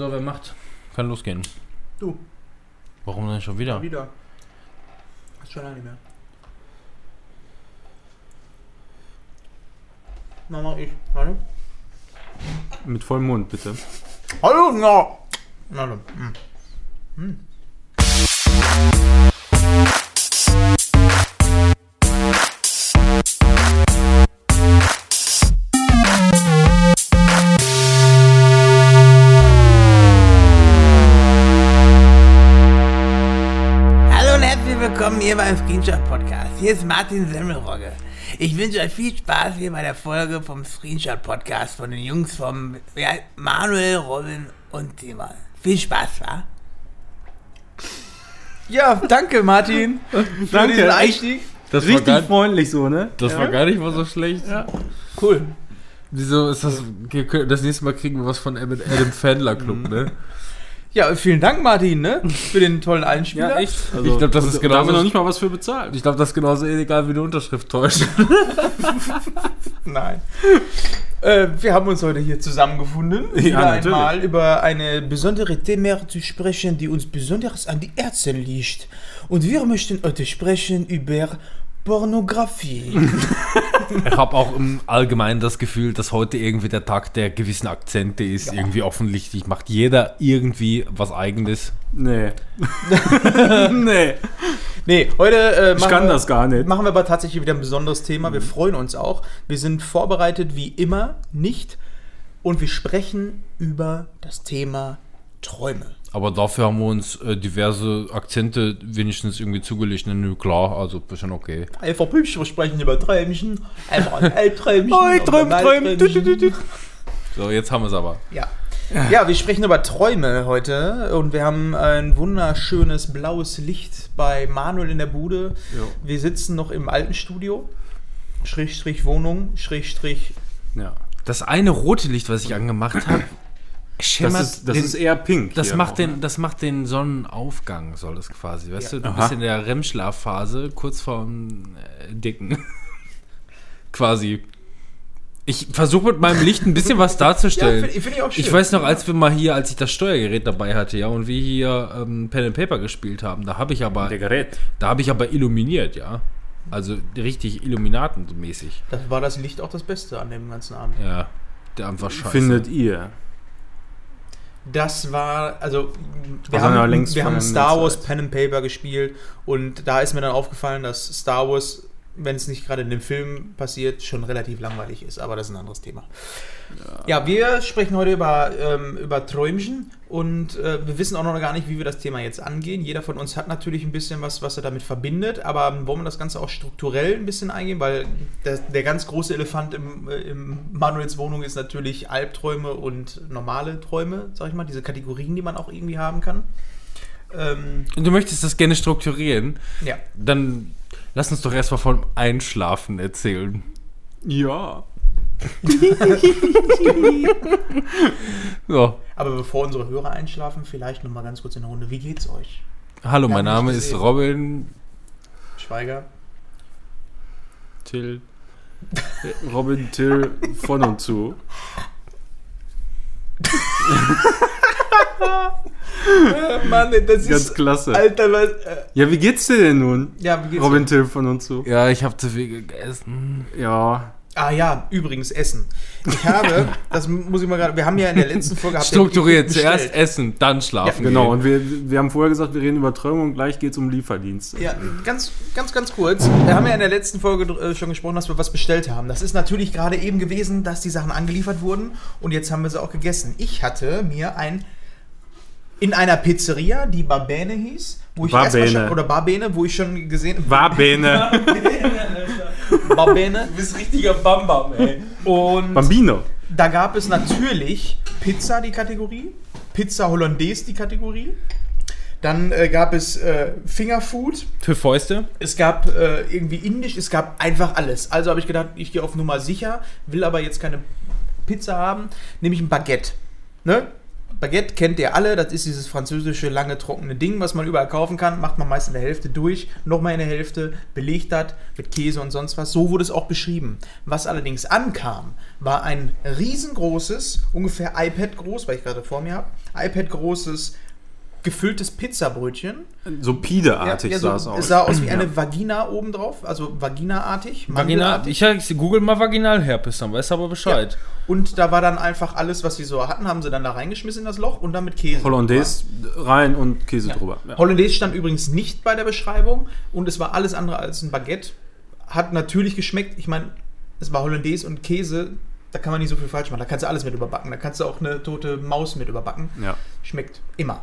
So, wer macht? Kann losgehen. Du. Warum denn schon wieder? Wieder. Ist schon lange nicht mehr. Na, mach ich. Warte. Mit vollem Mund, bitte. Hallo, na. Na, dann. Hm. Hm. Beim Screenshot Podcast. Hier ist Martin Semmelrogge. Ich wünsche euch viel Spaß hier bei der Folge vom Screenshot Podcast von den Jungs vom ja, Manuel, Robin und Timon. Viel Spaß, wa? Ja, danke, Martin. für Danke, diesen. Einstieg. Das war Richtig gar, freundlich so, ne? das war gar nicht mal so schlecht. Cool. Wieso ist das. Das nächste Mal kriegen wir was von Adam Adam Fandler Club, ne? Ja, vielen Dank, Martin, ne? Für den tollen Einspieler. Ja, echt. Also, Ich glaub, das ist Da haben wir genauso- noch nicht mal was für bezahlt. Ich glaube, das ist genauso egal wie eine Unterschrift täuscht. Nein. Äh, wir haben uns heute hier zusammengefunden, Ja, wieder natürlich. einmal über eine besondere Thema zu sprechen, die uns besonders an die Herzen liegt. Und wir möchten heute sprechen über Pornografie. Ich habe auch im Allgemeinen das Gefühl, dass heute irgendwie der Tag der gewissen Akzente ist. Irgendwie offensichtlich macht jeder irgendwie was Eigenes. Nee. nee. nee, heute äh, Ich machen, kann wir, das gar nicht. machen wir aber tatsächlich wieder ein besonderes Thema. Wir freuen uns auch. Wir sind vorbereitet wie immer nicht. Und wir sprechen über das Thema Träume. Aber dafür haben wir uns äh, diverse Akzente wenigstens irgendwie zugelegt. Ne, nö, klar, also ist schon okay. Einfach hübsch, wir sprechen über Träumchen. Einfach ein Albträumchen. Oh, träum, träum. Albträumchen. Du, du, du, du. So, jetzt haben wir es aber. Ja. Ja, wir sprechen über Träume heute und wir haben ein wunderschönes blaues Licht bei Manuel in der Bude. Ja. Wir sitzen noch im alten Studio. Schrägstrich Wohnung, Schrägstrich. Ja. Das eine rote Licht, was ich angemacht habe, Das, ist, das den, ist eher pink. das macht auch, den, ne? das macht den Sonnenaufgang, soll das quasi. Weißt Ja. du, du Aha. bist in der REM-Schlafphase, kurz vorm äh, Dicken. quasi. Ich versuche mit meinem Licht ein bisschen was darzustellen. find- find ich auch schön. Ich weiß noch, als wir mal hier, als ich das Steuergerät dabei hatte, ja, und wir hier ähm, Pen and Paper gespielt haben, da habe ich aber, Der Gerät. da habe ich aber illuminiert, ja. Also richtig Illuminatenmäßig. Das war das Licht auch das Beste an dem ganzen Abend. Ja, der einfach scheiße. Findet ihr. Das war, also wir Also haben, wir haben Star Wars. Pen and Paper gespielt und da ist mir dann aufgefallen, dass Star Wars, wenn es nicht gerade in dem Film passiert, schon relativ langweilig ist, aber das ist ein anderes Thema. Ja, wir sprechen heute über, ähm, über Träumchen und äh, wir wissen auch noch gar nicht, wie wir das Thema jetzt angehen. Jeder von uns hat natürlich ein bisschen was, was er damit verbindet, aber wollen wir das Ganze auch strukturell ein bisschen eingehen, weil der, der ganz große Elefant im, äh, im Manuels Wohnung ist natürlich Albträume und normale Träume, sag ich mal, diese Kategorien, die man auch irgendwie haben kann. Ähm, Und du möchtest das gerne strukturieren, ja. dann lass uns doch erstmal vom Einschlafen erzählen. Ja. So. Aber bevor unsere Hörer einschlafen, vielleicht noch mal ganz kurz in der Runde. Wie geht's euch? Hallo, mein Name ist. Robin. Schweiger. Till. Robin Till von und zu. Mann, das Ganz klasse. Alter, was. Äh, Ja, wie geht's dir denn nun? ja, wie geht's Robin Till von und zu. Ja, ich habe zu viel gegessen. Ja. Ah ja, übrigens Essen. Ich habe, das muss ich mal gerade, wir haben ja in der letzten Folge habt Strukturiert. Zuerst essen, dann schlafen. Genau, gehen. und wir, wir haben vorher gesagt, wir reden über Träume und gleich geht's um Lieferdienst. Ja, ganz, ganz, ganz kurz. Wir haben ja in der letzten Folge äh, schon gesprochen, dass wir was bestellt haben. Das ist natürlich gerade eben gewesen, dass die Sachen angeliefert wurden und jetzt haben wir sie auch gegessen. Ich hatte mir ein in einer Pizzeria, die Barbene hieß, wo ich Barbene. schon, oder Barbene, wo ich schon gesehen Wabene. Barbene. Du bist richtiger Bambam, ey. Und Bambino. da gab es natürlich Pizza, die Kategorie, Pizza Hollandaise, die Kategorie. Dann äh, gab es äh, Fingerfood, Für Fäuste? es gab äh, irgendwie Indisch, es gab einfach alles. Also habe ich gedacht, ich gehe auf Nummer sicher, will aber jetzt keine Pizza haben, nehme ich ein Baguette. Ne? Baguette kennt ihr alle, das ist dieses französische lange trockene Ding, was man überall kaufen kann. Macht man meist in der Hälfte durch, nochmal in der Hälfte, belegt das mit Käse und sonst was. So wurde es auch beschrieben. Was allerdings ankam, war ein riesengroßes, ungefähr iPad groß, weil ich gerade vor mir habe, iPad großes gefülltes Pizzabrötchen. So Pide-artig Ja, ja, sah so, es aus. Es sah aus wie eine Vagina obendrauf, also Vagina-artig. Vaginal, mandelartig. ich, ich google mal Vaginalherpes, dann weißt du aber Bescheid. Und da war dann einfach alles, was sie so hatten, haben sie dann da reingeschmissen in das Loch und dann mit Käse. Hollandaise rein und Käse Ja. drüber. Ja. Hollandaise stand übrigens nicht bei der Beschreibung und es war alles andere als ein Baguette. Hat natürlich geschmeckt. Ich meine, es war Hollandaise und Käse. Da kann man nicht so viel falsch machen. Da kannst du alles mit überbacken. Da kannst du auch eine tote Maus mit überbacken. Ja. Schmeckt immer.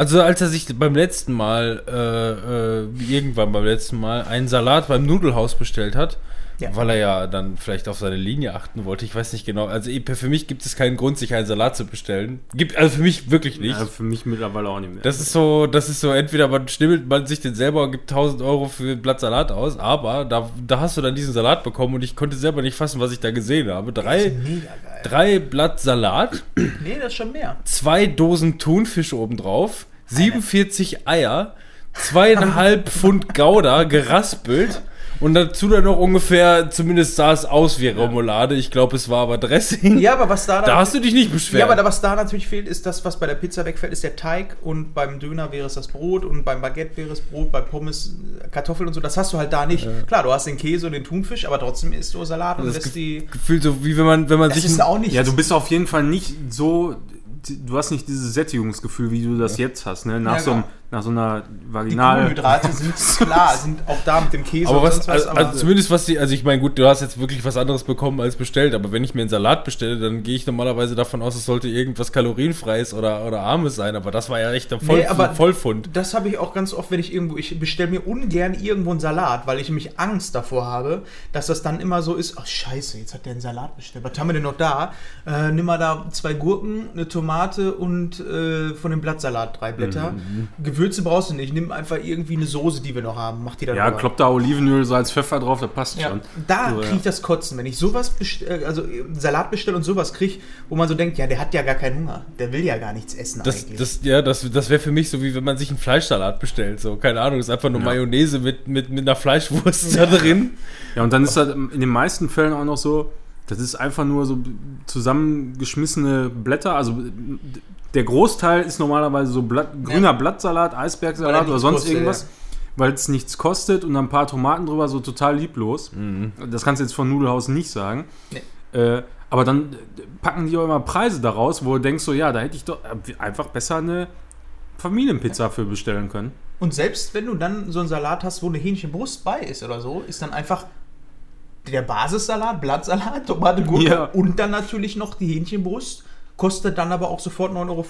Also als er sich beim letzten Mal, äh, äh, irgendwann beim letzten Mal, einen Salat beim Nudelhaus bestellt hat, Ja. weil er ja dann vielleicht auf seine Linie achten wollte, ich weiß nicht genau. Also für mich gibt es keinen Grund, sich einen Salat zu bestellen. Gibt, also für mich wirklich nicht. Ja, für mich mittlerweile auch nicht mehr. Das ist so, das ist so, entweder man schnibbelt man sich den selber und gibt 1000 Euro für ein Blatt Salat aus, aber da, da hast du dann diesen Salat bekommen und ich konnte selber nicht fassen, was ich da gesehen habe. Drei, Mega geil. drei Blatt Salat, Nee, das ist schon mehr. zwei Dosen Thunfisch obendrauf, 47 Eier, zweieinhalb Pfund Gouda geraspelt und dazu dann noch ungefähr, zumindest sah es aus wie Remoulade, ich glaube es war aber Dressing. Ja, aber was da Da hast du dich nicht beschwert. Ja, aber da, was da natürlich fehlt, ist das, was bei der Pizza wegfällt, ist der Teig und beim Döner wäre es das Brot und beim Baguette wäre es Brot, bei Pommes äh, Kartoffeln und so. Das hast du halt da nicht. Klar, du hast den Käse und den Thunfisch, aber trotzdem isst du Salat und das lässt die. Gefühl so, wie wenn man, wenn man Das sich ist auch nicht. Ja, du bist auf jeden Fall nicht so. Du hast nicht dieses Sättigungsgefühl, wie du das jetzt hast, ne? Nach, Ja, so, einem- klar. Nach so einer die Vaginal. Kohlenhydrate sind klar, sind auch da mit dem Käse Aber und was, sonst also, aber- also zumindest was die, also ich meine, gut, du hast jetzt wirklich was anderes bekommen als bestellt, aber wenn ich mir einen Salat bestelle, dann gehe ich normalerweise davon aus, es sollte irgendwas kalorienfreies oder, oder armes sein, aber das war ja echt ein Voll, Nee, aber- Vollfund. Das habe ich auch ganz oft, wenn ich irgendwo, ich bestelle mir ungern irgendwo einen Salat, weil ich nämlich Angst davor habe, dass das dann immer so ist, ach scheiße, jetzt hat der einen Salat bestellt. Was haben wir denn noch da? Äh, nimm mal da zwei Gurken, eine Tomate und äh, von dem Blattsalat drei Blätter. Mhm, Gewürze brauchst du nicht, nimm einfach irgendwie eine Soße, die wir noch haben, mach die da Ja, drüber. klopp da Olivenöl, Salz, Pfeffer drauf, das passt Ja, schon. da So, ja. kriege ich das Kotzen, wenn ich sowas bestell, also äh, Salat bestelle und sowas kriege, wo man so denkt, ja, der hat ja gar keinen Hunger, der will ja gar nichts essen Das, eigentlich. das, ja, das, das wäre für mich so, wie wenn man sich einen Fleischsalat bestellt. So, keine Ahnung, ist einfach nur Ja. Mayonnaise mit, mit, mit einer Fleischwurst da drin. Ja, und dann ist das in den meisten Fällen auch noch so, das ist einfach nur so zusammengeschmissene Blätter. Also der Großteil ist normalerweise so Blatt, grüner Blattsalat, Weil er Eisbergsalat oder sonst kostet, irgendwas, weil es nichts kostet und dann ein paar Tomaten drüber, so total lieblos. Das kannst du jetzt von Nudelhaus nicht sagen. Nee. Äh, aber dann packen die auch immer Preise daraus, wo du denkst so, ja, da hätte ich doch einfach besser eine Familienpizza für bestellen können. Und selbst wenn du dann so einen Salat hast, wo eine Hähnchenbrust bei ist oder so, ist dann einfach der Basissalat, Blattsalat, Tomate, Gurke Ja. und dann natürlich noch die Hähnchenbrust, kostet dann aber auch sofort 9,50 Euro.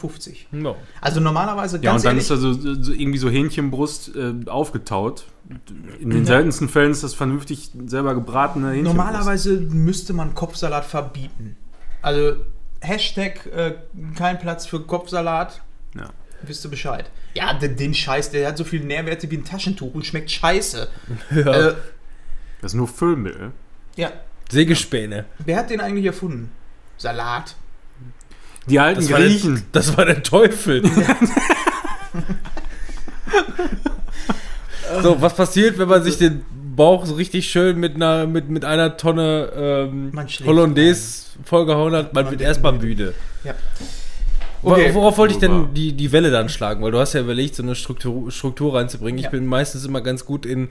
No. Also normalerweise Ja, ganz und dann ehrlich, ist da so, irgendwie so Hähnchenbrust äh, aufgetaut. In den seltensten Fällen ist das vernünftig selber gebratene Hähnchenbrust. normalerweise müsste man Kopfsalat verbieten. Also Hashtag äh, kein Platz für Kopfsalat, Ja. wisst ihr Bescheid. Ja, den, den Scheiß, der hat so viele Nährwerte wie ein Taschentuch und schmeckt scheiße. Ja. Äh, Das ist nur Füllmittel. ja, Sägespäne. wer hat den eigentlich erfunden? Salat. Die alten Das war, der, Griechen. das war der Teufel. so, was passiert, wenn man sich den Bauch so richtig schön mit einer, mit, mit einer Tonne ähm, Hollandaise vollgehauen hat? Man, Man wird erstmal müde. Ja. Okay. Worauf wollte ich denn die, die Welle dann schlagen? Weil du hast ja überlegt, so eine Struktur, Struktur reinzubringen. Ich Ja. bin meistens immer ganz gut in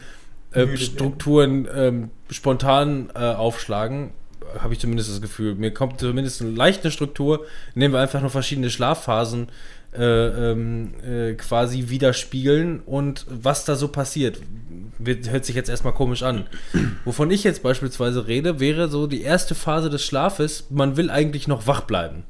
äh. Strukturen ähm, spontan äh, aufschlagen. Habe ich zumindest das Gefühl. Mir kommt zumindest eine leichte Struktur, indem wir einfach nur verschiedene Schlafphasen äh, ähm, äh, quasi widerspiegeln und was da so passiert. Wird, hört sich jetzt erstmal komisch an. Wovon ich jetzt beispielsweise rede, wäre so die erste Phase des Schlafes, man will eigentlich noch wach bleiben.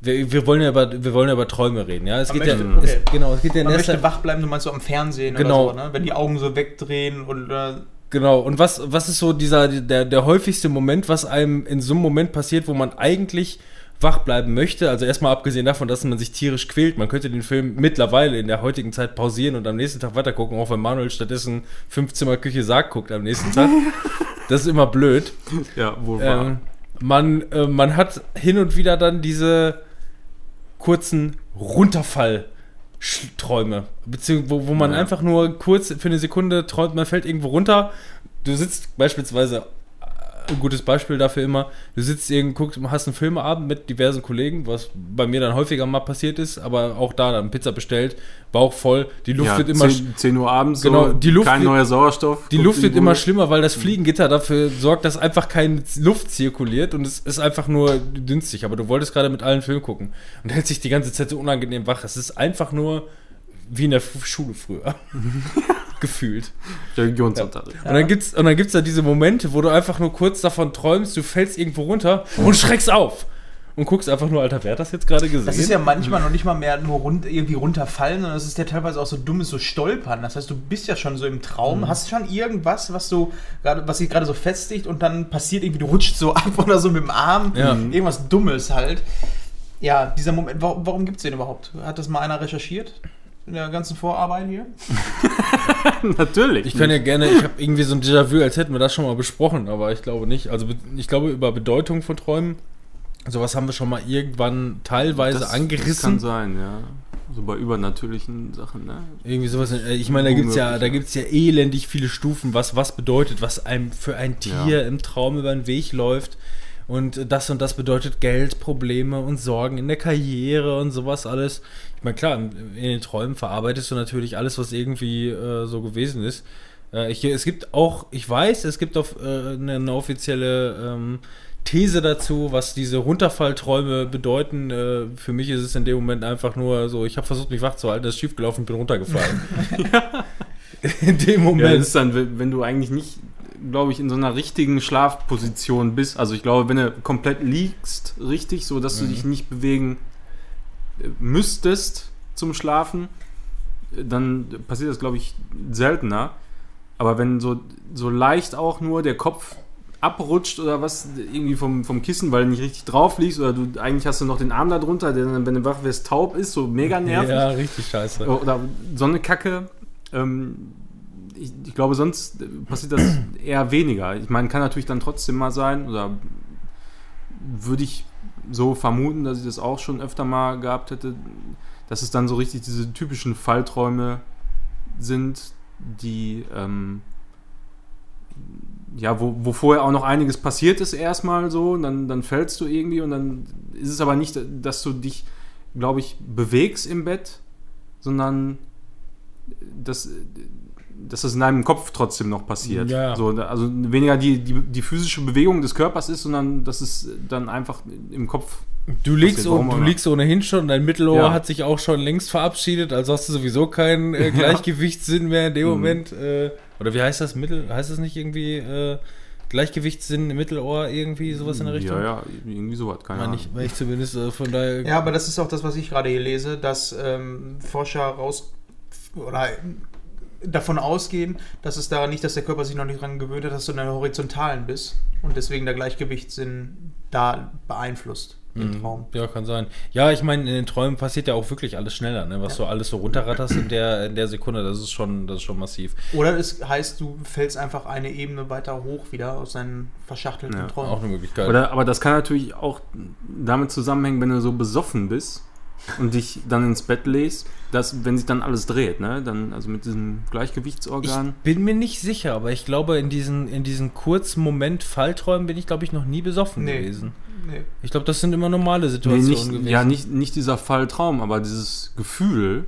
Wir, wir, wollen ja über, wir wollen ja über Träume reden, ja. Es Man geht ja, möchte- okay. es, genau, es geht ja Man möchte wach bleiben, du meinst so am Fernsehen Genau. so, ne? wenn die Augen so wegdrehen und äh, Genau, und was, was ist so dieser, der, der häufigste Moment, was einem in so einem Moment passiert, wo man eigentlich wach bleiben möchte? Also erstmal abgesehen davon, dass man sich tierisch quält, man könnte den Film mittlerweile in der heutigen Zeit pausieren und am nächsten Tag weitergucken, auch wenn Manuel stattdessen Fünfzimmer-Küche Sarg guckt am nächsten Tag. das ist immer blöd. Ja, wohl wahr. Ähm, man, äh, man hat hin und wieder dann diese, kurzen Runterfall-Träume. Beziehungsweise, wo, wo man Ja. einfach nur kurz für eine Sekunde träumt, man fällt irgendwo runter. Du sitzt beispielsweise, ein gutes Beispiel dafür immer, du sitzt irgendwo, guckst, hast einen Filmeabend mit diversen Kollegen, was bei mir dann häufiger mal passiert ist, aber auch da dann Pizza bestellt, Bauch voll, die Luft Ja, wird immer 10, 10 Uhr abends, Genau, so, die Luft kein wird- neuer Sauerstoff. die Luft wird immer schlimmer, weil das Fliegengitter dafür sorgt, dass einfach keine Luft zirkuliert und es ist einfach nur dünstig. Aber du wolltest gerade mit allen Film gucken und hältst dich die ganze Zeit so unangenehm wach. Es ist einfach nur wie in der Schule früher. Gefühlt. Religionsunterricht. Und dann gibt's und dann gibt's da diese Momente, wo du einfach nur kurz davon träumst, du fällst irgendwo runter und schreckst auf und guckst einfach nur, Alter, wer hat das jetzt gerade gesehen? Das ist ja manchmal noch nicht mal mehr nur rund, irgendwie runterfallen, sondern es ist ja teilweise auch so dummes so Stolpern. Das heißt, du bist ja schon so im Traum, Mhm. hast schon irgendwas, was du gerade, was sich gerade so festigt und dann passiert irgendwie, du rutscht so ab oder so mit dem Arm. Ja. Irgendwas Dummes halt. Ja, dieser Moment, warum, warum gibt es den überhaupt? Hat das mal einer recherchiert? In der ganzen Vorarbeit hier? Natürlich. Ich kann ja gerne, ich habe irgendwie so ein Déjà-vu, als hätten wir das schon mal besprochen, aber ich glaube nicht. Also ich glaube über Bedeutung von Träumen, sowas haben wir schon mal irgendwann teilweise Das- Das kann angerissen. sein, ja. So bei übernatürlichen Sachen, ne? Irgendwie sowas. äh, Ich meine, da gibt's ja, Womöglich, da ja. gibt's ja elendig viele Stufen, was was bedeutet, was einem für ein Tier Ja. im Traum über den Weg läuft. Und das und das bedeutet Geld, Probleme und Sorgen in der Karriere und sowas alles. Ich meine, klar, in den Träumen verarbeitest du natürlich alles, was irgendwie äh, so gewesen ist. Äh, ich, es gibt auch, ich weiß, es gibt auch äh, eine, eine offizielle ähm, These dazu, was diese Runterfallträume bedeuten. Äh, für mich ist es in dem Moment einfach nur so, ich habe versucht, mich wach zu halten, das ist schiefgelaufen, bin runtergefallen. In dem Ja, Moment. das ist dann, wenn du eigentlich nicht, glaube ich, in so einer richtigen Schlafposition bist. Also ich glaube, wenn du komplett liegst, richtig, so dass du dich nicht bewegen müsstest zum Schlafen, dann passiert das, glaube ich, seltener. Aber wenn so, so leicht auch nur der Kopf abrutscht oder was irgendwie vom, vom Kissen, weil du nicht richtig drauf liegst oder du eigentlich hast du noch den Arm da drunter, der dann, wenn du wach wirst, taub ist, so mega nervig ja, richtig scheiße. oder so eine Kacke. Ähm, ich, ich glaube, sonst passiert das eher weniger. Ich meine, kann natürlich dann trotzdem mal sein, oder würde ich so vermuten, dass ich das auch schon öfter mal gehabt hätte, dass es dann so richtig diese typischen Fallträume sind, die ähm, ja, wo, wo vorher auch noch einiges passiert ist erstmal so, und dann, dann fällst du irgendwie und dann ist es aber nicht, dass du dich, glaube ich, bewegst im Bett, sondern dass, dass das in deinem Kopf trotzdem noch passiert. Ja. So, also weniger die, die, die physische Bewegung des Körpers ist, sondern dass es dann einfach im Kopf. Du liegst, du liegst ohnehin schon, dein Mittelohr Ja. hat sich auch schon längst verabschiedet, also hast du sowieso keinen äh, Gleichgewichtssinn mehr in dem Mhm. Moment. Äh, oder wie heißt das? Mittel, heißt das nicht irgendwie äh, Gleichgewichtssinn im Mittelohr, irgendwie sowas in der Richtung? Ja, ja, irgendwie sowas, keine Ahnung. ich, weil ich zumindest äh, von daher. Ja, aber das ist auch das, was ich gerade hier lese, dass ähm, Forscher raus oder davon ausgehen, dass es daran nicht, dass der Körper sich noch nicht dran gewöhnt hat, dass du in der Horizontalen bist und deswegen der Gleichgewichtssinn da beeinflusst im Mhm. Traum. Ja, kann sein. Ja, ich meine, in den Träumen passiert ja auch wirklich alles schneller, ne? Was du alles so runterratterst in der, in der Sekunde, das ist schon, das ist schon massiv. Oder es heißt, du fällst einfach eine Ebene weiter hoch wieder aus deinen verschachtelten Ja, Träumen. Auch eine Möglichkeit. Oder, aber das kann natürlich auch damit zusammenhängen, wenn du so besoffen bist und dich dann ins Bett legst, dass, wenn sich dann alles dreht, ne? Dann, also mit diesem Ich Gleichgewichtsorgan. bin mir nicht sicher, aber ich glaube, in diesen, in diesen kurzen Moment Fallträumen bin ich, glaube ich, noch nie besoffen Nee. gewesen. Nee. Ich glaube, das sind immer normale Nee, Situationen nicht, gewesen. ja, nicht, nicht dieser Falltraum, aber dieses Gefühl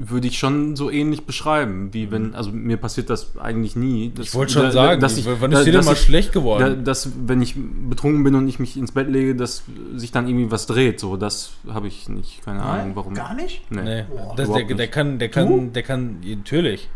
würde ich schon so ähnlich beschreiben, wie wenn, also mir passiert das eigentlich nie. dass- ich wollte schon da- sagen, dass ich, wann da- ist dir denn mal ich- schlecht da, geworden? dass, wenn ich betrunken bin und ich mich ins Bett lege, dass sich dann irgendwie was dreht, so, das habe ich nicht, keine Ahnung, warum. Gar nicht? Nee. nee, Boah, das, der, der kann, der kann, der kann, natürlich.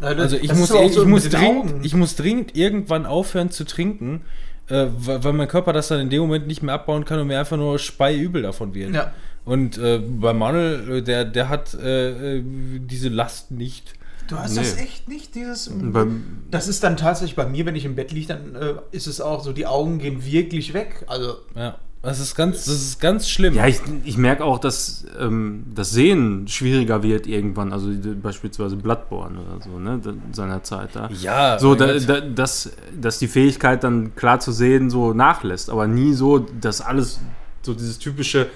Also ich Das muss, ich, so muss mit den dringend, Augen. ich muss dringend irgendwann aufhören zu trinken, äh, weil, weil mein Körper das dann in dem Moment nicht mehr abbauen kann und mir einfach nur speiübel davon wird. Ja. Und äh, bei Manuel, äh, der, der hat äh, äh, diese Last nicht. Du hast Nee. das echt nicht, dieses. Beim, Das ist dann tatsächlich bei mir, wenn ich im Bett liege, dann äh, ist es auch so, die Augen gehen wirklich weg. Also, Ja, das ist ganz, das ist ganz schlimm. ja, ich, ich merke auch, dass ähm, das Sehen schwieriger wird irgendwann, also beispielsweise Bloodborne oder so, ne, seiner Zeit da. ja So, da, da, dass, dass die Fähigkeit dann klar zu sehen so nachlässt, aber nie so, dass alles so dieses typische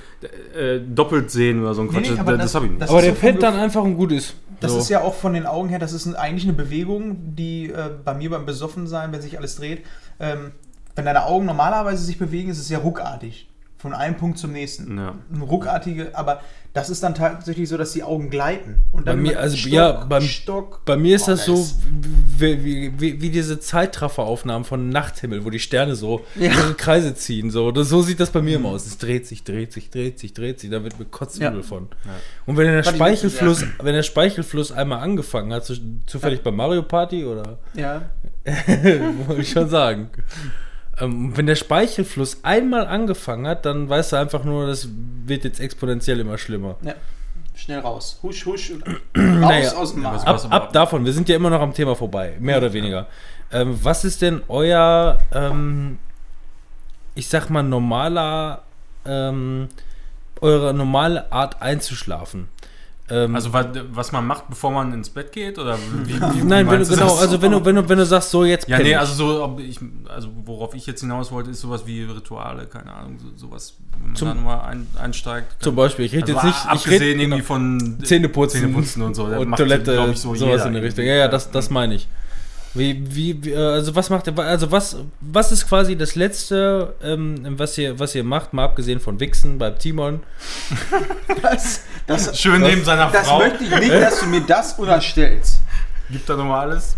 äh, doppelt sehen oder so ein Nee, Quatsch. nee, aber das das- habe ich nicht. Aber der so pennt dann einfach und gut ist. Das So. ist ja auch von den Augen her, das ist ein, eigentlich eine Bewegung, die äh, bei mir beim Besoffensein, wenn sich alles dreht, ähm, wenn deine Augen normalerweise sich bewegen, ist es ja ruckartig. Von einem Punkt zum nächsten. Ja. Ein ruckartige, aber das ist dann tatsächlich so, dass die Augen gleiten. Und Bei dann mir- immer also, ja, beim- Stock. Bei mir ist Oh, das so wie, wie, wie, wie diese Zeitrafferaufnahmen von Nachthimmel, wo die Sterne so ihre Kreise ziehen. So. Das, so sieht das bei mir immer aus. Es dreht sich, dreht sich, dreht sich, dreht sich. Da wird mir kotzübel Ja. von. Und wenn der Speichelfluss, wenn der Speichelfluss einmal angefangen hat, zu- zufällig bei Mario Party oder Ja. wollte ich schon sagen. Ähm, wenn der Speichelfluss einmal angefangen hat, dann weißt du einfach nur, das wird jetzt exponentiell immer schlimmer. ja. Schnell raus. Husch, husch und raus Naja. aus dem Markt. Ab, ab davon, wir sind ja immer noch am Thema vorbei, mehr oder weniger. Ähm, was ist denn euer, ähm, ich sag mal, normaler, ähm, eure normale Art einzuschlafen? Ähm, Also was, was man macht, bevor man ins Bett geht? Oder wie, wie, nein, wenn du, genau, das? also wenn du, wenn du, wenn du sagst, so jetzt Ja, nee, also so, ob ich, also worauf ich jetzt hinaus wollte, ist sowas wie Rituale, keine Ahnung, so, sowas, wenn man Zum- da nochmal ein, einsteigt. Zum Beispiel, ich rede also jetzt nicht, ich abgesehen rede irgendwie von Zähneputzen, Zähneputzen und so. und Toilette, ich, so sowas jeder in der Richtung. Ja, ja, das, das meine ich. Wie, wie, wie, äh, also was macht ihr, also was, was ist quasi das Letzte, ähm, was ihr, was ihr macht, mal abgesehen von Wichsen beim Timon? Das, das, Schön neben seiner das Frau. möchte ich nicht, dass du mir das unterstellst. Gibt da nochmal alles?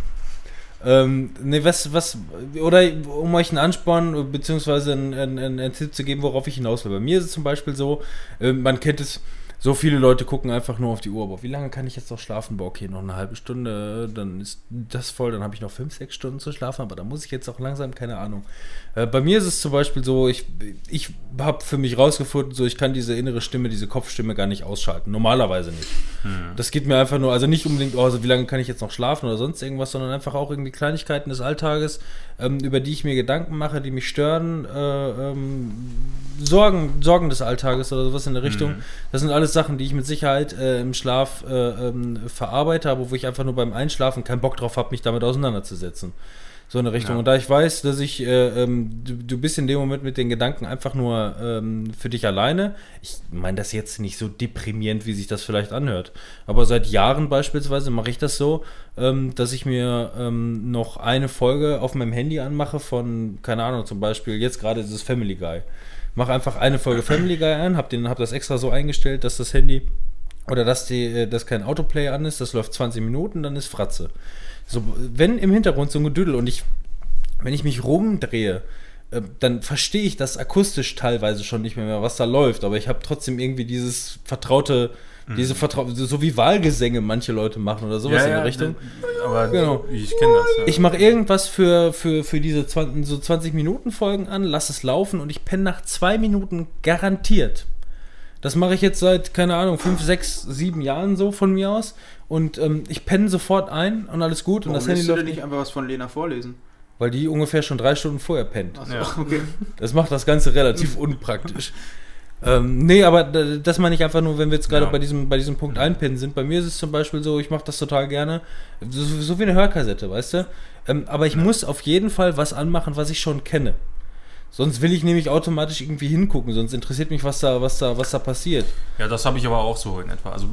Ähm, ne, was, was, oder um euch einen Ansporn beziehungsweise einen, einen, einen, einen Tipp zu geben, worauf ich hinaus will. Bei mir ist es zum Beispiel so, äh, man kennt es, so viele Leute gucken einfach nur auf die Uhr. Boah, wie lange kann ich jetzt noch schlafen? Boah, okay, noch eine halbe Stunde, dann ist das voll, dann habe ich noch fünf, sechs Stunden zu schlafen, aber da muss ich jetzt auch langsam, keine Ahnung. Äh, bei mir ist es zum Beispiel so, ich, ich habe für mich rausgefunden, so ich kann diese innere Stimme, diese Kopfstimme gar nicht ausschalten. Normalerweise nicht. Das geht mir einfach nur, also nicht unbedingt, oh, also wie lange kann ich jetzt noch schlafen oder sonst irgendwas, sondern einfach auch irgendwie Kleinigkeiten des Alltages, ähm, über die ich mir Gedanken mache, die mich stören, äh, ähm, Sorgen, Sorgen des Alltages oder sowas in der Richtung. Das sind alles Sachen, die ich mit Sicherheit äh, im Schlaf äh, ähm, verarbeite, aber wo ich einfach nur beim Einschlafen keinen Bock drauf habe, mich damit auseinanderzusetzen. So in der Richtung. Ja. Und da ich weiß, dass ich, äh, ähm, du, du bist in dem Moment mit den Gedanken einfach nur ähm, für dich alleine. Ich meine das jetzt nicht so deprimierend, wie sich das vielleicht anhört. Aber seit Jahren beispielsweise mache ich das so, ähm, dass ich mir ähm, noch eine Folge auf meinem Handy anmache von, keine Ahnung, zum Beispiel jetzt gerade ist es Family Guy. Mache einfach eine Folge Family Guy ein, habe hab das extra so eingestellt, dass das Handy oder dass, die, äh, dass kein Autoplay an ist, das läuft 20 Minuten, dann ist Fratze. So, wenn im Hintergrund so ein Gedüdel und ich, wenn ich mich rumdrehe, äh, dann verstehe ich das akustisch teilweise schon nicht mehr, was da läuft, aber ich habe trotzdem irgendwie dieses vertraute, diese vertraute, so wie Wahlgesänge manche Leute machen oder sowas in der Richtung. Aber Genau. ich kenne das. Ja. Ich mache irgendwas für, für, für diese 20, so 20 Minuten Folgen an, lass es laufen und ich penne nach zwei Minuten garantiert. Das mache ich jetzt seit, keine Ahnung, fünf, sechs, sieben Jahren so von mir aus. Und ähm, ich penne sofort ein und alles gut. und das Handy läuft nicht, einfach was von Lena vorlesen? weil die ungefähr schon drei Stunden vorher pennt. Achso, Ja. okay. Das macht das Ganze relativ unpraktisch. Ähm, nee, aber das meine ich einfach nur, wenn wir jetzt gerade Ja. bei, diesem, bei diesem Punkt einpinnen sind. Bei mir ist es zum Beispiel so, ich mache das total gerne. So, so wie eine Hörkassette, weißt du? Ähm, aber ich muss auf jeden Fall was anmachen, was ich schon kenne. Sonst will ich nämlich automatisch irgendwie hingucken, sonst interessiert mich, was da, was da, was da passiert. Ja, das habe ich aber auch so in etwa. Also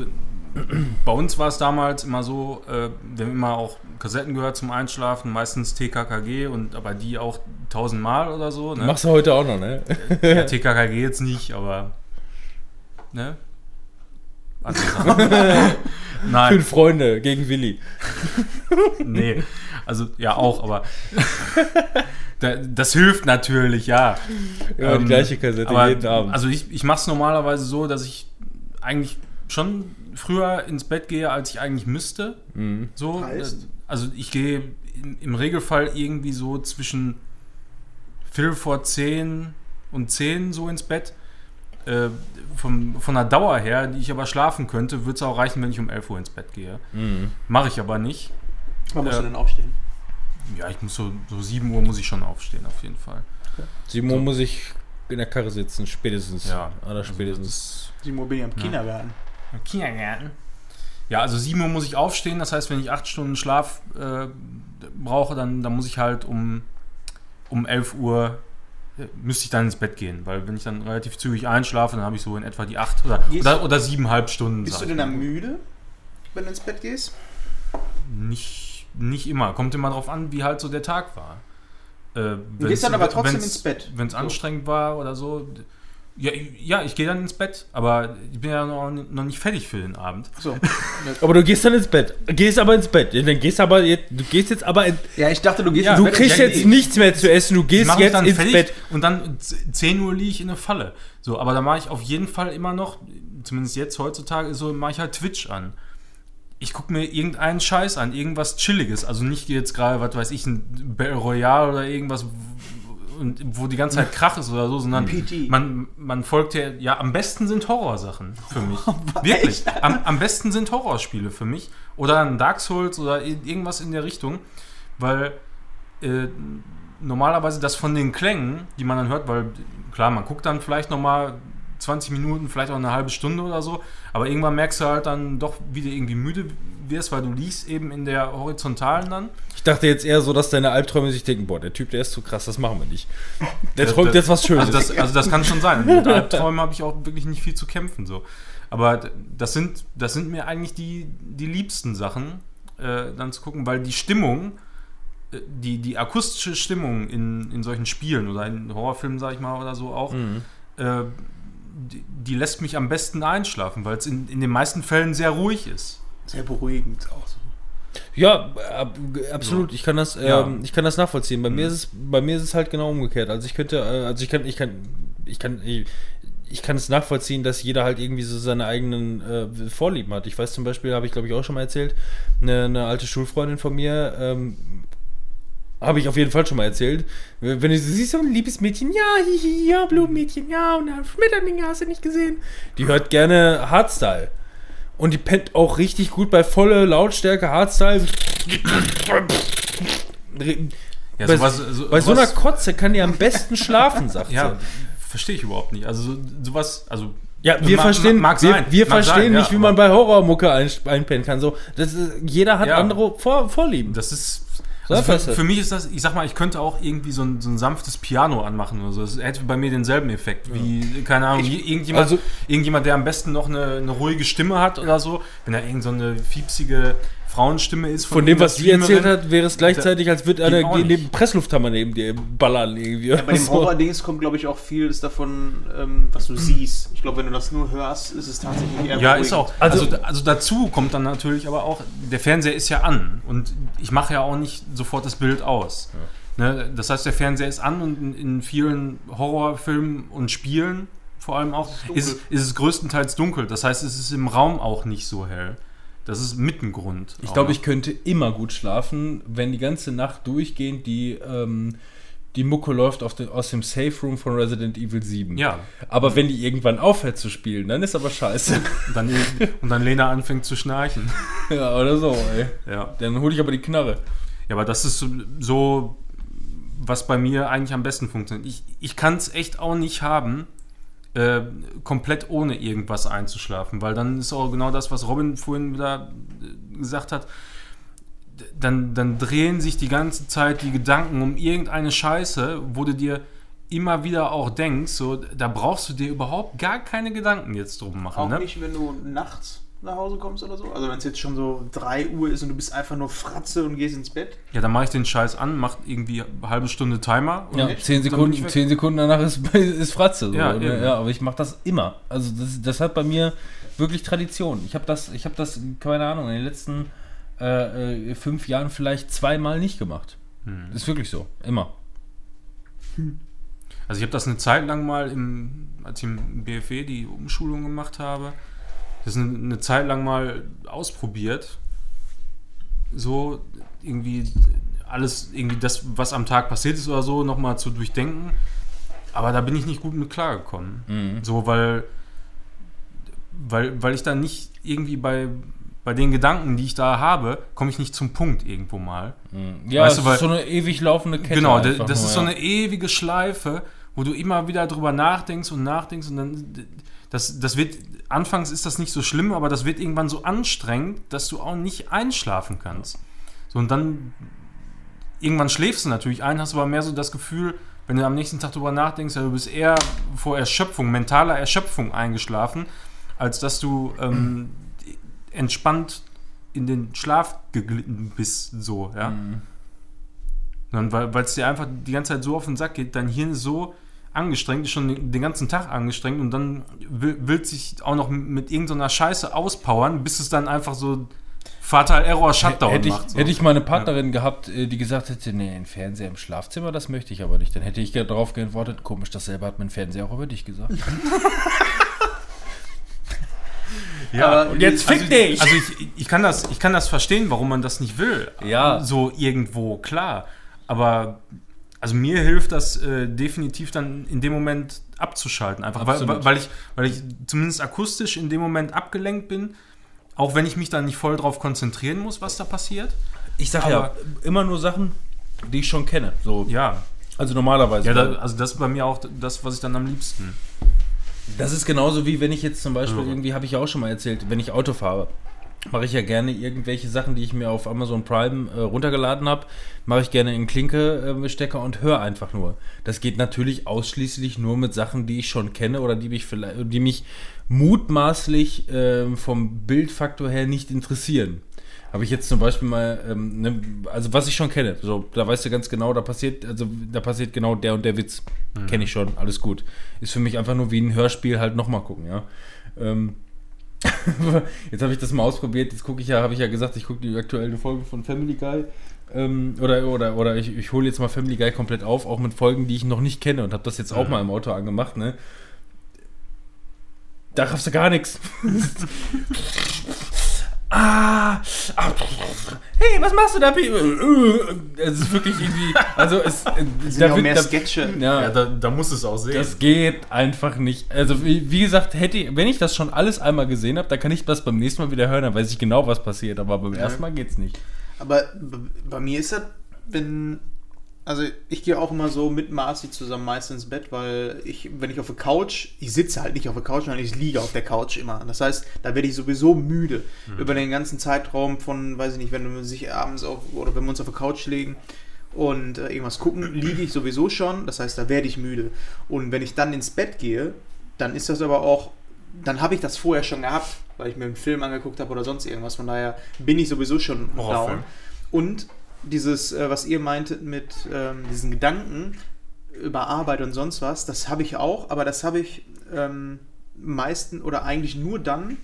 bei uns war es damals immer so, äh, wir haben immer auch Kassetten gehört zum Einschlafen, meistens TKKG und aber die auch tausendmal oder so. Ne? Machst du heute auch noch, ne? Ja, TKKG jetzt nicht, aber ne? Nein, Fünf Freunde gegen Willi. nee. Also ja auch, aber das hilft natürlich, ja. Ja, die Ähm, gleiche Kassette aber, jeden Abend. Also ich, ich mache es normalerweise so, dass ich eigentlich schon früher ins Bett gehe, als ich eigentlich müsste. Mhm. So, Heißt? äh, also ich gehe im, im Regelfall irgendwie so zwischen Viertel vor zehn und zehn so ins Bett. Äh, vom, von der Dauer her, die ich aber schlafen könnte, würde es auch reichen, wenn ich um 11 Uhr ins Bett gehe. Mhm. Mache ich aber nicht. Wann musst Ja. du denn aufstehen? Ja, ich muss so, so 7 Uhr muss ich schon aufstehen, auf jeden Fall. Simon muss ich in der Karre sitzen, spätestens. Ja. Aller spätestens. Die bin ich am Kindergarten. Im Kindergarten. Ja, also 7 Uhr muss ich aufstehen. Das heißt, wenn ich 8 Stunden Schlaf äh, brauche, dann, dann muss ich halt um, um 11 Uhr äh, müsste ich dann ins Bett gehen, weil wenn ich dann relativ zügig einschlafe, dann habe ich so in etwa die acht oder, Gehst oder, oder siebeneinhalb Stunden. Bist du denn dann müde, wenn du ins Bett gehst? Nicht, nicht immer. Kommt immer drauf an, wie halt so der Tag war. Äh, Du gehst dann aber trotzdem ins Bett. Wenn es So. anstrengend war oder so. Ja, ja ich gehe dann ins Bett, aber ich bin ja noch, noch nicht fertig für den Abend. So. Aber du gehst dann ins Bett. Gehst aber ins Bett. Dann gehst aber jetzt, du gehst jetzt aber in, ja, ich dachte, du gehst Ja, ins du Bett. kriegst ja, jetzt ich- nichts mehr zu essen. Du gehst jetzt dann ins fertig Bett. und dann z- 10 Uhr liege ich in der Falle. So, aber da mache ich auf jeden Fall immer noch, zumindest jetzt heutzutage, so mache ich halt Twitch an. Ich gucke mir irgendeinen Scheiß an, irgendwas Chilliges. Also nicht jetzt gerade, was weiß ich, ein Battle Royale oder irgendwas, wo die ganze Zeit Krach ist oder so, sondern PT. man, man folgt ja, ja, am besten sind Horrorsachen für mich. Wirklich. Am, am besten sind Horrorspiele für mich. Oder ein Dark Souls oder irgendwas in der Richtung. Weil äh, normalerweise das von den Klängen, die man dann hört, weil klar, man guckt dann vielleicht nochmal 20 Minuten, vielleicht auch eine halbe Stunde oder so, aber irgendwann merkst du halt dann doch, wie du irgendwie müde wirst, weil du liegst eben in der Horizontalen dann. Ich dachte jetzt eher so, dass deine Albträume sich denken, boah, der Typ, der ist zu krass, das machen wir nicht. Der Das- träumt das- jetzt was Schönes. Also das, also das kann schon sein. Mit Albträumen habe ich auch wirklich nicht viel zu kämpfen. So. Aber das sind, das sind mir eigentlich die, die liebsten Sachen, äh, dann zu gucken, weil die Stimmung, äh, die, die akustische Stimmung in, in solchen Spielen oder in Horrorfilmen, sage ich mal, oder so auch, äh, die, die lässt mich am besten einschlafen, weil es in, in den meisten Fällen sehr ruhig ist. Sehr beruhigend auch so. Ja, ab, absolut. Ich kann das, Ja. ähm, ich kann das nachvollziehen. Bei mir ist es, bei mir ist es halt genau umgekehrt. Also ich könnte, äh, also ich kann, ich kann, ich kann, ich, ich kann es nachvollziehen, dass jeder halt irgendwie so seine eigenen äh, Vorlieben hat. Ich weiß zum Beispiel, habe ich glaube ich auch schon mal erzählt, eine, eine alte Schulfreundin von mir. Ähm, habe ich auf jeden Fall schon mal erzählt. Wenn du sie siehst, so ein liebes Mädchen, ja, hihi, ja, Blumenmädchen, ja, und dann Schmetterlinge hast du nicht gesehen. Die hört gerne Hardstyle. Und die pennt auch richtig gut bei volle Lautstärke Hardstyle. Ja, bei, sowas- so- bei so einer Kotze kann die am besten schlafen, sagt Ja, sie. verstehe ich überhaupt nicht. Also so, sowas, also Ja, wir Ma- verstehen, mag wir, sein, wir mag verstehen sein, nicht, ja, wie man bei Horrormucke ein, einpennen kann. So, das ist, jeder hat Ja. andere Vor, Vorlieben. Das ist. So Also für, für mich ist das, ich sag mal, ich könnte auch irgendwie so ein, so ein sanftes Piano anmachen oder so. Das hätte bei mir denselben Effekt wie, keine Ahnung, Ich- irgendjemand, also- irgendjemand, der am besten noch eine, eine ruhige Stimme hat oder so. Wenn er irgend so eine fiepsige Frauenstimme ist. Von dem, was sie erzählt hat, wäre es gleichzeitig, als würde einer neben. Presslufthammer neben dir ballern irgendwie. Ja, bei dem So. Horror-Dings kommt, glaube ich, auch vieles davon, ähm, was du siehst. Ich glaube, wenn du das nur hörst, ist es tatsächlich eher Ja, ist auch. Also- Also, also dazu kommt dann natürlich aber auch, der Fernseher ist ja an und ich mache ja auch nicht sofort das Bild aus. Ne? Das heißt, der Fernseher ist an und in, in vielen Horrorfilmen und Spielen vor allem auch dunkel. ist, ist es größtenteils dunkel. Das heißt, es ist im Raum auch nicht so hell. Das ist mit ein Grund. Ich glaube, ich könnte immer gut schlafen, wenn die ganze Nacht durchgehend die, ähm, die Mucke läuft auf den, aus dem Safe Room von Resident Evil 7. Ja. Aber wenn die irgendwann aufhört zu spielen, dann ist aber scheiße. Und dann, und dann Lena anfängt zu schnarchen. ja, oder so, ey. Ja. Dann hole ich aber die Knarre. Ja, aber das ist so- so, was bei mir eigentlich am besten funktioniert. Ich, ich kann es echt auch nicht haben, äh, komplett ohne irgendwas einzuschlafen, weil dann ist auch genau das, was Robin vorhin wieder äh, gesagt hat. Dann, dann drehen sich die ganze Zeit die Gedanken um irgendeine Scheiße, wo du dir immer wieder auch denkst, so, da brauchst du dir überhaupt gar keine Gedanken jetzt drum machen. Auch ne? nicht, wenn du nachts nach Hause kommst oder so? Also wenn es jetzt schon so 3 Uhr ist und du bist einfach nur Fratze und gehst ins Bett? Ja, dann mache ich den Scheiß an, mach irgendwie eine halbe Stunde Timer. und Ja, dann zehn bin Sekunden, ich weg. zehn Sekunden danach ist, ist Fratze. So, Ja, ne? ja, aber ich mache das immer. Also das, das hat bei mir wirklich Tradition. Ich habe das, ich habe das, keine Ahnung, in den letzten äh, äh, fünf Jahren vielleicht zweimal nicht gemacht. Hm. Ist wirklich so. Immer. Also ich habe das eine Zeit lang mal, im, als ich im BFW die Umschulung gemacht habe, das eine, eine Zeit lang mal ausprobiert. So irgendwie alles, irgendwie das, was am Tag passiert ist oder so, nochmal zu durchdenken. Aber da bin ich nicht gut mit klargekommen. So, weil, weil, weil ich da nicht irgendwie bei, bei den Gedanken, die ich da habe, komme ich nicht zum Punkt irgendwo mal. Ja, Weißt es du, weil- ist so eine ewig laufende Kette. Genau, das nur, ist so ja. eine ewige Schleife, wo du immer wieder drüber nachdenkst und nachdenkst und dann das, das wird anfangs ist das nicht so schlimm, aber das wird irgendwann so anstrengend, dass du auch nicht einschlafen kannst. So und dann irgendwann schläfst du natürlich ein, hast aber mehr so das Gefühl, wenn du am nächsten Tag drüber nachdenkst, ja, du bist eher vor Erschöpfung, mentaler Erschöpfung eingeschlafen, als dass du ähm, entspannt in den Schlaf geglitten bist, so, ja. Mhm. Dann, weil es dir einfach die ganze Zeit so auf den Sack geht, dein Hirn ist so angestrengt, ist schon den, ganzen Tag angestrengt und dann will, will sich auch noch mit irgendeiner Scheiße auspowern, bis es dann einfach so Fatal Error Shutdown hätte ich, macht. So. hätte ich mal eine Partnerin gehabt, äh, die gesagt hätte, nee, ein Fernseher im Schlafzimmer, das möchte ich aber nicht. Dann hätte ich darauf geantwortet, komisch, dasselbe hat mein Fernseher auch über dich gesagt. ja, und jetzt fick also, dich! Also ich, ich, kann das, ich kann das verstehen, warum man das nicht will. Ja. So irgendwo, klar. Aber also mir hilft das äh, definitiv dann in dem Moment abzuschalten. Einfach weil, weil, ich, weil ich zumindest akustisch in dem Moment abgelenkt bin. Auch wenn ich mich dann nicht voll drauf konzentrieren muss, was da passiert. Ich sage ja, immer nur Sachen, die ich schon kenne. So, Ja. Also normalerweise. Ja, da, also das ist bei mir auch das, was ich dann am liebsten. Das ist genauso wie wenn ich jetzt zum Beispiel, irgendwie habe ich ja auch schon mal erzählt, wenn ich Auto fahre, mache ich ja gerne irgendwelche Sachen, die ich mir auf Amazon Prime äh, runtergeladen habe, mache ich gerne in Klinke-Stecker und höre einfach nur. Das geht natürlich ausschließlich nur mit Sachen, die ich schon kenne oder die mich vielleicht, die mich mutmaßlich ähm, vom Bildfaktor her nicht interessieren. Habe ich jetzt zum Beispiel mal, ähm, ne, also was ich schon kenne, so, da weißt du ganz genau, da passiert, also da passiert genau der und der Witz. Kenne ich schon, alles gut. Ist für mich einfach nur wie ein Hörspiel halt nochmal gucken, ja. Ähm, jetzt habe ich das mal ausprobiert, jetzt gucke ich ja, habe ich ja gesagt, ich gucke die aktuelle Folge von Family Guy. Ähm, oder oder, oder ich, ich hole jetzt mal Family Guy komplett auf, auch mit Folgen, die ich noch nicht kenne und habe das jetzt auch mal im Auto angemacht, ne? Da raffst du gar nichts. ah, ah, hey, was machst du da? Pi? Es ist wirklich irgendwie, also es, Das sind da ja auch wird- mehr da- Sketche. Ja, da, da muss es auch sehen. das geht einfach nicht. Also wie, wie gesagt, hätte ich, wenn ich das schon alles einmal gesehen habe, dann kann ich das beim nächsten Mal wieder hören, dann weiß ich genau, was passiert. Aber beim ersten Mal geht's nicht. Aber bei mir ist das, wenn. Also ich gehe auch immer so mit Marci zusammen meist ins Bett, weil ich, wenn ich auf der Couch, ich sitze halt nicht auf der Couch, sondern ich liege auf der Couch immer. Das heißt, da werde ich sowieso müde über den ganzen Zeitraum von, weiß ich nicht, wenn wir sich abends auf, oder wenn wir uns auf der Couch legen und äh, irgendwas gucken, liege ich sowieso schon. Das heißt, da werde ich müde. Und wenn ich dann ins Bett gehe, dann ist das aber auch, dann habe ich das vorher schon gehabt, weil ich mir einen Film angeguckt habe oder sonst irgendwas. Von daher bin ich sowieso schon down. Und dieses, äh, was ihr meintet mit ähm, diesen Gedanken über Arbeit und sonst was, das habe ich auch, aber das habe ich ähm, meisten oder eigentlich nur dann,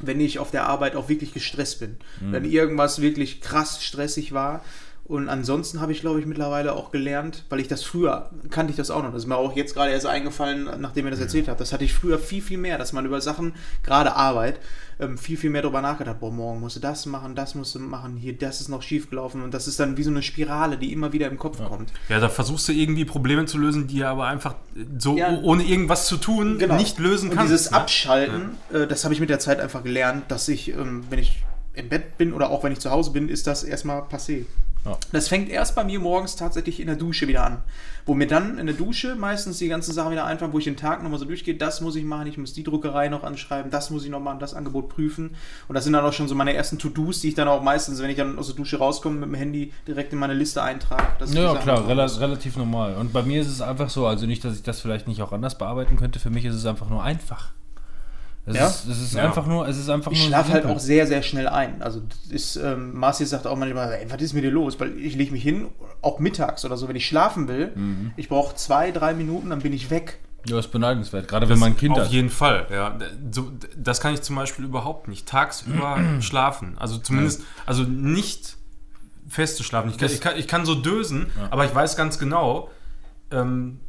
wenn ich auf der Arbeit auch wirklich gestresst bin. Wenn irgendwas wirklich krass stressig war. Und ansonsten habe ich, glaube ich, mittlerweile auch gelernt, weil ich das früher, kannte ich das auch noch, das ist mir auch jetzt gerade erst eingefallen, nachdem ihr das erzählt habt. Das hatte ich früher viel, viel mehr, dass man über Sachen, gerade Arbeit, ähm, viel, viel mehr darüber nachgedacht. Boah, morgen musst du das machen, das musst du machen, hier, das ist noch schief gelaufen. Und das ist dann wie so eine Spirale, die immer wieder im Kopf kommt. Ja, da versuchst du irgendwie Probleme zu lösen, die aber einfach so Ja. oh- ohne irgendwas zu tun nicht lösen Und kannst. dieses ne? Abschalten, äh, das habe ich mit der Zeit einfach gelernt, dass ich, ähm, wenn ich im Bett bin oder auch wenn ich zu Hause bin, ist das erstmal passé. Ja. Das fängt erst bei mir morgens tatsächlich in der Dusche wieder an. Wo mir dann in der Dusche meistens die ganzen Sachen wieder einfallen, wo ich den Tag nochmal so durchgehe, das muss ich machen, ich muss die Druckerei noch anschreiben, das muss ich noch machen, das Angebot prüfen. Und das sind dann auch schon so meine ersten To-Dos, die ich dann auch meistens, wenn ich dann aus der Dusche rauskomme, mit dem Handy direkt in meine Liste eintrage. Ja, klar, rela relativ normal. Und bei mir ist es einfach so, also nicht, dass ich das vielleicht nicht auch anders bearbeiten könnte, für mich ist es einfach nur einfach. Es Ja? ist, es ist Ja. einfach nur, es ist einfach Ich schlafe halt auch sehr, sehr schnell ein. Also das ist, ähm, Marci sagt auch manchmal, ey, was ist mit dir los? Weil ich lege mich hin, auch mittags oder so, wenn ich schlafen will, Mhm. ich brauche zwei, drei Minuten, dann bin ich weg. Ja, ist beneidenswert, gerade wenn man ein Kind Auf hat. jeden Fall, ja. So, das kann ich zum Beispiel überhaupt nicht. Tagsüber schlafen. Also zumindest, also nicht fest zu schlafen. Ich kann, Das- ich kann, ich kann so dösen, aber ich weiß ganz genau, ähm,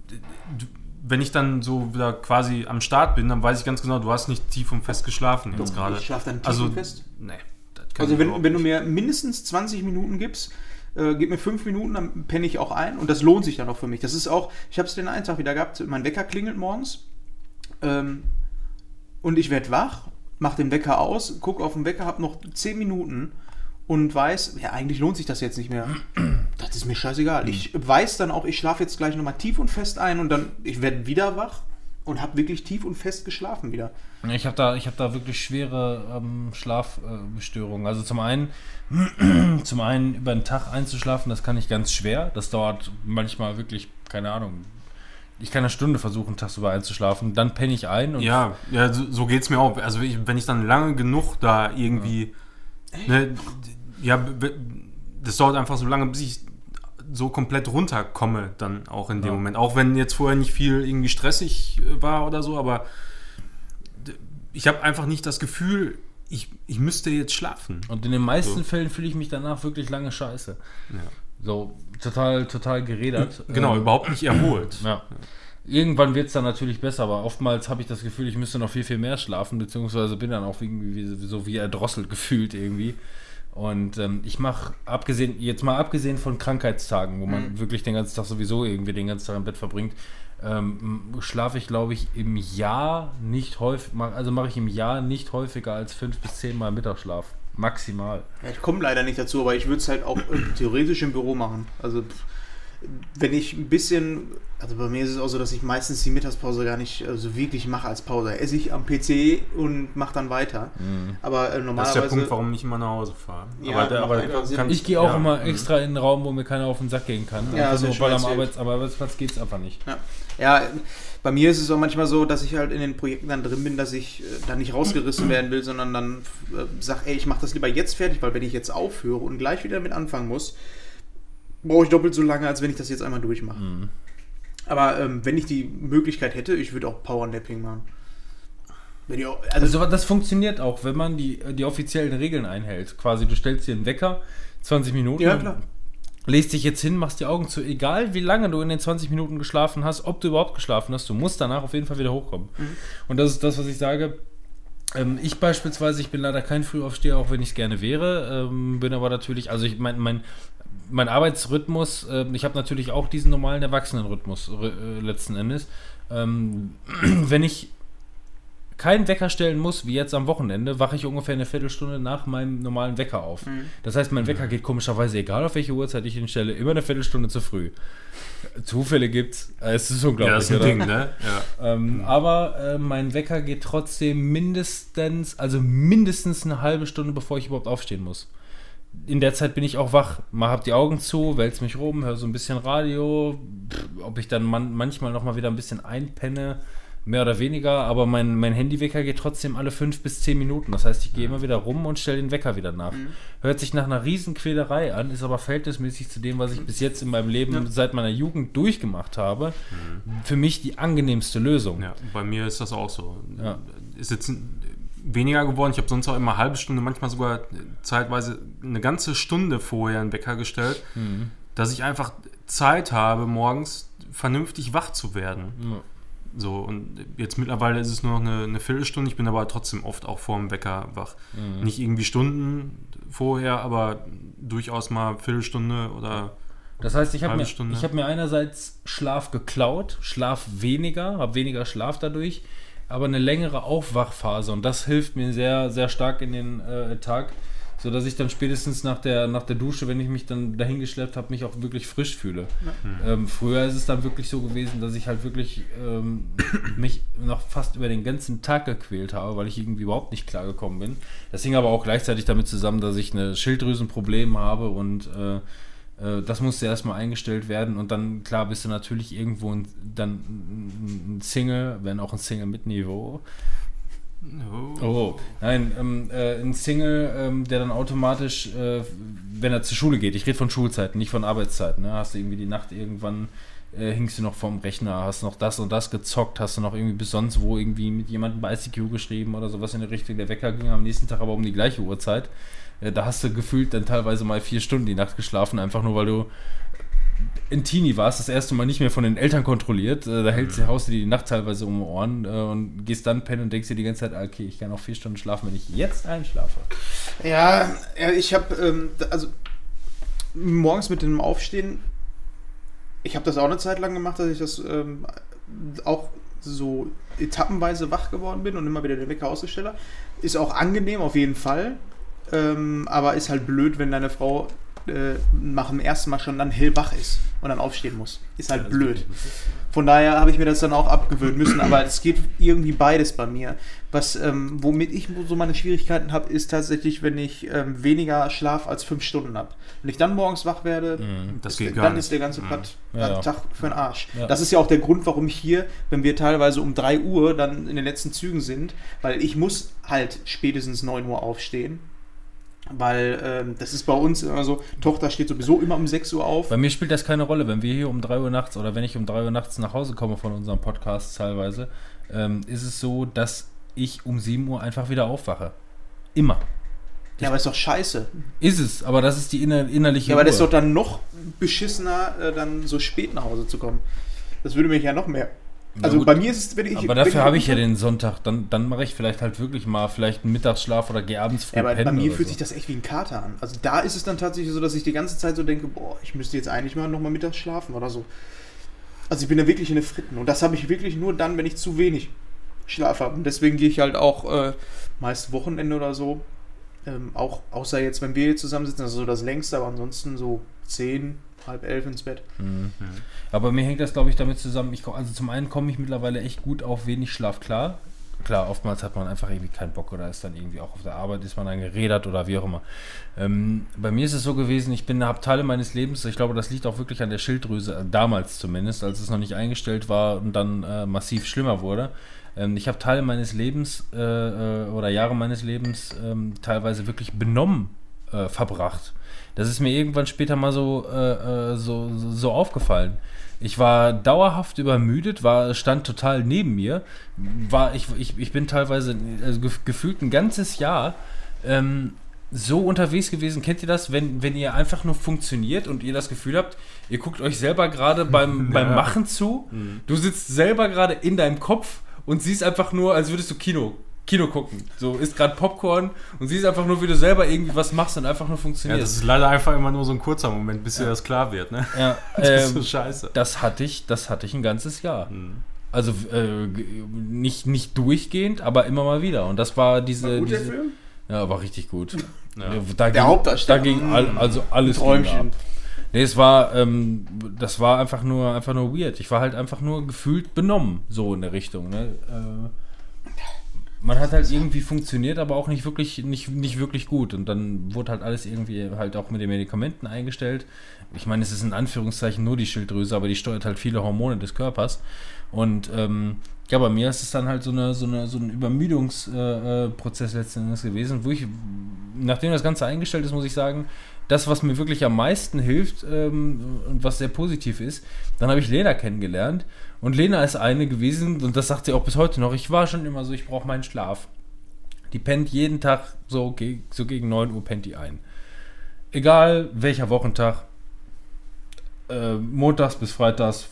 wenn ich dann so wieder quasi am Start bin, dann weiß ich ganz genau, du hast nicht tief und fest geschlafen jetzt gerade. Ich schlafe dann tief also, und fest. Nee. das kann Also wenn, wenn du mir mindestens 20 Minuten gibst, äh, gib mir fünf Minuten, dann penne ich auch ein und das lohnt sich dann auch für mich. Das ist auch, ich habe es den einen Tag wieder gehabt, mein Wecker klingelt morgens ähm, und ich werde wach, mach den Wecker aus, gucke auf den Wecker, habe noch 10 Minuten und weiß, ja eigentlich lohnt sich das jetzt nicht mehr. Das ist mir scheißegal. Ich weiß dann auch, ich schlafe jetzt gleich nochmal tief und fest ein und dann, ich werde wieder wach und habe wirklich tief und fest geschlafen wieder. Ich habe da, ich hab da wirklich schwere ähm, Schlafstörungen. also zum einen, zum einen über den Tag einzuschlafen, das kann ich ganz schwer. Das dauert manchmal wirklich keine Ahnung, ich kann eine Stunde versuchen, tagsüber einzuschlafen, dann penne ich ein und Ja, ja so, so geht es mir auch. Also ich, wenn ich dann lange genug da irgendwie. Ne, d- ja, das dauert einfach so lange, bis ich so komplett runterkomme, dann auch in dem Ja. Moment. Auch wenn jetzt vorher nicht viel irgendwie stressig äh, war oder so, aber ich habe einfach nicht das Gefühl, ich, ich müsste jetzt schlafen. Und in den meisten So. Fällen fühle ich mich danach wirklich lange scheiße. Ja. So total, total gerädert. Genau, Ähm, überhaupt nicht erholt. Ja. Irgendwann wird es dann natürlich besser, aber oftmals habe ich das Gefühl, ich müsste noch viel, viel mehr schlafen, beziehungsweise bin dann auch irgendwie wie, so wie erdrosselt gefühlt irgendwie. Und ähm, ich mache, abgesehen, jetzt mal abgesehen von Krankheitstagen, wo man wirklich den ganzen Tag sowieso irgendwie den ganzen Tag im Bett verbringt, ähm, schlafe ich, glaube ich, im Jahr nicht häufig, also mache ich im Jahr nicht häufiger als fünf bis zehn Mal Mittagsschlaf. Maximal. Ja, ich komme leider nicht dazu, aber ich würde es halt auch äh, theoretisch im Büro machen. Also pff, wenn ich ein bisschen, also bei mir ist es auch so, dass ich meistens die Mittagspause gar nicht so wirklich mache als Pause. Esse ich am PC und mache dann weiter. Aber äh, Das ist normalerweise. der Punkt, warum ich immer nach Hause fahre. Ja, aber aber kann- Ich gehe auch ja. immer extra in einen Raum, wo mir keiner auf den Sack gehen kann. Ja, ja weil am. Arbeits Arbeitsplatz geht es einfach nicht. Ja. ja, bei mir ist es auch manchmal so, dass ich halt in den Projekten dann drin bin, dass ich äh, da nicht rausgerissen werden will, sondern dann äh, sag, ey, ich mache das lieber jetzt fertig, weil wenn ich jetzt aufhöre und gleich wieder mit anfangen muss, brauche ich doppelt so lange, als wenn ich das jetzt einmal durchmache. Mhm. Aber ähm, wenn ich die Möglichkeit hätte, ich würde auch Powernapping machen. Auch, also, Also das funktioniert auch, wenn man die, die offiziellen Regeln einhält. Quasi, du stellst dir einen Wecker, 20 Minuten. ja, klar. Legst dich jetzt hin, machst die Augen zu, egal wie lange du in den 20 Minuten geschlafen hast, ob du überhaupt geschlafen hast, du musst danach auf jeden Fall wieder hochkommen. Mhm. Und das ist das, was ich sage. Ähm, ich beispielsweise, ich bin leider kein Frühaufsteher, auch wenn ich es gerne wäre. Ähm, bin aber natürlich, also ich mein, mein, mein Arbeitsrhythmus, ähm, ich habe natürlich auch diesen normalen Erwachsenenrhythmus äh, letzten Endes. Ähm, wenn ich keinen Wecker stellen muss, wie jetzt am Wochenende, wache ich ungefähr eine Viertelstunde nach meinem normalen Wecker auf. Mhm. Das heißt, mein Wecker geht komischerweise, egal auf welche Uhrzeit ich ihn stelle, immer eine Viertelstunde zu früh. Zufälle gibt's. Äh, Es ist unglaublich. Ja, das ist ein oder? Ding, ne? Ja. Ähm, Aber äh, mein Wecker geht trotzdem mindestens, also mindestens eine halbe Stunde, bevor ich überhaupt aufstehen muss. In der Zeit bin ich auch wach. Mal hab die Augen zu, wälz mich rum, höre so ein bisschen Radio. Pff, ob ich dann man manchmal noch mal wieder ein bisschen einpenne, mehr oder weniger. Aber mein, mein Handywecker geht trotzdem alle fünf bis zehn Minuten. Das heißt, ich gehe immer wieder rum und stelle den Wecker wieder nach. Hört sich nach einer Riesenquälerei an, ist aber verhältnismäßig zu dem, was ich bis jetzt in meinem Leben seit meiner Jugend durchgemacht habe, für mich die angenehmste Lösung. Ja, bei mir ist das auch so. Ja. Ein- weniger geworden. Ich habe sonst auch immer eine halbe Stunde, manchmal sogar zeitweise eine ganze Stunde vorher einen Wecker gestellt, Mhm. dass ich einfach Zeit habe, morgens vernünftig wach zu werden. Ja. So, und jetzt mittlerweile ist es nur noch eine, eine Viertelstunde. Ich bin aber trotzdem oft auch vor dem Wecker wach. Mhm. Nicht irgendwie Stunden vorher, aber durchaus mal Viertelstunde oder Das heißt, ich habe mir, ich hab mir einerseits Schlaf geklaut, Schlaf weniger, habe weniger Schlaf dadurch, aber eine längere Aufwachphase und das hilft mir sehr, sehr stark in den äh, Tag, sodass ich dann spätestens nach der, nach der Dusche, wenn ich mich dann dahingeschleppt habe, mich auch wirklich frisch fühle. Ähm, früher ist es dann wirklich so gewesen, dass ich halt wirklich ähm, mich noch fast über den ganzen Tag gequält habe, weil ich irgendwie überhaupt nicht klargekommen bin. Das hing aber auch gleichzeitig damit zusammen, dass ich eine Schilddrüsenproblem habe und äh, das musste erstmal eingestellt werden und dann, klar, bist du natürlich irgendwo ein, dann ein Single, wenn auch ein Single mit Niveau. Oh, nein, ähm, äh, ein Single, ähm, der dann automatisch, äh, wenn er zur Schule geht, ich rede von Schulzeiten, nicht von Arbeitszeiten, ne? hast du irgendwie die Nacht irgendwann, äh, hingst du noch vorm Rechner, hast noch das und das gezockt, hast du noch irgendwie bis sonst wo irgendwie mit jemandem bei ICQ geschrieben oder sowas in der Richtung, der Wecker ging am nächsten Tag aber um die gleiche Uhrzeit. Äh, da hast du gefühlt dann teilweise mal vier Stunden die Nacht geschlafen, einfach nur weil du in Teenie warst, das erste Mal nicht mehr von den Eltern kontrolliert. Äh, da hältst du, haust du dir die Nacht teilweise um die Ohren äh, und gehst dann pennen und denkst dir die ganze Zeit, okay, ich kann noch vier Stunden schlafen, wenn ich jetzt einschlafe. Ja, ich habe, ähm, also morgens mit dem Aufstehen, ich habe das auch eine Zeit lang gemacht, dass ich das ähm, auch so etappenweise wach geworden bin und immer wieder den Wecker ausgestellt habe. Ist auch angenehm auf jeden Fall, ähm, aber ist halt blöd, wenn deine Frau äh, nach dem ersten Mal schon dann hellwach ist und dann aufstehen muss. Ist halt blöd. Von daher habe ich mir das dann auch abgewöhnen müssen, aber es geht irgendwie beides bei mir. Was, ähm, womit ich so meine Schwierigkeiten habe, ist tatsächlich, wenn ich ähm, weniger Schlaf als fünf Stunden habe. Wenn ich dann morgens wach werde, Das ist, dann ist der ganze Mhm. Platt, Ja, ja. Tag für den Arsch. Ja. Das ist ja auch der Grund, warum ich hier, wenn wir teilweise um 3 Uhr dann in den letzten Zügen sind, weil ich muss halt spätestens 9 Uhr aufstehen. Weil ähm, das ist bei uns immer so, Tochter steht sowieso immer um 6 Uhr auf. Bei mir spielt das keine Rolle. Wenn wir hier um 3 Uhr nachts oder wenn ich um 3 Uhr nachts nach Hause komme von unserem Podcast teilweise, ähm, ist es so, dass ich um 7 Uhr einfach wieder aufwache. Immer. Ja, aber ist doch scheiße. Ist es, aber das ist die inner innerliche Ja, aber das ist Ruhe. doch dann noch beschissener, äh, dann so spät nach Hause zu kommen. Das würde mich ja noch mehr. Also bei mir ist es, wenn ich. Aber dafür habe ich ja den Sonntag. Dann, dann mache ich vielleicht halt wirklich mal vielleicht einen Mittagsschlaf oder gehe abends früh Ja, aber bei mir fühlt so. sich das echt wie ein Kater an. Also da ist es dann tatsächlich so, dass ich die ganze Zeit so denke, boah, ich müsste jetzt eigentlich mal nochmal mittags schlafen oder so. Also ich bin da wirklich in den Fritten. Und das habe ich wirklich nur dann, wenn ich zu wenig Schlaf habe. Und deswegen gehe ich halt auch äh, meist Wochenende oder so. Ähm, auch außer jetzt, wenn wir hier zusammensitzen, ist so das längste, aber ansonsten so zehn, halb elf ins Bett. Mhm. Aber mir hängt das, glaube ich, damit zusammen. Ich, also zum einen komme ich mittlerweile echt gut auf wenig Schlaf klar. Klar, oftmals hat man einfach irgendwie keinen Bock oder ist dann irgendwie auch auf der Arbeit, ist man dann gerädert oder wie auch immer. Ähm, bei mir ist es so gewesen, ich bin habe Teile meines Lebens, ich glaube, das liegt auch wirklich an der Schilddrüse, äh, damals zumindest, als es noch nicht eingestellt war und dann äh, massiv schlimmer wurde. Ähm, ich habe Teile meines Lebens äh, äh, oder Jahre meines Lebens ähm, teilweise wirklich benommen äh, verbracht. Das ist mir irgendwann später mal so, äh, äh, so, so, aufgefallen. Ich war dauerhaft übermüdet, war, stand total neben mir. War, ich, ich, ich bin teilweise also gef- gefühlt ein ganzes Jahr ähm, so unterwegs gewesen. Kennt ihr das, wenn, wenn ihr einfach nur funktioniert und ihr das Gefühl habt, ihr guckt euch selber gerade beim, beim Ja. Machen zu? Du sitzt selber gerade in deinem Kopf und siehst einfach nur, als würdest du Kino, Kino gucken. So isst gerade Popcorn und siehst einfach nur, wie du selber irgendwie was machst und einfach nur Ja, funktionierst. das ist leider einfach immer nur so ein kurzer Moment, bis dir das klar wird, ne? Ja, Das ist so ähm, scheiße. das hatte ich, das hatte ich ein ganzes Jahr. Mhm. Also äh, nicht, nicht durchgehend, aber immer mal wieder. Und das war diese. diese Film? Ja, war richtig gut. Ja. Da Der ging, Hauptdarsteller. Da ging all, also alles ging Träumchen. Nee, es war, ähm, das war einfach nur, einfach nur weird. Ich war halt einfach nur gefühlt benommen, so in der Richtung. Ne? Äh, man hat halt irgendwie funktioniert, aber auch nicht wirklich, nicht, nicht wirklich gut. Und dann wurde halt alles irgendwie halt auch mit den Medikamenten eingestellt. Ich meine, es ist in Anführungszeichen nur die Schilddrüse, aber die steuert halt viele Hormone des Körpers. Und ähm, ja, bei mir ist es dann halt so, eine, so, eine, so ein Übermüdungsprozess äh, äh, letzten Endes gewesen, wo ich, nachdem das Ganze eingestellt ist, muss ich sagen, das, was mir wirklich am meisten hilft ähm, und was sehr positiv ist, dann habe ich Lena kennengelernt. Und Lena ist eine gewesen, und das sagt sie auch bis heute noch, ich war schon immer so, ich brauche meinen Schlaf. Die pennt jeden Tag, so, so gegen 9 Uhr pennt die ein. Egal welcher Wochentag, äh, montags bis freitags,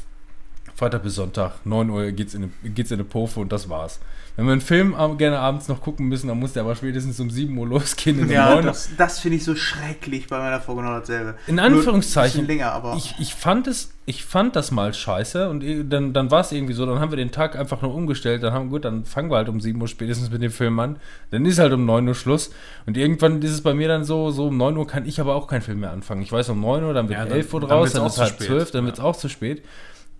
Freitag bis Sonntag, 9 Uhr geht's in geht's in eine Pofe und das war's. Wenn wir einen Film gerne abends noch gucken müssen, dann muss der aber spätestens um 7 Uhr losgehen. In Ja, 9 das, das finde ich so schrecklich bei meiner Frau genau dasselbe. In Anführungszeichen. länger, aber. Ich, ich, fand es, ich fand das mal scheiße und dann, dann war es irgendwie so, dann haben wir den Tag einfach nur umgestellt, dann haben gut, dann fangen wir halt um 7 Uhr spätestens mit dem Film an, dann ist halt um 9 Uhr Schluss und irgendwann ist es bei mir dann so, so um 9 Uhr kann ich aber auch keinen Film mehr anfangen. Ich weiß um 9 Uhr, dann wird Ja, dann- 11 Uhr dann draus, wird's dann auch ist halb spät. 12, dann Ja. wird es auch zu spät.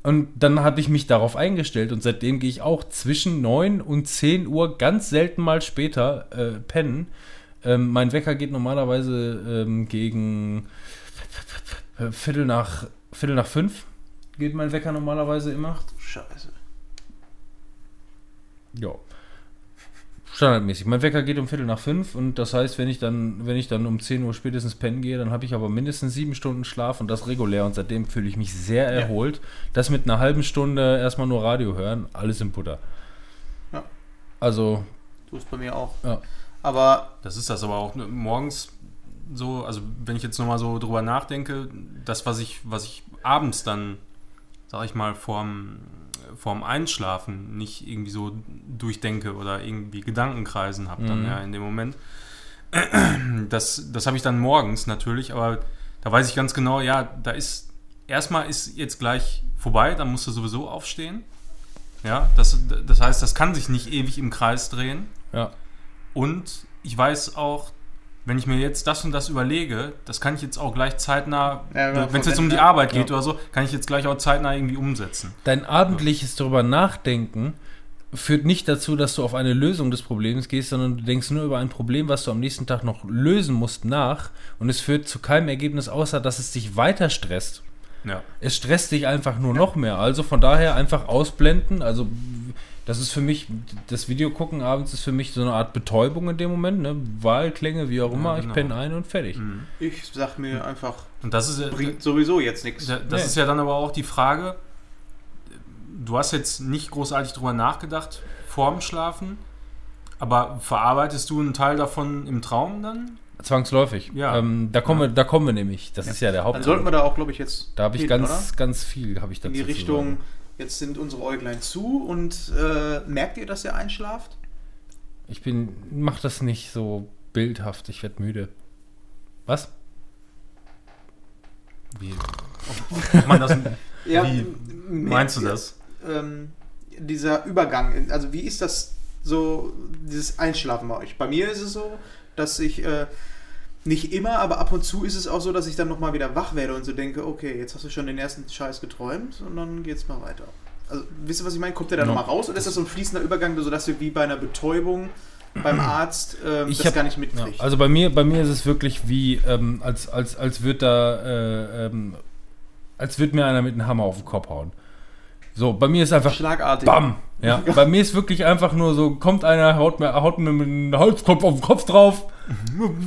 Und dann habe ich mich darauf eingestellt und seitdem gehe ich auch zwischen 9 und 10 Uhr ganz selten mal später äh, pennen. Ähm, mein Wecker geht normalerweise ähm, gegen äh, Viertel nach, Viertel nach fünf. Geht mein Wecker normalerweise immer. Scheiße. Ja. Standardmäßig. Mein Wecker geht um Viertel nach fünf und das heißt, wenn ich dann, wenn ich dann um 10 Uhr spätestens pennen gehe, dann habe ich aber mindestens sieben Stunden Schlaf und das regulär und seitdem fühle ich mich sehr erholt. Das mit einer halben Stunde erstmal nur Radio hören, alles im Butter. Ja. Also, So ist bei mir auch. Ja. Aber Das ist das aber auch ne, morgens so, also wenn ich jetzt nochmal so drüber nachdenke, das, was ich, was ich abends dann, sag ich mal, vorm, vorm Einschlafen nicht irgendwie so durchdenke oder irgendwie Gedankenkreisen habe dann Mhm. ja in dem Moment. Das, das habe ich dann morgens natürlich, aber da weiß ich ganz genau, ja, da ist, erstmal ist jetzt gleich vorbei, dann musst du sowieso aufstehen. Ja, das, das heißt, das kann sich nicht ewig im Kreis drehen. ja. Und ich weiß auch, wenn ich mir jetzt das und das überlege, das kann ich jetzt auch gleich zeitnah, Ja, ja, wenn es jetzt um die ja. Arbeit geht oder so, kann ich jetzt gleich auch zeitnah irgendwie umsetzen. Dein abendliches darüber nachdenken führt nicht dazu, dass du auf eine Lösung des Problems gehst, sondern du denkst nur über ein Problem, was du am nächsten Tag noch lösen musst, nach. Und es führt zu keinem Ergebnis, außer dass es dich weiter stresst. Ja. Es stresst dich einfach nur noch mehr. Also von daher einfach ausblenden. Also das ist für mich, das Video gucken abends ist für mich so eine Art Betäubung in dem Moment. Ne? Wahlklänge, wie auch immer. genau. Ich penne ein und fertig. Ich sag mir einfach, Und das ist, bringt sowieso jetzt nichts. Da- Das Nee. ist ja dann aber auch die Frage, du hast jetzt nicht großartig drüber nachgedacht vorm Schlafen, aber verarbeitest du einen Teil davon im Traum dann? Zwangsläufig. Ja. Ähm, da, kommen wir, da kommen wir nämlich. Das ist ja der Dann Haupt. sollten wir da auch, glaube ich, jetzt Da habe ich hin, ganz, ganz viel habe ich in dazu die zu Richtung, sagen. Jetzt sind unsere Äuglein zu und äh, merkt ihr, dass ihr einschlaft? Ich bin, mach das nicht so bildhaft. Ich werde müde. Was? Wie? Ob man das, Ja, Wie meinst du das? Ähm, dieser Übergang, also wie ist das so, dieses Einschlafen bei euch? Bei mir ist es so, dass ich äh, nicht immer, aber ab und zu ist es auch so, dass ich dann nochmal wieder wach werde und so denke, okay, jetzt hast du schon den ersten Scheiß geträumt und dann geht's mal weiter. Also, wisst ihr, was ich meine? Kommt der da Ja. nochmal raus oder ist das so ein fließender Übergang, sodass wir wie bei einer Betäubung beim Arzt ähm, Ich das hab- gar nicht Ja, mitkriegt? also bei mir, bei mir ist es wirklich wie, ähm, als, als, als würde da, äh, ähm, als würde mir einer mit einem Hammer auf den Kopf hauen. So, bei mir ist einfach Schlagartig. BAM! Ja, bei mir ist wirklich einfach nur so, kommt einer, haut mir, haut mir mit einem Holzkopf auf den Kopf drauf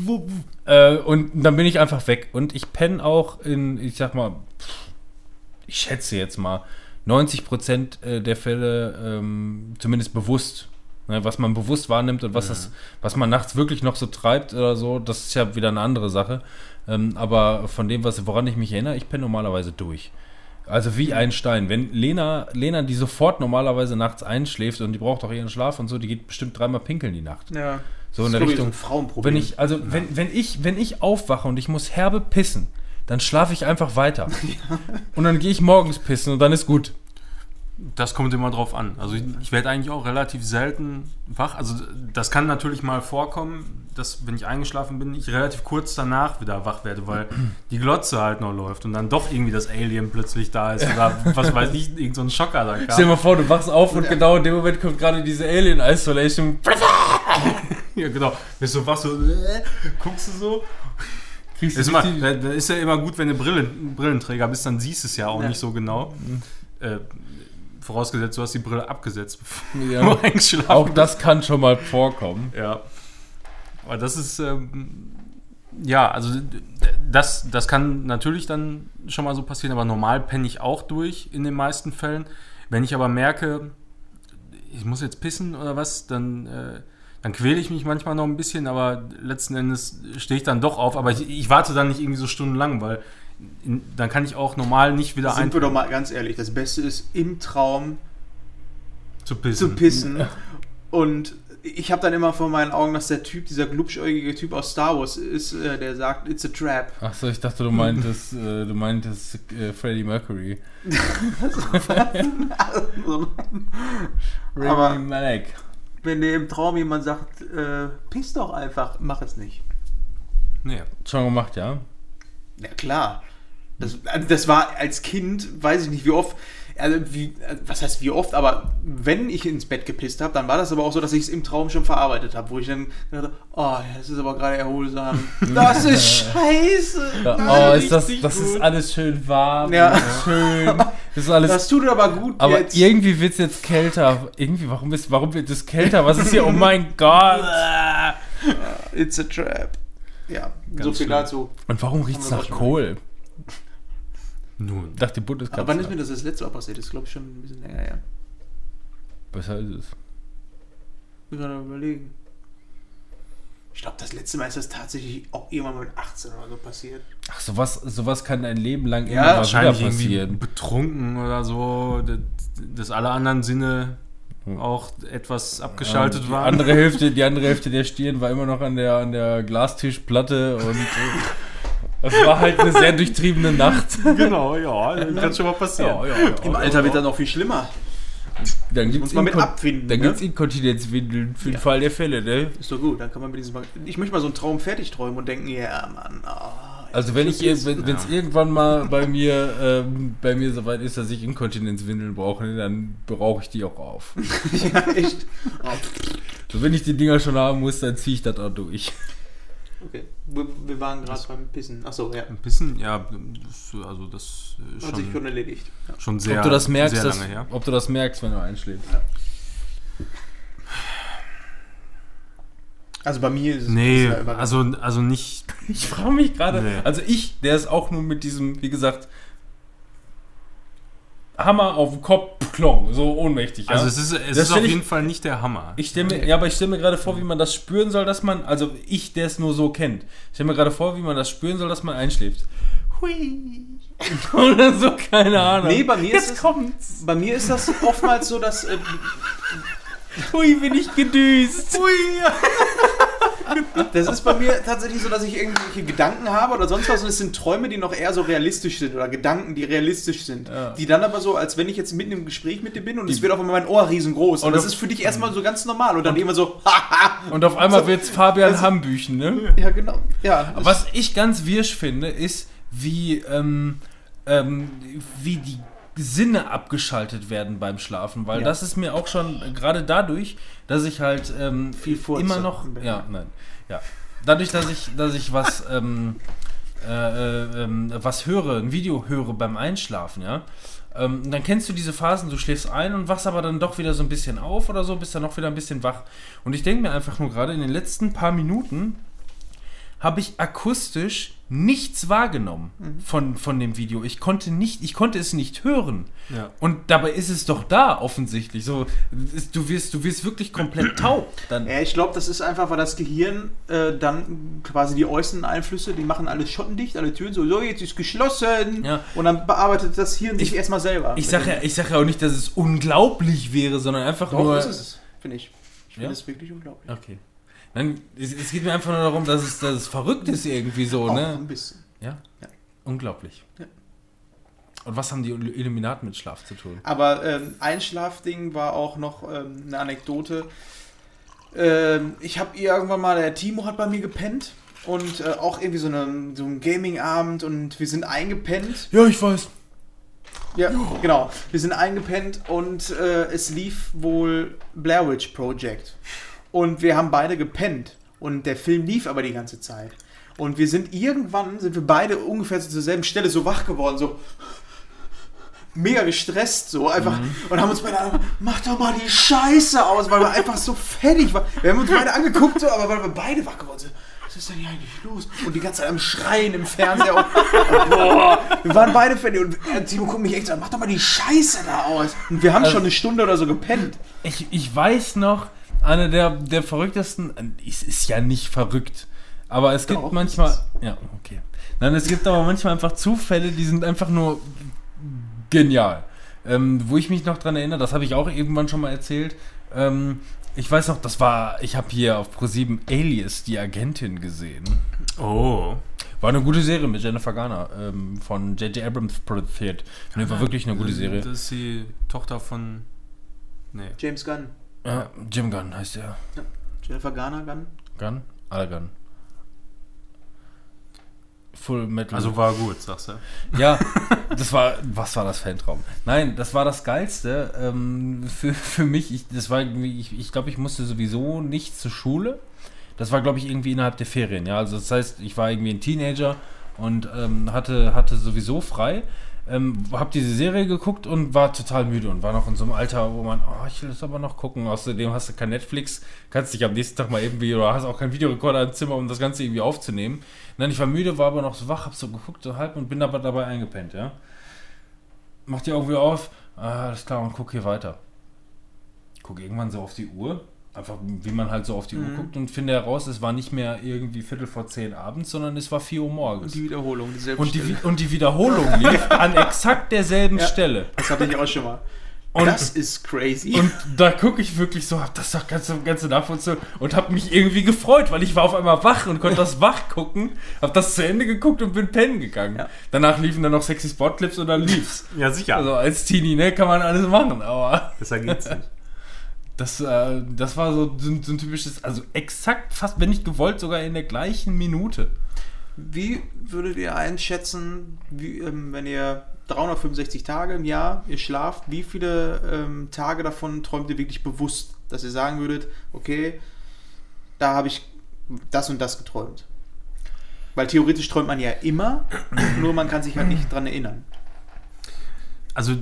äh, und dann bin ich einfach weg. Und ich penne auch in, ich sag mal, ich schätze jetzt mal, 90 Prozent äh, der Fälle ähm, zumindest bewusst. Ne, was man bewusst wahrnimmt und was, das, was man nachts wirklich noch so treibt oder so, das ist ja wieder eine andere Sache. Ähm, aber von dem, was, woran ich mich erinnere, ich penne normalerweise durch. Also wie ein Stein. Wenn Lena, Lena, die sofort normalerweise nachts einschläft und die braucht auch ihren Schlaf und so, die geht bestimmt dreimal pinkeln die Nacht. Ja. So in der ich, so Richtung. ein Frauenproblem. Wenn ich, also wenn, wenn ich, wenn ich aufwache und ich muss herbe pissen, dann schlafe ich einfach weiter. Und dann gehe ich morgens pissen und dann ist gut. Das kommt immer drauf an. Also ich, ich werde eigentlich auch relativ selten wach. Also das kann natürlich mal vorkommen, dass wenn ich eingeschlafen bin, ich relativ kurz danach wieder wach werde, weil die Glotze halt noch läuft und dann doch irgendwie das Alien plötzlich da ist oder was weiß ich, irgend so ein Schocker da Stell dir kam. mal vor, du wachst auf und genau in dem Moment kommt gerade diese Alien Isolation. Ja, genau. Bist du wach so, äh, guckst du so. Kriegst Ist, du immer, die- da da ist ja immer gut, wenn du Brillen, Brillenträger bist, dann siehst du es ja auch Ja. nicht so genau. Äh, vorausgesetzt, du hast die Brille abgesetzt, bevor Ja. du eingeschlafen Auch das kann schon mal vorkommen. Ja. Aber das ist, ähm, ja, also das, das kann natürlich dann schon mal so passieren, aber normal penne ich auch durch in den meisten Fällen. Wenn ich aber merke, ich muss jetzt pissen oder was, dann, äh, dann quäle ich mich manchmal noch ein bisschen, aber letzten Endes stehe ich dann doch auf. Aber ich, ich warte dann nicht irgendwie so stundenlang, weil dann kann ich auch normal nicht wieder Sind wir doch mal ganz ehrlich, das Beste ist im Traum zu pissen. zu pissen. Und ich habe dann immer vor meinen Augen, dass der Typ, dieser glubschäugige Typ aus Star Wars ist, äh, der sagt, it's a trap. Achso, ich dachte, du meintest, äh, du meintest äh, Freddie Mercury. Aber- Malek. Wenn dir im Traum jemand sagt, äh, piss doch einfach, mach es nicht. Nee. Schon gemacht, ja? Ja, klar. Das, also das war als Kind, weiß ich nicht wie oft, also wie, was heißt wie oft, aber wenn ich ins Bett gepisst habe, dann war das aber auch so, dass ich es im Traum schon verarbeitet habe, wo ich dann dachte, oh, das ist aber gerade erholsam. Das ist scheiße. Ja, oh, ist das, das ist alles schön warm, Ja. schön. Das ist alles. Das tut aber gut aber jetzt. irgendwie wird es jetzt kälter. Irgendwie, warum, ist, warum wird es kälter? Was ist hier? Oh mein Gott! It's a trap. Ja, Ganz so viel schlimm. dazu. Und warum riecht es nach auch schon Nun. Dachte die Aber Bundeskanzlerin. wann ist mir das das letzte Mal passiert? Das ist, glaube ich, schon ein bisschen länger her. Besser ist es. Ich muss gerade überlegen. Ich glaube, das letzte Mal ist das tatsächlich auch irgendwann mit 18 oder so passiert. Ach, sowas, sowas kann ein Leben lang Ja, immer mal wieder wahrscheinlich irgendwie passieren. betrunken oder so, dass, dass alle anderen Sinne auch etwas abgeschaltet die waren. Andere Hälfte, die andere Hälfte der Stirn war immer noch an der, an der Glastischplatte und äh, es war halt eine sehr durchtriebene Nacht. genau, ja, kann schon mal passieren. Im Alter wird das noch viel schlimmer. Dann Muss gibt's man mit abfinden, Dann ne? gibt's Inkontinenzwindeln für den Ja. Fall der Fälle, ne? Ist doch gut, dann kann man mit diesem. Ich möchte mal so einen Traum fertig träumen und denken, ja, Mann. ah, Also wenn ich jetzt- wenn es irgendwann mal bei mir ähm, bei mir soweit ist, dass ich Inkontinenzwindeln brauche, ne, dann brauche ich die auch auf. ja, echt. Ah, So wenn ich die Dinger schon haben muss, dann ziehe ich das auch durch. Okay. Wir, wir waren gerade beim Pissen. Achso, ja. Ein bisschen, ja, das, also das ist Hat sich schon, schon erledigt. Ja. schon sehr, ob du das merkst, sehr lange her. ob du das merkst, wenn du einschläfst. Also bei mir ist es Nee, ist ja also, also nicht. Ich frage mich gerade, Nee. also ich, der ist auch nur mit diesem, wie gesagt, Hammer auf den Kopf, klong, so ohnmächtig. Ja? Also es ist, es Das ist auf ich- jeden Fall nicht der Hammer. Ich stelle mir, ja, aber ich stelle mir gerade vor, wie man das spüren soll, dass man, also ich, der es nur so kennt, ich stelle mir gerade vor, wie man das spüren soll, dass man einschläft. Hui. Oder so, keine Ahnung. Nee, bei mir Jetzt ist es- kommt's. Bei mir ist das oftmals so, dass. Äh, Hui, bin ich gedüst. Hui. das ist bei mir tatsächlich so, dass ich irgendwelche Gedanken habe oder sonst was und es sind Träume, die noch eher so realistisch sind oder Gedanken, die realistisch sind. Ja. Die dann aber so, als wenn ich jetzt mitten im Gespräch mit dir bin und Die- es wird auf einmal mein Ohr riesengroß. Und, Und das ist für dich erstmal so ganz normal und dann immer so, haha. Und auf einmal So, wird's Fabian also- Hambüchen, ne? Ja, genau. Ja, Was ich ganz wirsch finde, ist, wie, ähm, ähm, wie die Sinne abgeschaltet werden beim Schlafen, weil Ja. das ist mir auch schon gerade dadurch, dass ich halt ähm, Viel Furze immer noch, ja, nein, ja, dadurch, dass ich, dass ich was, ähm, äh, äh, ähm, was höre, ein Video höre beim Einschlafen, ja. Ähm, dann kennst du diese Phasen, du schläfst ein und wachst aber dann doch wieder so ein bisschen auf oder so, bist dann noch wieder ein bisschen wach. Und ich denke mir einfach nur gerade in den letzten paar Minuten habe ich akustisch nichts wahrgenommen Mhm. von, von dem Video. Ich konnte nicht, ich konnte es nicht hören. Ja. Und dabei ist es doch da offensichtlich. So, ist, du wirst, du wirst wirklich komplett taub. Dann, Ja, ich glaube, das ist einfach, weil das Gehirn äh, dann quasi die äußeren Einflüsse, die machen alles schottendicht, alle Türen so, so jetzt ist geschlossen. Ja. Und dann bearbeitet das Hirn sich Ich- erstmal selber. ich sage ja, ich sag ja auch nicht, dass es unglaublich wäre, sondern einfach Doch, nur. das ist es, finde ich. Ich finde Ja? es wirklich unglaublich. Okay. Nein, es, es geht mir einfach nur darum, dass es, dass es verrückt ist irgendwie so, Auch ne? ein bisschen. Ja. Ja. Unglaublich. Ja. Und was haben die Illuminaten mit Schlaf zu tun? Aber ähm, ein Schlafding war auch noch ähm, eine Anekdote. Ähm, ich habe irgendwann mal, der Timo hat bei mir gepennt und äh, auch irgendwie so, eine, so ein Gaming-Abend und wir sind eingepennt. Ja, ich weiß. Ja, genau. Wir sind eingepennt und äh, es lief wohl Blair Witch Project. Und wir haben beide gepennt. Und der Film lief aber die ganze Zeit. Und wir sind irgendwann, sind wir beide ungefähr zur selben Stelle so wach geworden, so mega gestresst, so einfach. Und haben uns beide, an- mach doch mal die Scheiße aus, weil wir einfach so fertig waren. Wir haben uns beide angeguckt, so, aber weil wir beide wach geworden sind. Was ist denn hier eigentlich los? Und die ganze Zeit am Schreien im Fernseher. Und, boah, wir waren beide fertig. Und äh, Timo guckt mich echt so an, mach doch mal die Scheiße da aus. Und wir haben Also- schon eine Stunde oder so gepennt. Ich, ich weiß noch, eine der, der verrücktesten, es ist ja nicht verrückt, aber es gibt Doch, manchmal, ja, okay. Nein, es gibt aber manchmal einfach Zufälle, die sind einfach nur genial. Ähm, wo ich mich noch dran erinnere, das habe ich auch irgendwann schon mal erzählt, ähm, ich weiß noch, das war, ich habe hier auf Pro7 Alias, die Agentin gesehen. Oh. War eine gute Serie mit Jennifer Garner ähm, von J.J. Abrams produziert. Nee, war wirklich eine gute Serie. Das ist die Tochter von. Nee. James Gunn. Ja, Jim Gunn heißt der. Jennifer Garner Gunn. Gunn? Alle Gunn. Full Metal. Also war gut, sagst du. ja, das war, was war das für ein Traum? Nein, das war das Geilste ähm, für, für mich. Ich, das war irgendwie, ich, ich glaube, ich musste sowieso nicht zur Schule. Das war, glaube ich, irgendwie innerhalb der Ferien. Ja, also das heißt, ich war irgendwie ein Teenager und ähm, hatte, hatte sowieso frei. Ähm, hab diese Serie geguckt und war total müde und war noch in so einem Alter, wo man, oh, ich will das aber noch gucken. Außerdem hast du kein Netflix, kannst dich am nächsten Tag mal irgendwie, oder hast auch keinen Videorekorder im Zimmer, um das Ganze irgendwie aufzunehmen. Nein, ich war müde, war aber noch so wach, hab so geguckt, so halb und bin aber dabei eingepennt, ja. Mach die Augen wieder auf, ah, alles klar, und guck hier weiter. Guck irgendwann so auf die Uhr, einfach wie man halt so auf die Uhr guckt und finde heraus, es war nicht mehr irgendwie Viertel vor zehn abends, sondern es war 4 Uhr morgens. Die Wiederholung, dieselbe Und die, Stelle. Und die Wiederholung lief an exakt derselben Ja. Stelle. Das hatte ich auch schon mal. Und, das ist crazy. und da gucke ich wirklich so, hab das doch ganze, ganze Nachvollziehung und hab mich irgendwie gefreut, weil ich war auf einmal wach und konnte das wach gucken, hab das zu Ende geguckt und bin pennen gegangen. Ja. Danach liefen dann noch sexy Spotclips und dann lief's. Ja, sicher. Also als Teenie, ne, kann man alles machen, aber Besser geht's nicht. Das, äh, das war so, so, ein- so ein typisches, also exakt fast, wenn nicht gewollt, sogar in der gleichen Minute. Wie würdet ihr einschätzen, wie, ähm, wenn ihr 365 Tage im Jahr, ihr schlaft, wie viele ähm, Tage davon träumt ihr wirklich bewusst, dass ihr sagen würdet, okay, da habe ich das und das geträumt? Weil theoretisch träumt man ja immer, nur man kann sich halt nicht dran erinnern. Also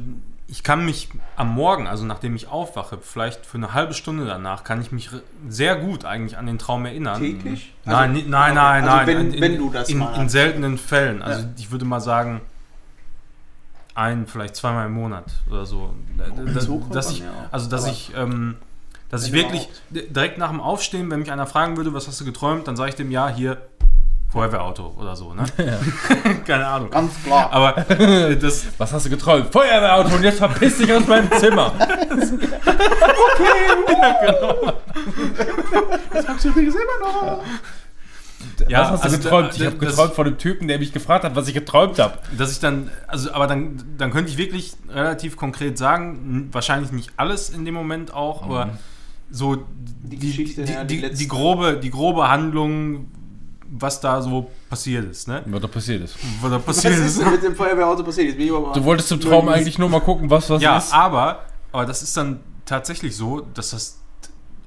ich kann mich am Morgen, also nachdem ich aufwache, vielleicht für eine halbe Stunde danach, kann ich mich sehr gut eigentlich an den Traum erinnern. Täglich? Nein, Also- nein, okay, nein, also nein. wenn- in, wenn du das in, mal in seltenen Fällen. Also Ja. ich würde mal sagen, ein, vielleicht zweimal im Monat oder so. Das, so kommt dass ich, also dass Aber- ich, ähm, dass ich wirklich direkt nach dem Aufstehen, wenn mich einer fragen würde, was hast du geträumt, dann sage ich dem ja hier Feuerwehrauto oder so, ne? Keine Ahnung. Ganz klar. Aber äh, das, Was hast du geträumt? Feuerwehrauto und jetzt verpiss dich aus meinem Zimmer. sagst du übrigens immer noch. ja, was hast du also geträumt? da- Ich habe das- geträumt von dem Typen, der mich gefragt hat, was ich geträumt habe. dass ich dann, also aber dann, dann könnte ich wirklich relativ konkret sagen, wahrscheinlich nicht alles in dem Moment auch, aber so die, die, Geschichte, die, ja, die grobe, die grobe Handlung, was da so passiert ist, ne? Was da passiert ist. Was da Was passiert ist ist. mit dem Feuerwehrauto passiert? Mal- Du wolltest zum Traum eigentlich nur mal gucken, was was Ja, ist. aber, aber das ist dann tatsächlich so, dass das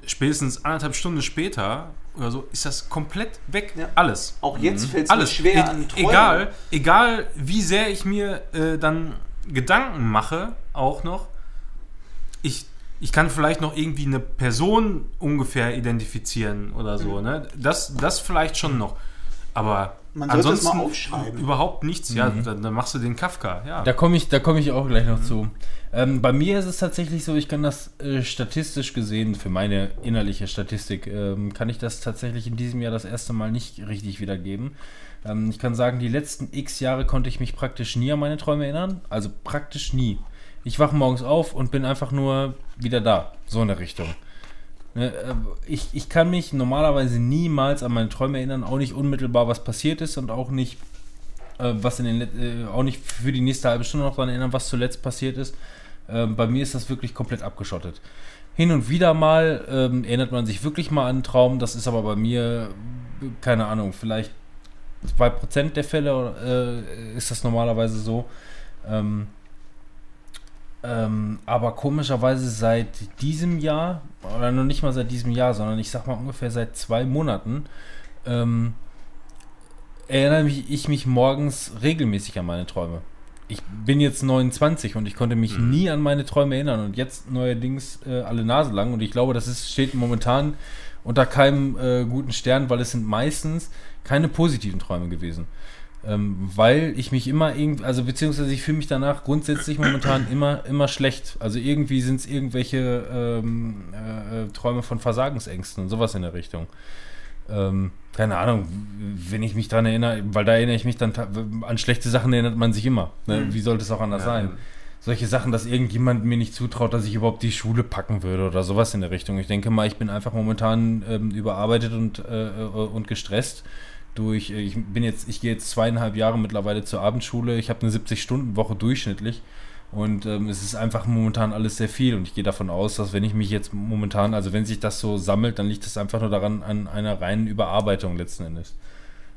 spätestens anderthalb Stunden später oder so ist das komplett weg, Ja. alles. Auch jetzt fällt es mir schwer E- an Träumen. egal, egal, wie sehr ich mir äh, dann Gedanken mache, auch noch, ich, ich kann vielleicht noch irgendwie eine Person ungefähr identifizieren oder so, Mhm. ne? Das, das vielleicht schon noch. Aber Man es ansonsten mal aufschreiben. überhaupt nichts. Ja, dann, dann machst du den Kafka. Ja. Da komme ich, da komme ich auch gleich noch zu. Ähm, bei mir ist es tatsächlich so, ich kann das äh, statistisch gesehen, für meine innerliche Statistik, ähm, kann ich das tatsächlich in diesem Jahr das erste Mal nicht richtig wiedergeben. Ähm, ich kann sagen, die letzten x Jahre konnte ich mich praktisch nie an meine Träume erinnern. Also praktisch nie. Ich wache morgens auf und bin einfach nur wieder da. So in der Richtung. Ne, äh, ich, ich kann mich normalerweise niemals an meine Träume erinnern, auch nicht unmittelbar, was passiert ist und auch nicht äh, was in den äh, auch nicht für die nächste halbe Stunde noch daran erinnern, was zuletzt passiert ist. Ähm, bei mir ist das wirklich komplett abgeschottet. Hin und wieder mal ähm, erinnert man sich wirklich mal an einen Traum, das ist aber bei mir, keine Ahnung, vielleicht 2% der Fälle ist das normalerweise so. Ähm, ähm, aber komischerweise seit diesem Jahr, oder noch nicht mal seit diesem Jahr, sondern ich sag mal ungefähr seit zwei Monaten, ähm, erinnere mich, ich mich morgens regelmäßig an meine Träume. Ich bin jetzt 29 und ich konnte mich Mhm. nie an meine Träume erinnern und jetzt neuerdings äh, alle Nase lang und ich glaube, das ist, steht momentan unter keinem äh, guten Stern, weil es sind meistens keine positiven Träume gewesen. Ähm, weil ich mich immer irgendwie, also beziehungsweise ich fühle mich danach grundsätzlich momentan immer, immer schlecht. Also irgendwie sind es irgendwelche ähm, äh, äh, Träume von Versagensängsten und sowas in der Richtung. Ähm, keine Ahnung, wenn ich mich dran erinnere, weil da erinnere ich mich dann an schlechte Sachen erinnert man sich immer. Ne? Mhm. Wie sollte es auch anders Ja, sein? ja. Solche Sachen, dass irgendjemand mir nicht zutraut, dass ich überhaupt die Schule packen würde oder sowas in der Richtung. Ich denke mal, ich bin einfach momentan ähm, überarbeitet und, äh, äh, und gestresst durch, äh, ich bin jetzt, ich gehe jetzt zweieinhalb Jahre mittlerweile zur Abendschule. Ich habe eine 70-Stunden-Woche durchschnittlich. Und ähm, es ist einfach momentan alles sehr viel. Und ich gehe davon aus, dass wenn ich mich jetzt momentan, also wenn sich das so sammelt, dann liegt es einfach nur daran an einer reinen Überarbeitung letzten Endes.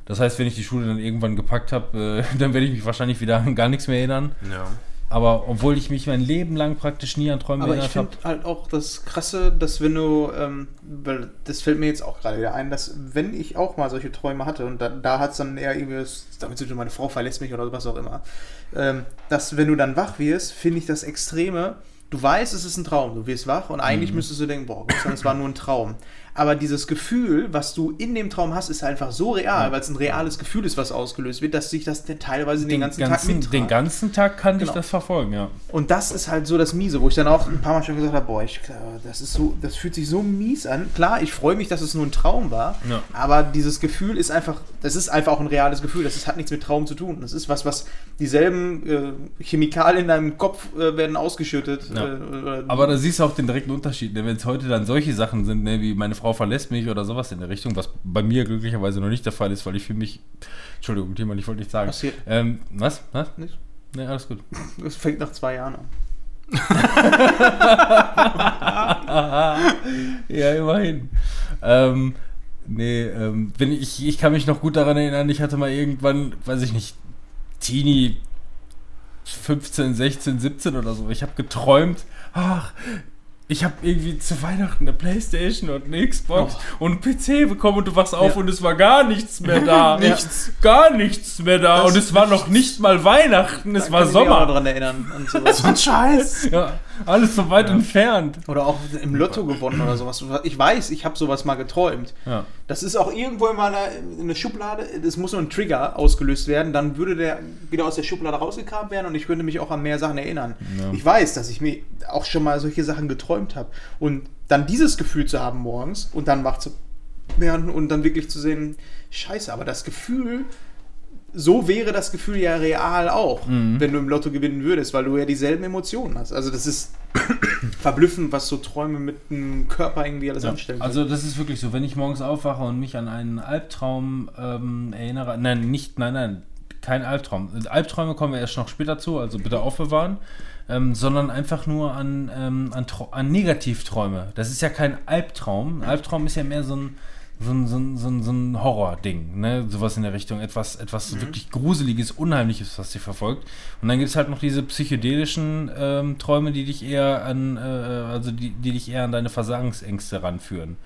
Das heißt, wenn ich die Schule dann irgendwann gepackt habe, äh, dann werde ich mich wahrscheinlich wieder an gar nichts mehr erinnern. Ja. Aber obwohl ich mich mein Leben lang praktisch nie an Träume Aber ich erinnert finde habe. halt auch das Krasse, dass wenn du, ähm, weil das fällt mir jetzt auch gerade wieder ein, dass wenn ich auch mal solche Träume hatte und da, da hat es dann eher irgendwie damit zu tun, meine Frau verlässt mich oder was auch immer, ähm, dass wenn du dann wach wirst, finde ich das Extreme, du weißt, es ist ein Traum, du wirst wach und eigentlich müsstest du denken, boah, es war nur ein Traum. Aber dieses Gefühl, was du in dem Traum hast, ist einfach so real, weil es ein reales Gefühl ist, was ausgelöst wird, dass sich das teilweise den, ganzen, Tag mittragt. den ganzen Tag kann Genau. ich das verfolgen, ja. Und das ist halt so das Miese, wo ich dann auch ein paar Mal schon gesagt habe, boah, ich, äh, das ist so, das fühlt sich so mies an. Klar, ich freue mich, dass es nur ein Traum war, Ja. aber dieses Gefühl ist einfach, das ist einfach auch ein reales Gefühl. Das ist, hat nichts mit Traum zu tun. Das ist was, was dieselben äh, Chemikalien in deinem Kopf äh, werden ausgeschüttet. Ja. Äh, Aber da siehst du auch den direkten Unterschied. Ne? Wenn es heute dann solche Sachen sind, ne? wie meine Frau verlässt mich oder sowas in der Richtung, was bei mir glücklicherweise noch nicht der Fall ist, weil ich für mich. Entschuldigung, Thema, ich wollte nicht sagen. Passiert. Ähm, was? Was? Nichts. Ne, alles gut. Das fängt nach zwei Jahren an. ja, immerhin. Ähm, nee, ähm, wenn ich, ich kann mich noch gut daran erinnern, ich hatte mal irgendwann, weiß ich nicht, Teenie 15, 16, 17 oder so. Ich habe geträumt, ach, ich habe irgendwie zu Weihnachten eine Playstation und eine Xbox und einen PC bekommen und du wachst auf Ja. und es war gar nichts mehr da. Nichts. Gar nichts mehr da. Das und es war noch nicht mal Weihnachten, es Da war kann ich mich auch Sommer. dran erinnern. Und sowas. So ein Scheiß. Ja, alles so weit entfernt. Oder auch im Lotto gewonnen oder sowas. Ich weiß, ich habe sowas mal geträumt. Ja. Das ist auch irgendwo in meiner in der Schublade. Das muss nur ein Trigger ausgelöst werden. Dann würde der wieder aus der Schublade rausgekramt werden und ich könnte mich auch an mehr Sachen erinnern. Ja. Ich weiß, dass ich mir auch schon mal solche Sachen geträumt habe. Und dann dieses Gefühl zu haben morgens und dann wach zu werden und dann wirklich zu sehen, scheiße, aber das Gefühl, so wäre das Gefühl ja real auch, Mhm. wenn du im Lotto gewinnen würdest, weil du ja dieselben Emotionen hast. Also das ist verblüffend, was so Träume mit dem Körper irgendwie alles Ja, anstellen. also das ist wirklich so, wenn ich morgens aufwache und mich an einen Albtraum ähm, erinnere, nein, nicht, nein, nein, kein Albtraum. Albträume kommen wir erst noch später zu, also bitte aufbewahren, ähm, sondern einfach nur an, ähm, an, an Negativträume. Das ist ja kein Albtraum. Ein Albtraum ist ja mehr so ein so ein, so ein, so ein, so ein Horror-Ding, ne? Sowas in der Richtung. Etwas, etwas wirklich Gruseliges, Unheimliches, was dich verfolgt. Und dann gibt es halt noch diese psychedelischen ähm, Träume, die dich eher an, äh, also die, die dich eher an deine Versagensängste ranführen.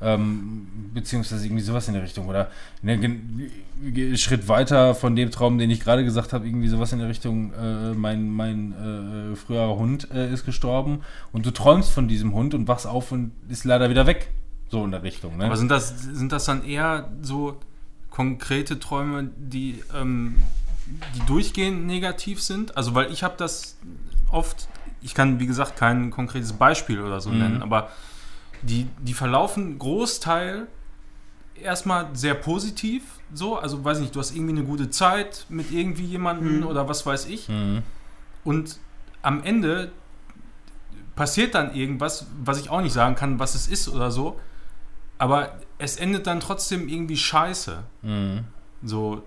Ähm, beziehungsweise irgendwie sowas in der Richtung. Oder ne, gen- ge- Schritt weiter von dem Traum, den ich gerade gesagt habe, irgendwie sowas in der Richtung, äh, mein, mein äh, früherer Hund äh, ist gestorben und du träumst von diesem Hund und wachst auf und ist leider wieder weg. So in der Richtung. Ne? Aber sind das, sind das dann eher so konkrete Träume, die, ähm, die durchgehend negativ sind? Also, weil ich habe das oft, ich kann wie gesagt kein konkretes Beispiel oder so Mhm. nennen, aber die, die verlaufen Großteil erstmal sehr positiv, so, also weiß nicht, du hast irgendwie eine gute Zeit mit irgendwie jemandem Mhm. oder was weiß ich. Mhm. Und am Ende passiert dann irgendwas, was ich auch nicht sagen kann, was es ist oder so. Aber es endet dann trotzdem irgendwie scheiße. Mhm. So,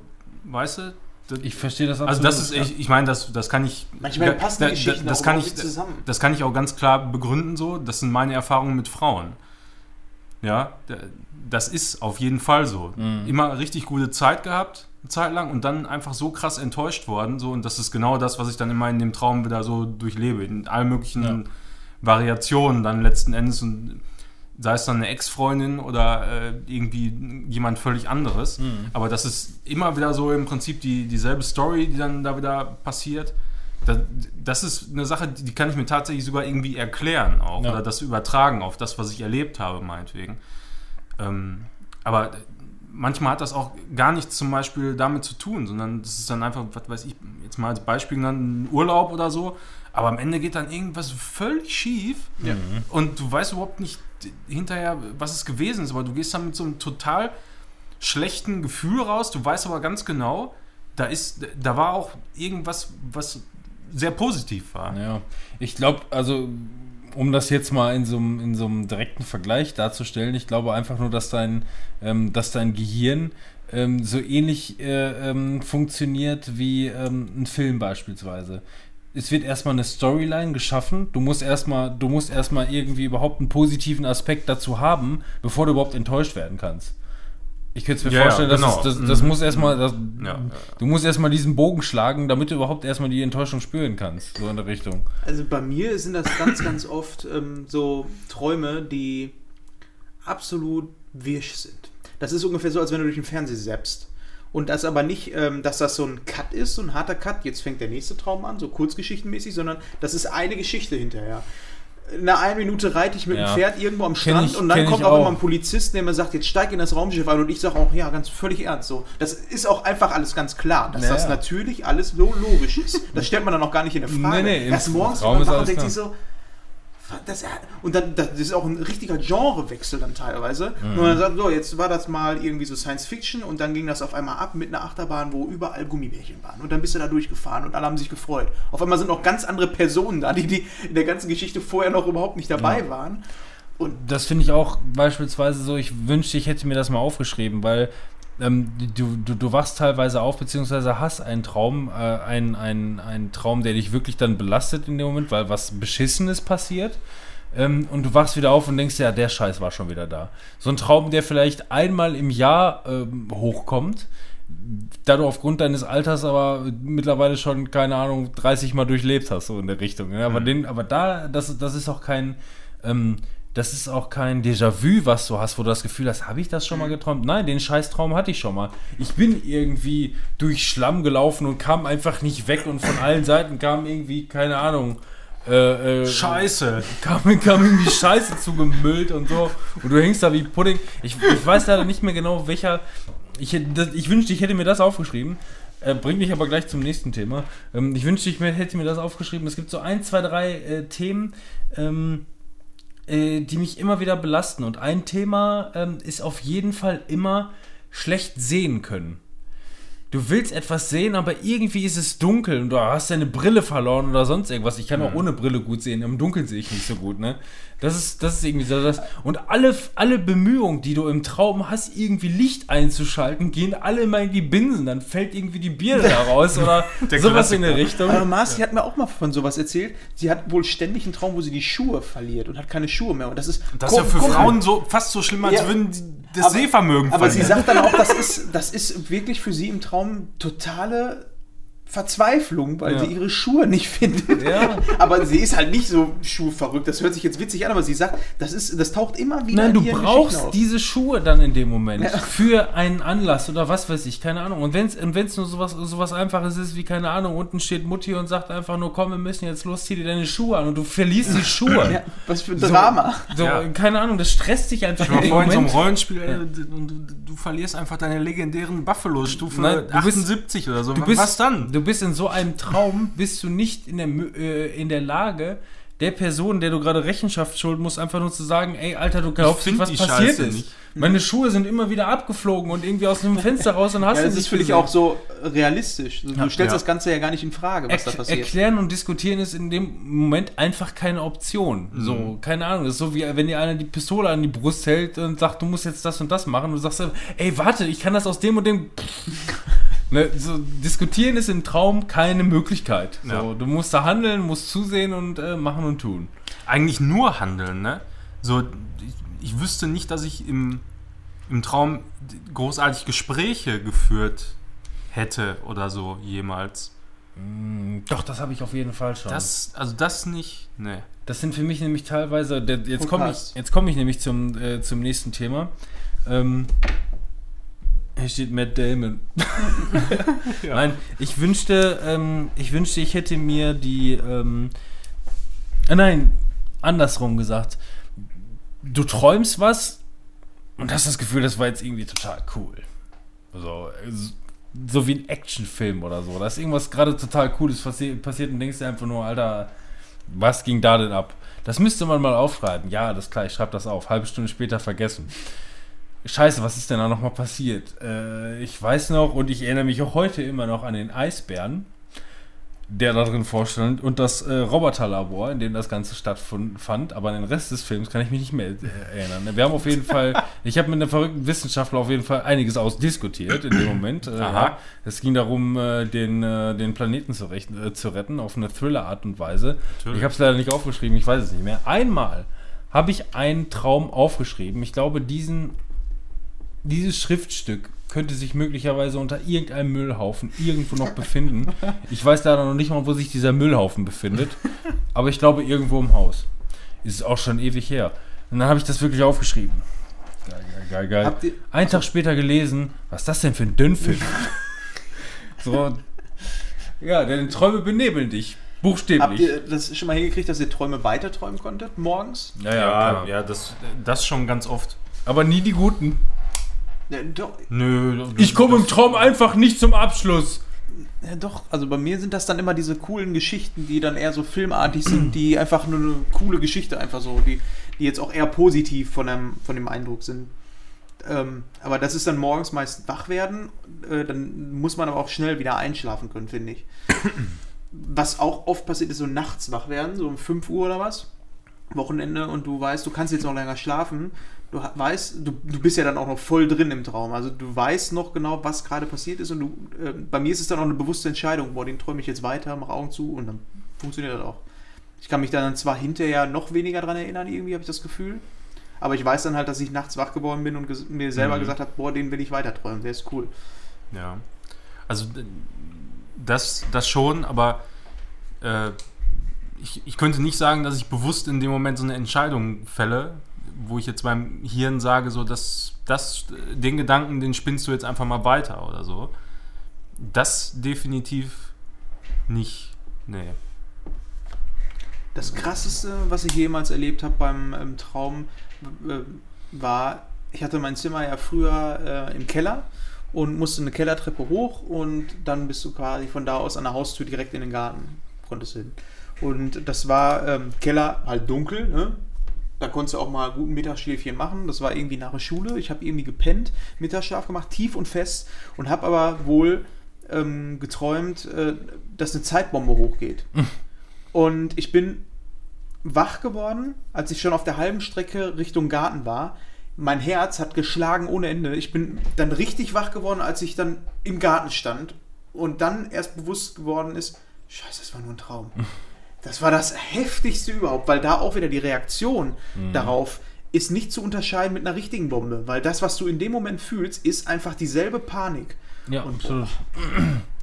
weißt du? Das, Ich verstehe das also das ist, ich, ich meine, das, das kann ich. Manchmal da- passen die da- Geschichten das auch kann ich, nicht zusammen. Das kann ich auch ganz klar begründen so. Das sind meine Erfahrungen mit Frauen. Ja, da- das ist auf jeden Fall so. Mhm. Immer richtig gute Zeit gehabt, eine Zeit lang, und dann einfach so krass enttäuscht worden. So, und das ist genau das, was ich dann immer in dem Traum wieder so durchlebe. In allen möglichen Ja. Variationen dann letzten Endes. Und sei es dann eine Ex-Freundin oder äh, irgendwie jemand völlig anderes. Mhm. Aber das ist immer wieder so im Prinzip die, dieselbe Story, die dann da wieder passiert. Das, das ist eine Sache, die kann ich mir tatsächlich sogar irgendwie erklären auch. Ja. Oder das übertragen auf das, was ich erlebt habe, meinetwegen. Ähm, aber manchmal hat das auch gar nichts zum Beispiel damit zu tun, sondern das ist dann einfach, was weiß ich, jetzt mal als Beispiel genannt, ein Urlaub oder so. Aber am Ende geht dann irgendwas völlig schief Ja. und du weißt überhaupt nicht hinterher, was es gewesen ist, aber du gehst dann mit so einem total schlechten Gefühl raus. Du weißt aber ganz genau, da ist, da war auch irgendwas, was sehr positiv war. Ja, ich glaube, also um das jetzt mal in so, einem- in so einem direkten Vergleich darzustellen, ich glaube einfach nur, dass dein, ähm, dass dein Gehirn ähm, so ähnlich äh, ähm, funktioniert wie ähm, ein Film beispielsweise. Es wird erstmal eine Storyline geschaffen. Du musst erstmal, du musst erstmal irgendwie überhaupt einen positiven Aspekt dazu haben, bevor du überhaupt enttäuscht werden kannst. Ich könnte mir Ja, ja, vorstellen, dass genau. es, das, das Mhm. muss erstmal, das, Ja, ja. du musst erstmal diesen Bogen schlagen, damit du überhaupt erstmal die Enttäuschung spüren kannst, so in der Richtung. Also bei mir sind das ganz, ganz oft ähm, so Träume, die absolut wirsch sind. Das ist ungefähr so, als wenn du durch den Fernseher zappst. Und das aber nicht, ähm, dass das so ein Cut ist, so ein harter Cut, jetzt fängt der nächste Traum an, so kurzgeschichtenmäßig, sondern das ist eine Geschichte hinterher. in einer einen Minute reite ich mit Ja. dem Pferd irgendwo am Strand ich- und dann kommt auch immer ein Polizist, der mir sagt, jetzt steig in das Raumschiff ein und ich sage auch, ja, ganz völlig ernst so. Das ist auch einfach alles ganz klar, dass Ja, das natürlich alles so logisch ist. Das stellt man dann auch gar nicht in der Frage. Nee, nee, Erst morgens Raum ist und denkt sich so, das, und dann das ist auch ein richtiger Genrewechsel dann teilweise. Mhm. Und man sagt, so, jetzt war das mal irgendwie so Science Fiction und dann ging das auf einmal ab mit einer Achterbahn, wo überall Gummibärchen waren. Und dann bist du da durchgefahren und alle haben sich gefreut. Auf einmal sind noch ganz andere Personen da, die, die in der ganzen Geschichte vorher noch überhaupt nicht dabei waren. Und Das finde ich auch beispielsweise so, ich wünschte, ich hätte mir das mal aufgeschrieben, weil ähm, du, du, du wachst teilweise auf, beziehungsweise hast einen Traum, äh, einen, einen, einen Traum, der dich wirklich dann belastet in dem Moment, weil was Beschissenes passiert. Ähm, und du wachst wieder auf und denkst, ja, der Scheiß war schon wieder da. So ein Traum, der vielleicht einmal im Jahr ähm, hochkommt, da du aufgrund deines Alters aber mittlerweile schon, keine Ahnung, 30 Mal durchlebt hast, so in der Richtung. Ja, aber, den, aber da, das, das ist auch kein, ähm, das ist auch kein Déjà-vu, was du hast, wo du das Gefühl hast, habe ich das schon mal geträumt? Nein, den Scheißtraum hatte ich schon mal. Ich bin irgendwie durch Schlamm gelaufen und kam einfach nicht weg und von allen Seiten kam irgendwie, keine Ahnung, äh, äh, Scheiße. kam, kam irgendwie Scheiße zugemüllt und so. Und du hängst da wie Pudding. Ich, ich weiß leider nicht mehr genau, welcher. Ich, das- ich wünschte, ich hätte mir das aufgeschrieben. Äh, bringt mich aber gleich zum nächsten Thema. Ähm, ich wünschte, ich hätte mir das aufgeschrieben. Es gibt so ein, zwei, drei äh, Themen, ähm, äh, die mich immer wieder belasten. Und ein Thema ähm, ist auf jeden Fall immer schlecht sehen können. Du willst etwas sehen, aber irgendwie ist es dunkel und du hast deine Brille verloren oder sonst irgendwas. Ich kann auch ohne Brille gut sehen, im Dunkeln sehe ich nicht so gut, ne? Das ist, das ist irgendwie so das. Und alle, alle Bemühungen, die du im Traum hast, irgendwie Licht einzuschalten, gehen alle immer in die Binsen. Dann fällt irgendwie die Birne da raus oder sowas in der Richtung. Aber Marci hat mir auch mal von sowas erzählt. Sie hat wohl ständig einen Traum, wo sie die Schuhe verliert und hat keine Schuhe mehr. Und das ist Das ist ja für Frauen so fast so schlimm, als Ja. würden die das Aber- Sehvermögen Aber sie sagt dann auch, das ist, das ist wirklich für sie im Traum totale Verzweiflung, weil Ja. sie ihre Schuhe nicht findet. Ja. Aber sie ist halt nicht so schuhverrückt. Das hört sich jetzt witzig an, aber sie sagt, das, ist, das taucht immer wieder Nein, in du brauchst diese Schuhe dann in dem Moment Ja. für einen Anlass oder was weiß ich, keine Ahnung. Und wenn es und wenn's nur sowas, sowas Einfaches ist wie, keine Ahnung, unten steht Mutti und sagt einfach nur, komm, wir müssen jetzt los, zieh dir deine Schuhe an und du verlierst die Schuhe. Ja, was für ein Drama. So, Ja. keine Ahnung, das stresst dich einfach Ich war vorhin so Moment. Rollenspiel äh, und du, du verlierst einfach deine legendären Buffalo-Stufe Nein, du bist- 78 oder so. Du bist, Was dann? Du bist in so einem Traum, bist du nicht in der, äh, in der Lage, der Person, der du gerade Rechenschaft schulden musst, einfach nur zu sagen, ey, Alter, du glaubst nicht, was passiert Scheiße ist. nicht. Meine Schuhe sind immer wieder abgeflogen und irgendwie aus einem Fenster raus und hast Ja, du das ist für dich auch so realistisch. Du Ja. stellst Ja. das Ganze ja gar nicht in Frage, was da Erk- passiert. Erklären und diskutieren ist in dem Moment einfach keine Option. Mhm. So, keine Ahnung. Das ist so wie wenn dir einer die Pistole an die Brust hält und sagt, du musst jetzt das und das machen. Und du sagst, ey, warte, ich kann das aus dem und dem. ne, so, diskutieren ist im Traum keine Möglichkeit. So, Ja. Du musst da handeln, musst zusehen und äh, machen und tun. Eigentlich nur handeln, ne? So, ich, ich wüsste nicht, dass ich im, im Traum großartig Gespräche geführt hätte oder so jemals. Doch, das habe ich auf jeden Fall schon. Das, also das nicht, ne. Das sind für mich nämlich teilweise. Der, jetzt komme ich, jetzt komm ich nämlich zum, äh, zum nächsten Thema. Ähm, hier steht Matt Damon. Nein, ich wünschte, ähm, ich wünschte, ich hätte mir die. Ähm, äh, nein, andersrum gesagt. Du träumst was und hast das Gefühl, das war jetzt irgendwie total cool. So, so wie ein Actionfilm oder so. Da ist irgendwas gerade total Cooles passi passiert und denkst dir einfach nur, Alter, was ging da denn ab? Das müsste man mal aufschreiben. Ja, das ist klar, ich schreibe das auf. Halbe Stunde später vergessen. Scheiße, was ist denn da nochmal passiert? Äh, ich weiß noch und ich erinnere mich auch heute immer noch an den Eisbären, der da drin vorstand und das äh, Roboterlabor, in dem das Ganze stattfand. Aber an den Rest des Films kann ich mich nicht mehr äh, erinnern. Wir haben auf jeden Fall, ich habe mit einem verrückten Wissenschaftler auf jeden Fall einiges ausdiskutiert in dem Moment. Äh, Aha. Es ging darum, äh, den, äh, den Planeten zu, zu retten, auf eine Thriller-Art und Weise. Natürlich. Ich habe es leider nicht aufgeschrieben, ich weiß es nicht mehr. Einmal habe ich einen Traum aufgeschrieben. Ich glaube, diesen, dieses Schriftstück könnte sich möglicherweise unter irgendeinem Müllhaufen irgendwo noch befinden. Ich weiß leider noch nicht mal, wo sich dieser Müllhaufen befindet. Aber ich glaube, irgendwo im Haus. Ist auch schon ewig her. Und dann habe ich das wirklich aufgeschrieben. Geil, geil, geil, geil. Einen Tag später gelesen, was ist das denn für ein Dünnfilm? so, ja, denn Träume benebeln dich. Buchstäblich. Habt ihr das schon mal hingekriegt, dass ihr Träume weiterträumen konntet morgens? ja, ja, Ja, ja, das, das schon ganz oft. Aber nie die guten. Ja, doch, Nö. Ich komme im Traum einfach nicht zum Abschluss. ja, doch, also bei mir sind das dann immer diese coolen Geschichten, die dann eher so filmartig sind, die einfach nur eine coole Geschichte einfach so, die, die jetzt auch eher positiv von dem, von dem Eindruck sind. Ähm, aber das ist dann morgens meist wach werden, äh, dann muss man aber auch schnell wieder einschlafen können, finde ich. Was auch oft passiert, ist so nachts wach werden, so um 5 Uhr oder was, Wochenende, und du weißt, du kannst jetzt noch länger schlafen. Du weißt, du, du bist ja dann auch noch voll drin im Traum. Also du weißt noch genau, was gerade passiert ist. Und du, äh, bei mir ist es dann auch eine bewusste Entscheidung, boah, den träume ich jetzt weiter, mach Augen zu und dann funktioniert das auch. Ich kann mich dann zwar hinterher noch weniger dran erinnern, irgendwie habe ich das Gefühl. Aber ich weiß dann halt, dass ich nachts wach geworden bin und mir selber Mhm. gesagt habe, boah, den will ich weiter träumen, der ist cool. Ja. Also d- das, das schon, aber äh, ich, ich könnte nicht sagen, dass ich bewusst in dem Moment so eine Entscheidung fälle, wo ich jetzt meinem Hirn sage, so dass das, den Gedanken, den spinnst du jetzt einfach mal weiter oder so. Das definitiv nicht. Nee. Das krasseste, was ich jemals erlebt habe beim ähm, Traum, äh, war, ich hatte mein Zimmer ja früher äh, im Keller und musste eine Kellertreppe hoch und dann bist du quasi von da aus an der Haustür direkt in den Garten, konntest hin. Und das war ähm, Keller halt dunkel, ne? Da konntest du auch mal guten Mittagsschläfchen machen. Das war irgendwie nach der Schule. Ich habe irgendwie gepennt, Mittagsschlaf gemacht, tief und fest und habe aber wohl ähm, geträumt, äh, dass eine Zeitbombe hochgeht. Und ich bin wach geworden, als ich schon auf der halben Strecke Richtung Garten war. Mein Herz hat geschlagen ohne Ende. Ich bin dann richtig wach geworden, als ich dann im Garten stand und dann erst bewusst geworden ist, scheiße, das war nur ein Traum. Das war das heftigste überhaupt, weil da auch wieder die Reaktion darauf ist nicht zu unterscheiden mit einer richtigen Bombe, weil das, was du in dem Moment fühlst, ist einfach dieselbe Panik. Ja, Und- absolut.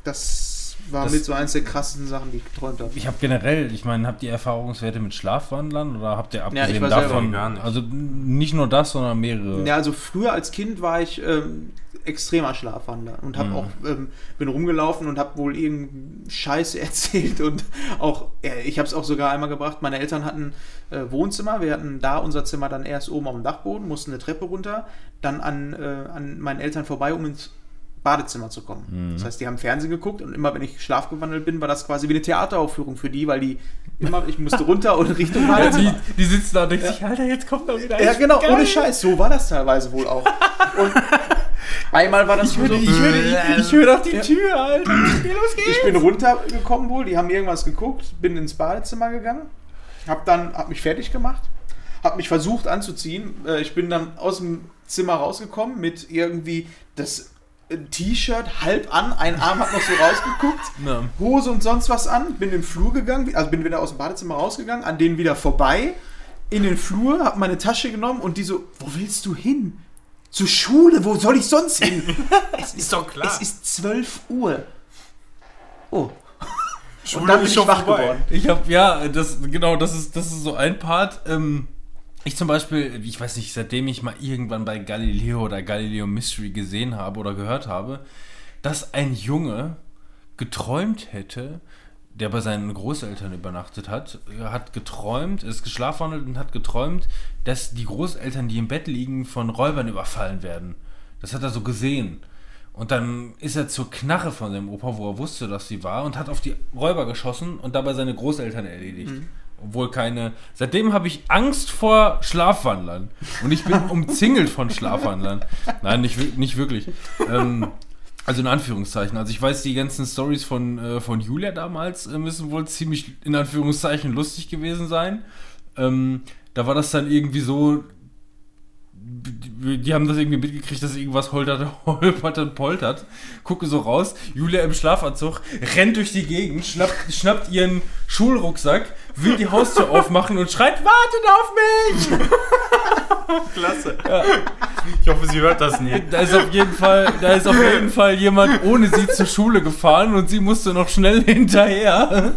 Das war Das- mit so eines der krassesten Sachen, die ich geträumt habe. Ich habe generell, ich meine, habt ihr Erfahrungswerte mit Schlafwandlern oder habt ihr abgesehen ich war selber davon gar nicht. Also nicht nur das, sondern mehrere. Ja, also früher als Kind war ich ähm, extremer Schlafwandler und habe Mhm. auch ähm, bin rumgelaufen und habe wohl irgendeinen Scheiße erzählt und auch äh, ich habe es auch sogar einmal gebracht. Meine Eltern hatten äh, Wohnzimmer, wir hatten da unser Zimmer dann erst oben auf dem Dachboden, mussten eine Treppe runter, dann an, äh, an meinen Eltern vorbei, um ins Badezimmer zu kommen. Mhm. Das heißt, die haben Fernsehen geguckt und immer wenn ich schlafgewandelt bin, war das quasi wie eine Theateraufführung für die, weil die immer ich musste runter und Richtung Ja, die, Badezimmer. die sitzen da und denken sich, Alter, jetzt kommt er wieder. Ja, genau, Geil. ohne Scheiß. So war das teilweise wohl auch. Und einmal war das Ich höre so, ich hör, ich, ich hör doch die Ja. Tür, Alter. Los geht's. ich bin runtergekommen wohl, die haben irgendwas geguckt, bin ins Badezimmer gegangen, hab dann, hab mich fertig gemacht, hab mich versucht anzuziehen. Äh, Ich bin dann aus dem Zimmer rausgekommen mit irgendwie das äh, T-Shirt halb an, ein Arm hat noch so rausgeguckt. Ja. Hose und sonst was an, bin im Flur gegangen, also bin wieder aus dem Badezimmer rausgegangen, an denen wieder vorbei, in den Flur, hab meine Tasche genommen und die so, wo willst du hin? Zur Schule, wo soll ich sonst hin? es ist doch klar. Es ist 12 Uhr. Oh. Schule und dann bin ist ich schon wach vorbei. geworden. Ich habe ja, das genau, das ist das ist so ein Part. Ähm, ich zum Beispiel, ich weiß nicht, seitdem ich mal irgendwann bei Galileo oder Galileo Mystery gesehen habe oder gehört habe, dass ein Junge geträumt hätte, der bei seinen Großeltern übernachtet hat, hat geträumt, ist geschlafwandelt und hat geträumt, dass die Großeltern, die im Bett liegen, von Räubern überfallen werden. Das hat er so gesehen. Und dann ist er zur Knarre von seinem Opa, wo er wusste, dass sie war, und hat auf die Räuber geschossen und dabei seine Großeltern erledigt. Obwohl keine. Seitdem habe ich Angst vor Schlafwandlern. Und ich bin umzingelt von Schlafwandlern. Nein, nicht, nicht wirklich. Ähm, also in Anführungszeichen. Also ich weiß, die ganzen Stories von, äh, von Julia damals äh, müssen wohl ziemlich in Anführungszeichen lustig gewesen sein. Ähm, da war das dann irgendwie so, die, haben das irgendwie mitgekriegt, dass irgendwas holtert, holpert und poltert. Gucke so raus, Julia im Schlafanzug rennt durch die Gegend, schnappt, schnappt ihren Schulrucksack, will die Haustür aufmachen und schreit, wartet auf mich! Klasse. Ich hoffe, sie hört das nie. Da ist auf jeden Fall, da ist auf jeden Fall jemand ohne sie zur Schule gefahren und sie musste noch schnell hinterher.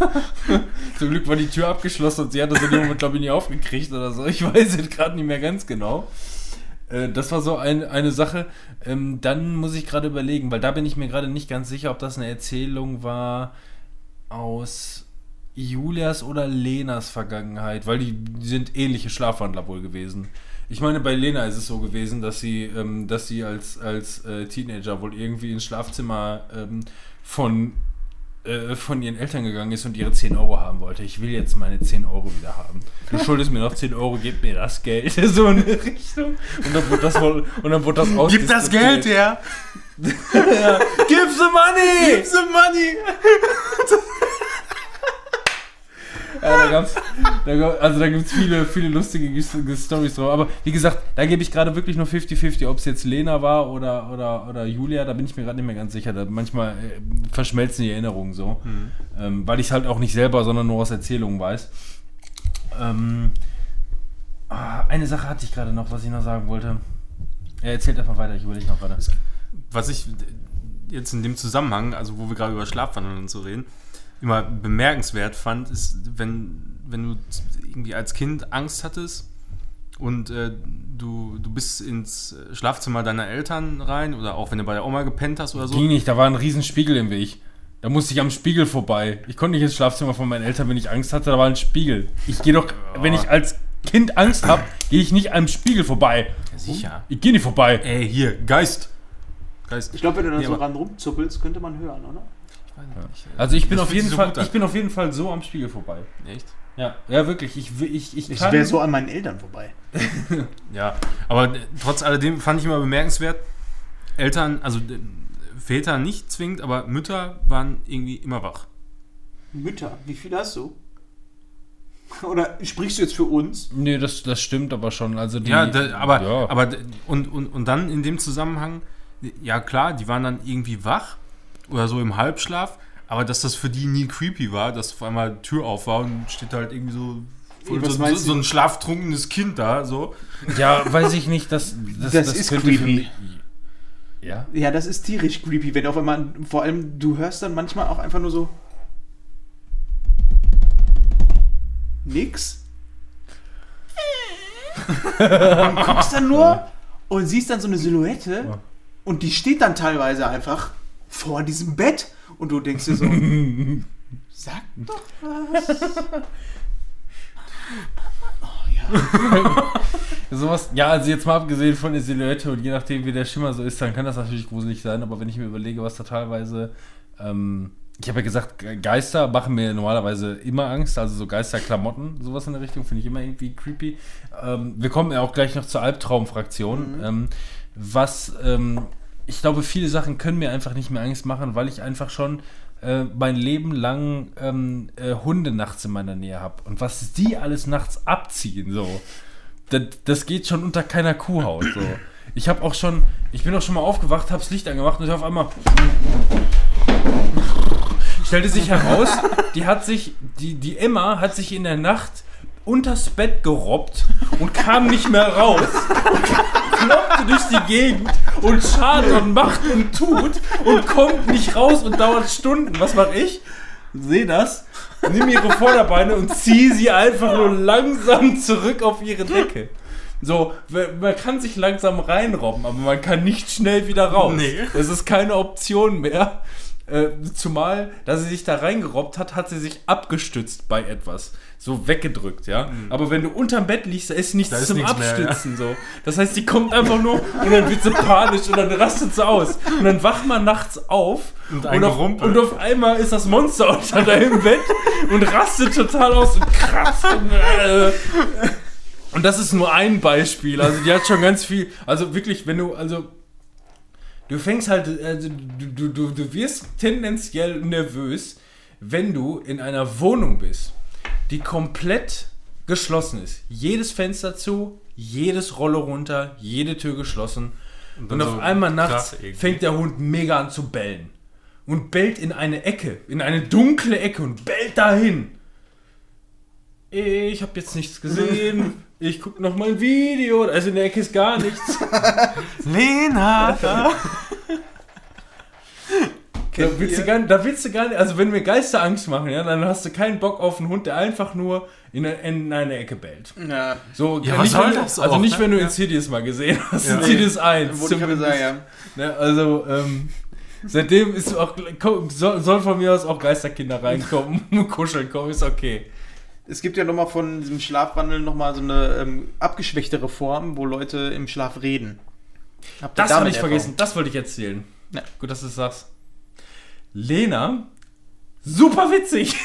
Zum Glück war die Tür abgeschlossen und sie hat das in dem Moment, glaube ich, nicht aufgekriegt oder so. Ich weiß jetzt gerade nicht mehr ganz genau. Äh, Das war so ein, eine Sache. Ähm, Dann muss ich gerade überlegen, weil da bin ich mir gerade nicht ganz sicher, ob das eine Erzählung war aus Julias oder Lenas Vergangenheit, weil die, die sind ähnliche Schlafwandler wohl gewesen. Ich meine, bei Lena ist es so gewesen, dass sie, ähm, dass sie als, als äh, Teenager wohl irgendwie ins Schlafzimmer ähm, von, äh, von ihren Eltern gegangen ist und ihre 10 Euro haben wollte. Ich will jetzt meine 10 Euro wieder haben. Du schuldest mir noch 10 Euro, gib mir das Geld. So in die Richtung. Und dann wurde das wohl, und dann wurde das Gib das. Geld her! ja. Give the money! Give the money! Ja, da gab's, da gab, also da gibt es viele, viele lustige Stories drauf. Aber wie gesagt, da gebe ich gerade wirklich nur 50-50, ob es jetzt Lena war oder, oder, oder Julia, da bin ich mir gerade nicht mehr ganz sicher. Da manchmal äh, verschmelzen die Erinnerungen so. Ähm, weil ich es halt auch nicht selber, sondern nur aus Erzählungen weiß. Ähm, ah, eine Sache hatte ich gerade noch, was ich noch sagen wollte. Er erzählt einfach weiter, ich überlege noch gerade. Was ich jetzt in dem Zusammenhang, also wo wir gerade über Schlafwandeln und so reden, immer bemerkenswert fand, ist, wenn, wenn du irgendwie als Kind Angst hattest und äh, du, du bist ins Schlafzimmer deiner Eltern rein oder auch wenn du bei der Oma gepennt hast oder so. Ging nicht, da war ein riesen Spiegel im Weg. Da musste ich am Spiegel vorbei. Ich konnte nicht ins Schlafzimmer von meinen Eltern, wenn ich Angst hatte, da war ein Spiegel. Ich gehe doch, wenn ich als Kind Angst habe, gehe ich nicht am Spiegel vorbei. Ja, sicher. Ich gehe nicht vorbei. Ey, hier, Geist. Geist. Ich glaube, wenn du dann Nee, so ran rumzuppelst, könnte man hören, oder? Also ich bin Das auf jeden so Fall, ich bin auf jeden Fall so am Spiegel vorbei. Echt? Ja, ja wirklich. Ich, ich, ich Ich wäre so an meinen Eltern vorbei. Ja, aber äh, trotz alledem fand ich immer bemerkenswert, Eltern, also äh, Väter nicht zwingend, aber Mütter waren irgendwie immer wach. Mütter, wie viele hast du? Oder sprichst du jetzt für uns? Nee, das, das stimmt aber schon. Also die, ja, da, aber, ja. aber und, und, und dann in dem Zusammenhang, ja klar, die waren dann irgendwie wach oder so im Halbschlaf, aber dass das für die nie creepy war, dass auf einmal die Tür auf war und steht halt irgendwie so, so, so, so ein schlaftrunkenes Kind da, so. ja, weiß ich nicht, dass das, Das ist könnte für creepy. mich- Ja. Ja, das ist tierisch creepy, wenn auf einmal, vor allem, du hörst dann manchmal auch einfach nur so. Nix. und guckst dann nur und siehst dann so eine Silhouette Ja. und die steht dann teilweise einfach vor diesem Bett und du denkst dir so, sag doch was. Sowas, ja, also jetzt mal abgesehen von der Silhouette und je nachdem, wie der Schimmer so ist, dann kann das natürlich gruselig sein, aber wenn ich mir überlege, was da teilweise, ähm, ich habe ja gesagt, Ge- Geister machen mir normalerweise immer Angst, also so Geisterklamotten, sowas in der Richtung finde ich immer irgendwie creepy. Ähm, wir kommen ja auch gleich noch zur Albtraumfraktion, ähm, was, ähm, ich glaube, viele Sachen können mir einfach nicht mehr Angst machen, weil ich einfach schon äh, mein Leben lang ähm, äh, Hunde nachts in meiner Nähe habe und was die alles nachts abziehen, so das, das geht schon unter keiner Kuhhaut. So. Ich habe auch schon, ich bin auch schon mal aufgewacht, habe das Licht angemacht und auf einmal stellte sich heraus, die hat sich, die, die Emma hat sich in der Nacht unters Bett gerobbt und kam nicht mehr raus. Kloppte durch die Gegend und schadet und macht und tut und kommt nicht raus und dauert Stunden. Was mache ich? Sehe das, nimm ihre Vorderbeine und ziehe sie einfach nur langsam zurück auf ihre Decke. So, man kann sich langsam reinrobben, aber man kann nicht schnell wieder raus. Nee. Es ist keine Option mehr. Äh, zumal, da sie sich da reingerobbt hat, hat sie sich abgestützt bei etwas. So weggedrückt, ja. Aber wenn du unterm Bett liegst, da ist nichts Da ist zum nichts mehr, Abstützen. So. Das heißt, die kommt einfach nur und dann wird sie panisch und dann rastet sie aus. Und dann wacht man nachts auf Und und, auf, und auf einmal ist das Monster unter deinem Bett und rastet total aus und kratzt. Und, äh, und das ist nur ein Beispiel. Also die hat schon ganz viel. Also wirklich, wenn du, also du fängst halt, also du, du, du wirst tendenziell nervös, wenn du in einer Wohnung bist, die komplett geschlossen ist. Jedes Fenster zu, jedes Rolle runter, jede Tür geschlossen. Und, dann auf so einmal nachts fängt der Hund mega an zu bellen. Und bellt in eine Ecke, in eine dunkle Ecke und bellt dahin. Ich habe jetzt nichts gesehen. Ich gucke noch mal ein Video. Also in der Ecke ist gar nichts. Lena! Da willst, du gar, da willst du gar nicht, also wenn wir Geister Angst machen, ja, dann hast du keinen Bock auf einen Hund, der einfach nur in, eine- in eine Ecke bellt. Ja, So, Ja, nicht, wenn, das Also auch, nicht, ne? wenn du Ja. Insidious mal gesehen hast. Ja. Insidious 1. wollte ich sagen, ja. Ne, also, ähm, Seitdem ist auch, soll, von mir aus auch Geisterkinder reinkommen und kuscheln kommen, ist okay. Es gibt ja nochmal von diesem Schlafwandel nochmal so eine ähm, abgeschwächtere Form, wo Leute im Schlaf reden. Habt Das habe ich vergessen, das wollte ich erzählen. Ja. Gut, dass du es sagst. Lena, super witzig.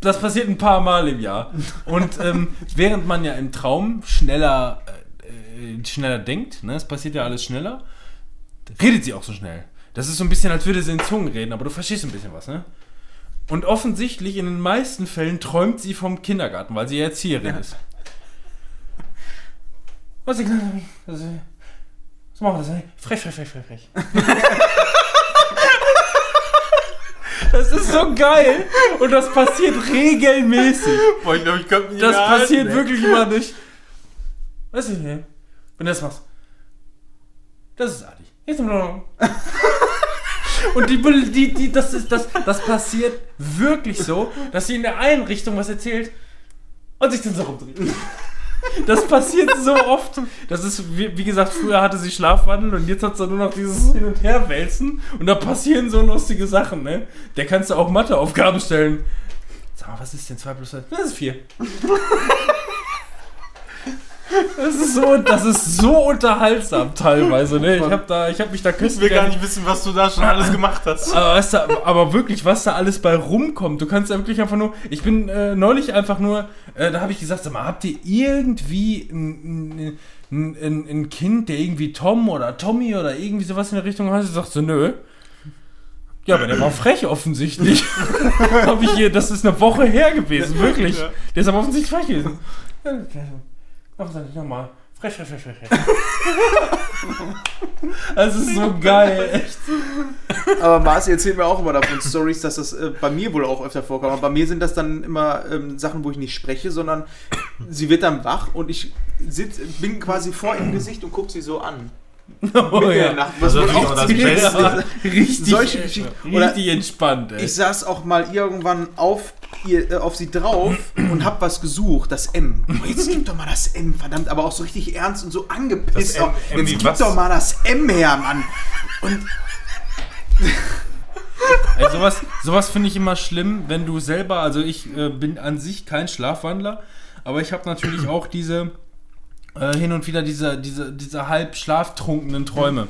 Das passiert ein paar Mal im Jahr. Und ähm, während man ja im Traum schneller, äh, äh, schneller denkt, ne, es passiert ja alles schneller, redet sie auch so schnell. Das ist so ein bisschen, als würde sie in Zungen reden, aber du verstehst ein bisschen was, ne? Und offensichtlich in den meisten Fällen träumt sie vom Kindergarten, weil sie ja Erzieherin ist. Was ich was, was machen wir das? Frech, frech, frech, frech, frech. Das ist so geil und das passiert regelmäßig. Boah, ich glaube, ich könnte Das passiert wirklich immer nicht. Was ist denn? Wenn du das machst. Das ist artig. Jetzt mal. Und die, die, die, das, ist, das, das passiert wirklich so, dass sie in der einen Richtung was erzählt und sich dann so rumdreht. Das passiert so oft. Das ist, wie, wie gesagt, früher hatte sie Schlafwandel und jetzt hat sie nur noch dieses Hin- und Herwälzen und da passieren so lustige Sachen, ne? Der kannst du auch Matheaufgaben stellen. Sag mal, was ist denn 2 plus 2? Das ist 4. Das ist so, das ist so unterhaltsam teilweise, ne? Ich hab da, ich mich da Ich küssen will gar nicht wissen, was du da schon alles gemacht hast. aber, weißt du, aber wirklich, was da alles bei rumkommt. Du kannst da wirklich einfach nur. Ich bin äh, neulich einfach nur. Äh, da habe ich gesagt, sag mal, habt ihr irgendwie ein, ein, ein, ein Kind, der irgendwie Tom oder Tommy oder irgendwie sowas in der Richtung heißt? Sagt so, nö. Ja, aber der war frech offensichtlich. Hab ich hier, das ist eine Woche her gewesen, wirklich. Ja. Der ist aber offensichtlich frech gewesen. Mach das nicht nochmal. Frech, frech, frech, frech, frech. Das ist so geil, echt. Aber Marci erzählt mir auch immer davon Stories, dass das äh, bei mir wohl auch öfter vorkommt. Aber bei mir sind das dann immer ähm, Sachen, wo ich nicht spreche, sondern sie wird dann wach und ich sitz, bin quasi vor ihrem Gesicht und gucke sie so an. Oh, Mitten in ja. der Nacht. Was natürlich auch das Beste. Richtig, Solche Geschichten. Oder richtig entspannt, ey. Ich saß auch mal irgendwann auf, ihr, äh, auf sie drauf und hab was gesucht, das M. Oh, jetzt gib doch mal das M, verdammt, aber auch so richtig ernst und so angepisst. Das M- auch. M jetzt gib was? doch mal das M her, Mann. Und Ey, sowas sowas finde ich immer schlimm, wenn du selber, also ich äh, bin an sich kein Schlafwandler, aber ich habe natürlich auch diese äh, hin und wieder diese, diese, diese halb schlaftrunkenen Träume.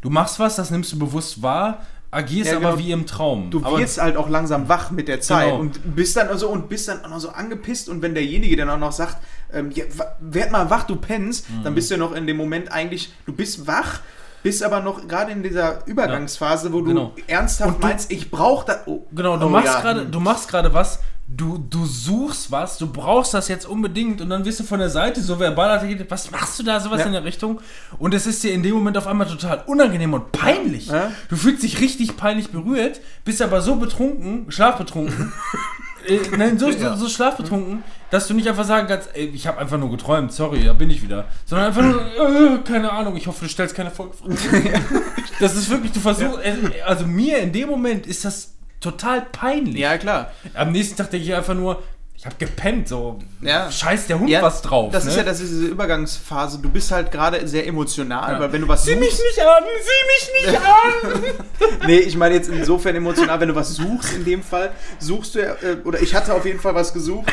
Du machst was, das nimmst du bewusst wahr, agierst Ja, aber genau. wie im Traum. du aber, wirst halt auch langsam wach mit der Zeit Genau. und bist dann also und bist dann auch noch so angepisst und wenn derjenige dann auch noch sagt, ähm, ja, werd mal wach, du pennst, Mhm. dann bist du ja noch in dem Moment eigentlich, du bist wach, bist aber noch gerade in dieser Übergangsphase, wo du Genau. ernsthaft du- meinst, ich brauche das. Oh, Genau, du oh machst ja. gerade, du machst gerade was, du, du suchst was, du brauchst das jetzt unbedingt und dann wirst du von der Seite so verbal attackiert, was machst du da, sowas Ja. in der Richtung? Und es ist dir in dem Moment auf einmal total unangenehm und peinlich. Ja. Du fühlst dich richtig peinlich berührt, bist aber so betrunken, schlafbetrunken, äh, nein, so, so, so schlafbetrunken, dass du nicht einfach sagen kannst, ey, ich habe einfach nur geträumt, sorry, da bin ich wieder. Sondern einfach nur, äh, keine Ahnung, ich hoffe, du stellst keine Folgefrage. das ist wirklich, du versuchst, äh, also mir in dem Moment ist das total peinlich. Ja, klar. Am nächsten Tag denke ich einfach nur, ich habe gepennt, so Ja. scheiß der Hund Ja, was drauf. Das ne? ist ja das ist diese Übergangsphase. Du bist halt gerade sehr emotional, Ja. weil wenn du was Sieh mich suchst. nicht an, sieh mich nicht an! Nee, ich meine jetzt insofern emotional, wenn du was suchst, in dem Fall, suchst du ja, äh, oder ich hatte auf jeden Fall was gesucht,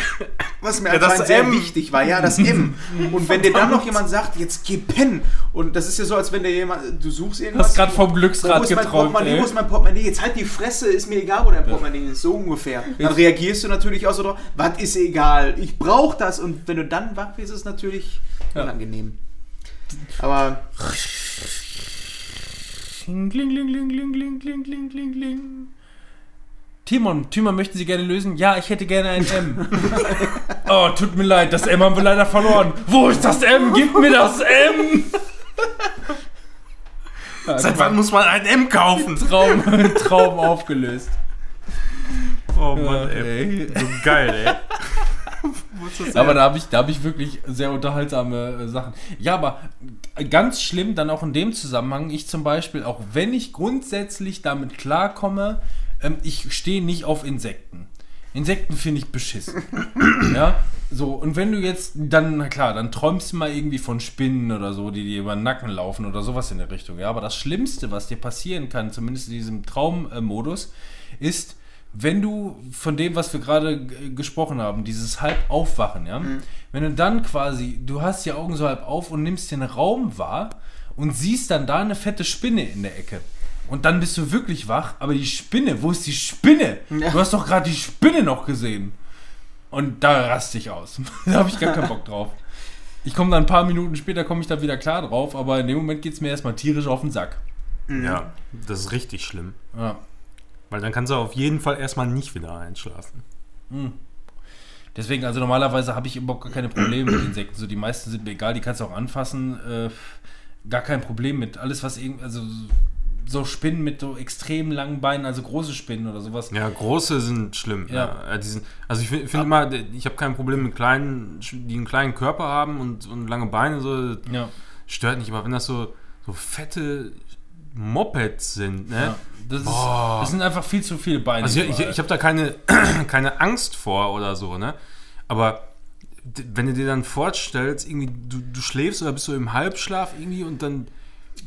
was mir anscheinend sehr M. wichtig war. Ja, das M. Und wenn dir dann noch jemand sagt, jetzt geh pennen. Und das ist ja so, als wenn dir jemand, du suchst irgendwas. Hast grad vom wo Glücksrad ist mein geträumt, wo ist mein Portemonnaie? Jetzt halt die Fresse, ist mir egal, wo dein Portemonnaie ist, so ungefähr. Dann reagierst du natürlich auch so drauf, was ist egal. Ich brauche das. Und wenn du dann wach bist, ist es natürlich ja. unangenehm. Aber. Kling, kling, kling, kling, kling, kling, kling, kling. Timon, Timon, möchten Sie gerne lösen? Ja, ich hätte gerne ein M. oh, tut mir leid, das M haben wir leider verloren. Wo ist das M? Gib mir das M! ja, Seit wann muss man ein M kaufen? Traum, Traum aufgelöst. Oh Mann, ey. So geil, ey. Aber da habe ich, da hab ich wirklich sehr unterhaltsame äh, Sachen. Ja, aber ganz schlimm dann auch in dem Zusammenhang, ich zum Beispiel, auch wenn ich grundsätzlich damit klarkomme, ähm, ich stehe nicht auf Insekten. Insekten finde ich beschissen. ja, So, und wenn du jetzt dann, na klar, dann träumst du mal irgendwie von Spinnen oder so, die dir über den Nacken laufen oder sowas in der Richtung. Ja, aber das Schlimmste, was dir passieren kann, zumindest in diesem Traummodus, ist, wenn du von dem, was wir gerade gesprochen haben, dieses halb aufwachen, ja, wenn du dann quasi, du hast die Augen so halb auf und nimmst den Raum wahr und siehst dann da eine fette Spinne in der Ecke. Und dann bist du wirklich wach, aber die Spinne, wo ist die Spinne? Ja. Du hast doch gerade die Spinne noch gesehen. Und da raste ich aus. da habe ich gar keinen Bock drauf. Ich komme dann ein paar Minuten später, komme ich da wieder klar drauf, aber in dem Moment geht es mir erstmal tierisch auf den Sack. Ja, das ist richtig schlimm. Ja. Weil dann kannst du auf jeden Fall erstmal nicht wieder einschlafen. Deswegen, also normalerweise habe ich überhaupt gar keine Probleme mit Insekten. So die meisten sind mir egal, die kannst du auch anfassen. Äh, gar kein Problem mit. Alles, was irgendwie, also so Spinnen mit so extrem langen Beinen, also große Spinnen oder sowas. Ja, große sind schlimm. Ja. Ja. die sind, also ich finde find immer, ich habe kein Problem mit kleinen, die einen kleinen Körper haben und, und lange Beine, so Ja. stört nicht. Aber wenn das so, so fette Mopeds sind, ne? ja. Das, ist, das sind einfach viel zu viele Beine. Also ich, ich, ich habe da keine, keine Angst vor oder so, ne? Aber wenn du dir dann vorstellst, irgendwie, du, du schläfst oder bist du im Halbschlaf irgendwie und dann.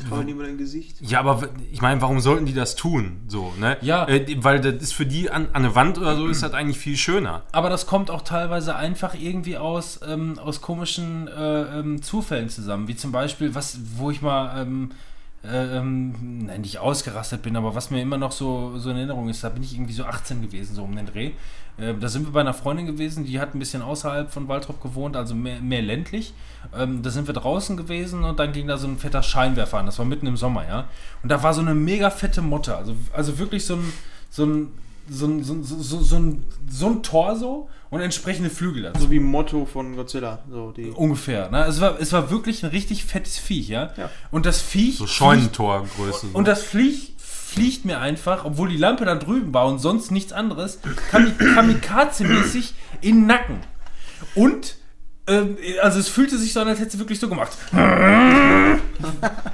Trauen über dein Gesicht. Ja, aber ich meine, warum sollten die das tun? So, ne? Ja. Äh, die- weil das ist für die an, an der Wand oder so ist das eigentlich viel schöner. Aber das kommt auch teilweise einfach irgendwie aus, ähm, aus komischen äh, ähm, Zufällen zusammen. Wie zum Beispiel, was, wo ich mal, ähm, äh, ähm, nein, nicht ausgerastet bin, aber was mir immer noch so, so in Erinnerung ist, da bin ich irgendwie so 18 gewesen, so um den Dreh. Äh, da sind wir bei einer Freundin gewesen, die hat ein bisschen außerhalb von Waldrop gewohnt, also mehr, mehr ländlich. Ähm, da sind wir draußen gewesen und dann ging da so ein fetter Scheinwerfer an. Das war mitten im Sommer, ja. Und da war so eine mega fette Motte, also, also wirklich so ein, so ein, so ein, so, ein- so, ein, so ein Torso und entsprechende Flügel dazu. So wie Motto von Godzilla. So die. Ungefähr. Ne? Es, war, es war wirklich ein richtig fettes Viech, ja. Ja. Und das Viech. So Scheunentorgröße. So. Und das Viech fliegt mir einfach, obwohl die Lampe da drüben war und sonst nichts anderes, kamik kamikaze-mäßig in den Nacken. Und. ähm, Also es fühlte sich so an, als hätte sie wirklich so gemacht.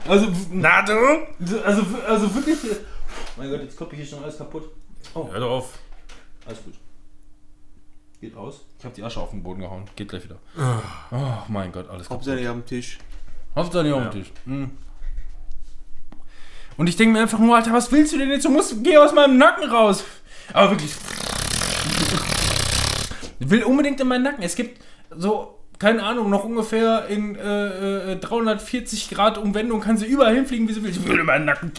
Also, na du? Also, also wirklich. Mein Gott, jetzt koppe ich hier schon alles kaputt. Oh, Hör doch auf. alles gut. Geht raus. Ich habe die Asche auf den Boden gehauen. Geht gleich wieder. Oh mein Gott, alles kaputt. Hauptsächlich am Tisch. Hauptsache nicht auf den Tisch. Mhm. Und ich denke mir einfach nur, Alter, was willst du denn jetzt? Du musst, geh aus meinem Nacken raus. Aber wirklich. Ich will unbedingt in meinen Nacken. Es gibt so, keine Ahnung, noch ungefähr in äh, äh, 340 Grad Umwendung kann sie überall hinfliegen, wie sie will. Ich will in meinen Nacken.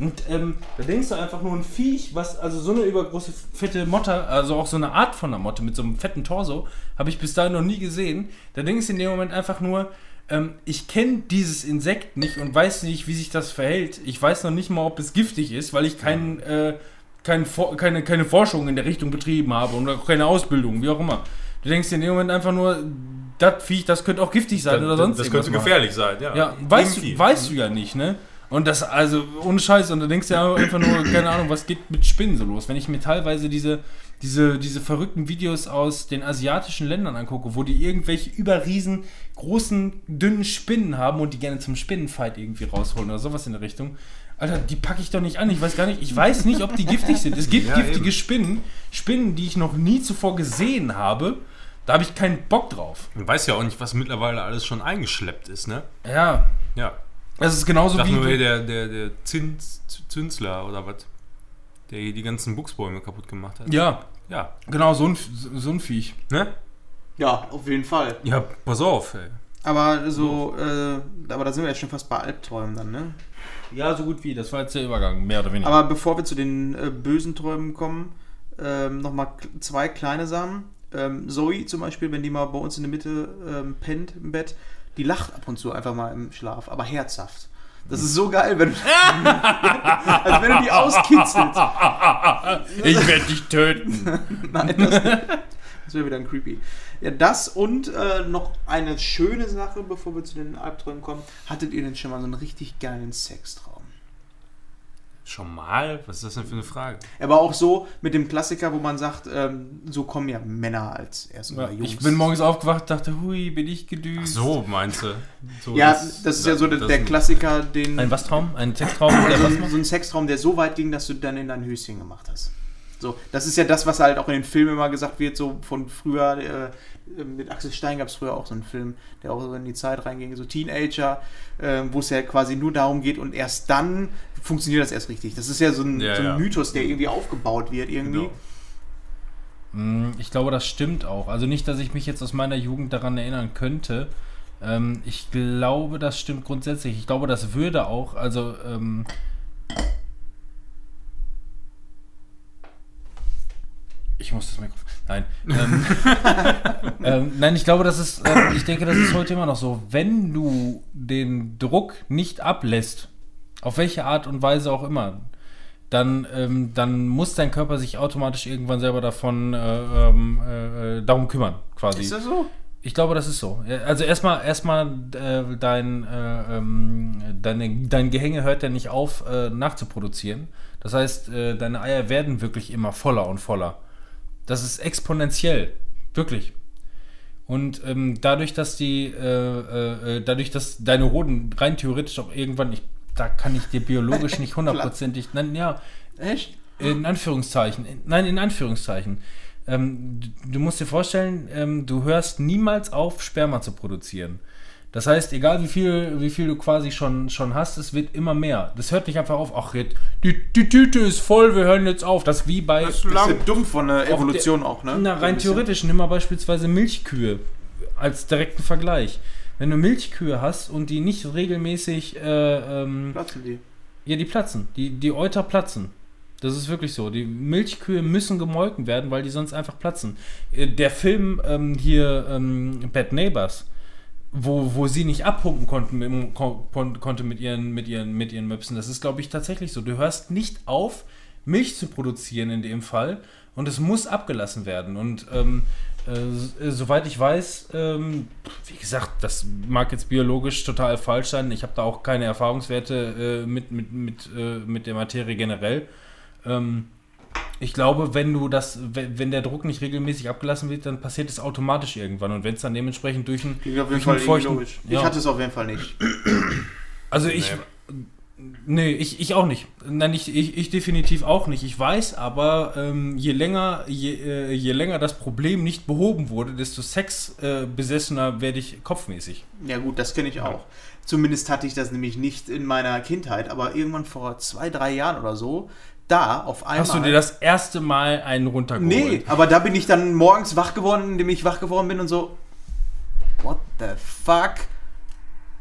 Und ähm, da denkst du einfach nur ein Viech, was, also so eine übergroße fette Motte, also auch so eine Art von einer Motte mit so einem fetten Torso, habe ich bis dahin noch nie gesehen. Da denkst du in dem Moment einfach nur, ähm, ich kenne dieses Insekt nicht und weiß nicht, wie sich das verhält. Ich weiß noch nicht mal, ob es giftig ist, weil ich kein, äh, kein, keine, keine Forschung in der Richtung betrieben habe und auch keine Ausbildung, wie auch immer. Du denkst in dem Moment einfach nur, das Viech, das könnte auch giftig sein oder sonst das könnte machen. gefährlich sein, ja. Ja, weißt du, weißt du ja nicht, ne? Und das, also, ohne Scheiß, und da denkst du ja einfach nur, keine Ahnung, was geht mit Spinnen so los? Wenn ich mir teilweise diese, diese, diese verrückten Videos aus den asiatischen Ländern angucke, wo die irgendwelche überriesen, großen, dünnen Spinnen haben und die gerne zum Spinnenfight irgendwie rausholen oder sowas in der Richtung. Alter, die packe ich doch nicht an. Ich weiß gar nicht, ich weiß nicht, ob die giftig sind. Es gibt Ja, giftige eben. Spinnen, Spinnen, die ich noch nie zuvor gesehen habe. Da habe ich keinen Bock drauf. Man weiß ja auch nicht, was mittlerweile alles schon eingeschleppt ist, ne? Ja, Ja. Das ist genauso Sag wie. nur der, der, der Zins, Zünsler oder was? Der hier die ganzen Buchsbäume kaputt gemacht hat. ja, Ja. Genau, so ein, so ein Viech. Ne? Ja, auf jeden Fall. Ja, pass auf, ey. Aber so, äh, aber da sind wir jetzt schon fast bei Albträumen dann, ne? Ja, so gut wie. Das war jetzt der Übergang, mehr oder weniger. Aber bevor wir zu den äh, bösen Träumen kommen, ähm, nochmal zwei kleine Sachen. Ähm, Zoe zum Beispiel, wenn die mal bei uns in der Mitte ähm, pennt im Bett, die lacht ab und zu einfach mal im Schlaf, aber herzhaft. Das ist so geil, wenn du, als wenn du die auskitzelst. ich werde dich töten. Nein, das, das wäre wieder ein creepy. Ja, das und äh, noch eine schöne Sache, bevor wir zu den Albträumen kommen. Hattet ihr denn schon mal so einen richtig geilen Sextraum? Schon mal? Was ist das denn für eine Frage? Aber auch so mit dem Klassiker, wo man sagt, ähm, so kommen ja Männer als erst oder Jungs. ich bin morgens aufgewacht, dachte, hui, bin ich gedüst. Ach so, meinst du? So, Ja, das, ist ja so der, das- der Klassiker, den. Ein was Traum? Ein Sextraum? Was so ein Sextraum, der so weit ging, dass du dann in dein Höschen gemacht hast. So, das ist ja das, was halt auch in den Filmen immer gesagt wird, so von früher, äh, mit Axel Stein gab es früher auch so einen Film, der auch so in die Zeit reinging, so Teenager, äh, wo es ja quasi nur darum geht und erst dann funktioniert das erst richtig. Das ist ja so ein, Ja, so ein ja. Mythos, der irgendwie aufgebaut wird irgendwie. Genau. Mm, Ich glaube, das stimmt auch. Also nicht, dass ich mich jetzt aus meiner Jugend daran erinnern könnte. Ähm, ich glaube, das stimmt grundsätzlich. Ich glaube, das würde auch, also ähm, ich muss das Mikrofon. Nein. Ähm, ähm, nein, ich glaube, das ist, ähm, ich denke, das ist heute immer noch so. Wenn du den Druck nicht ablässt, auf welche Art und Weise auch immer, dann, ähm, dann muss dein Körper sich automatisch irgendwann selber davon äh, ähm, äh, darum kümmern, quasi. Ist das so? Ich glaube, das ist so. Also erstmal, erstmal äh, dein, äh, ähm, deine, dein Gehänge hört ja nicht auf, äh, nachzuproduzieren. Das heißt, äh, deine Eier werden wirklich immer voller und voller. Das ist exponentiell. Wirklich. Und ähm, dadurch, dass die, äh, äh, äh, dadurch, dass deine Hoden rein theoretisch auch irgendwann, ich, da kann ich dir biologisch nicht hundertprozentig, nein, ja, Echt? in Anführungszeichen. In, nein, in Anführungszeichen. Ähm, du, du musst dir vorstellen, ähm, du hörst niemals auf, Sperma zu produzieren. Das heißt, egal wie viel, wie viel du quasi schon, schon hast, es wird immer mehr. Das hört nicht einfach auf, ach, jetzt, die, die Tüte ist voll, wir hören jetzt auf. Das ist wie bei. Das ist ja dumm von der Evolution auch, ne? Na, rein theoretisch, nimm mal beispielsweise Milchkühe als direkten Vergleich. Wenn du Milchkühe hast und die nicht regelmäßig, äh, ähm, Platzen die. ja, die platzen. Die, die Euter platzen. Das ist wirklich so. Die Milchkühe müssen gemolken werden, weil die sonst einfach platzen. Äh, Der Film ähm, hier, ähm, Bad Neighbors, wo, wo sie nicht abpumpen konnten konnte mit ihren, mit, ihren, mit ihren Möpsen, das ist, glaube ich, tatsächlich so. Du hörst nicht auf, Milch zu produzieren in dem Fall und es muss abgelassen werden. Und ähm, äh, äh, soweit ich weiß, ähm, wie gesagt, das mag jetzt biologisch total falsch sein. Ich habe da auch keine Erfahrungswerte äh, mit, mit, mit, äh, mit der Materie generell. Ähm, ich glaube, wenn du das, wenn der Druck nicht regelmäßig abgelassen wird, dann passiert es automatisch irgendwann. Und wenn es dann dementsprechend durch einen, Klingt auf jeden durch Fall feuchten, logisch. Ich ja. hatte es auf jeden Fall nicht. Also ich. Nee, ich, ich auch nicht. Nein, ich, ich, ich definitiv auch nicht. Ich weiß aber, ähm, je länger, je, äh, je länger das Problem nicht behoben wurde, desto sexbesessener äh, besessener werde ich kopfmäßig. Ja gut, das kenne ich auch. Zumindest hatte ich das nämlich nicht in meiner Kindheit, aber irgendwann vor zwei, drei Jahren oder so, da auf einmal... Hast du dir das erste Mal einen runtergeholt? Nee, aber da bin ich dann morgens wach geworden, indem ich wach geworden bin und so, what the fuck?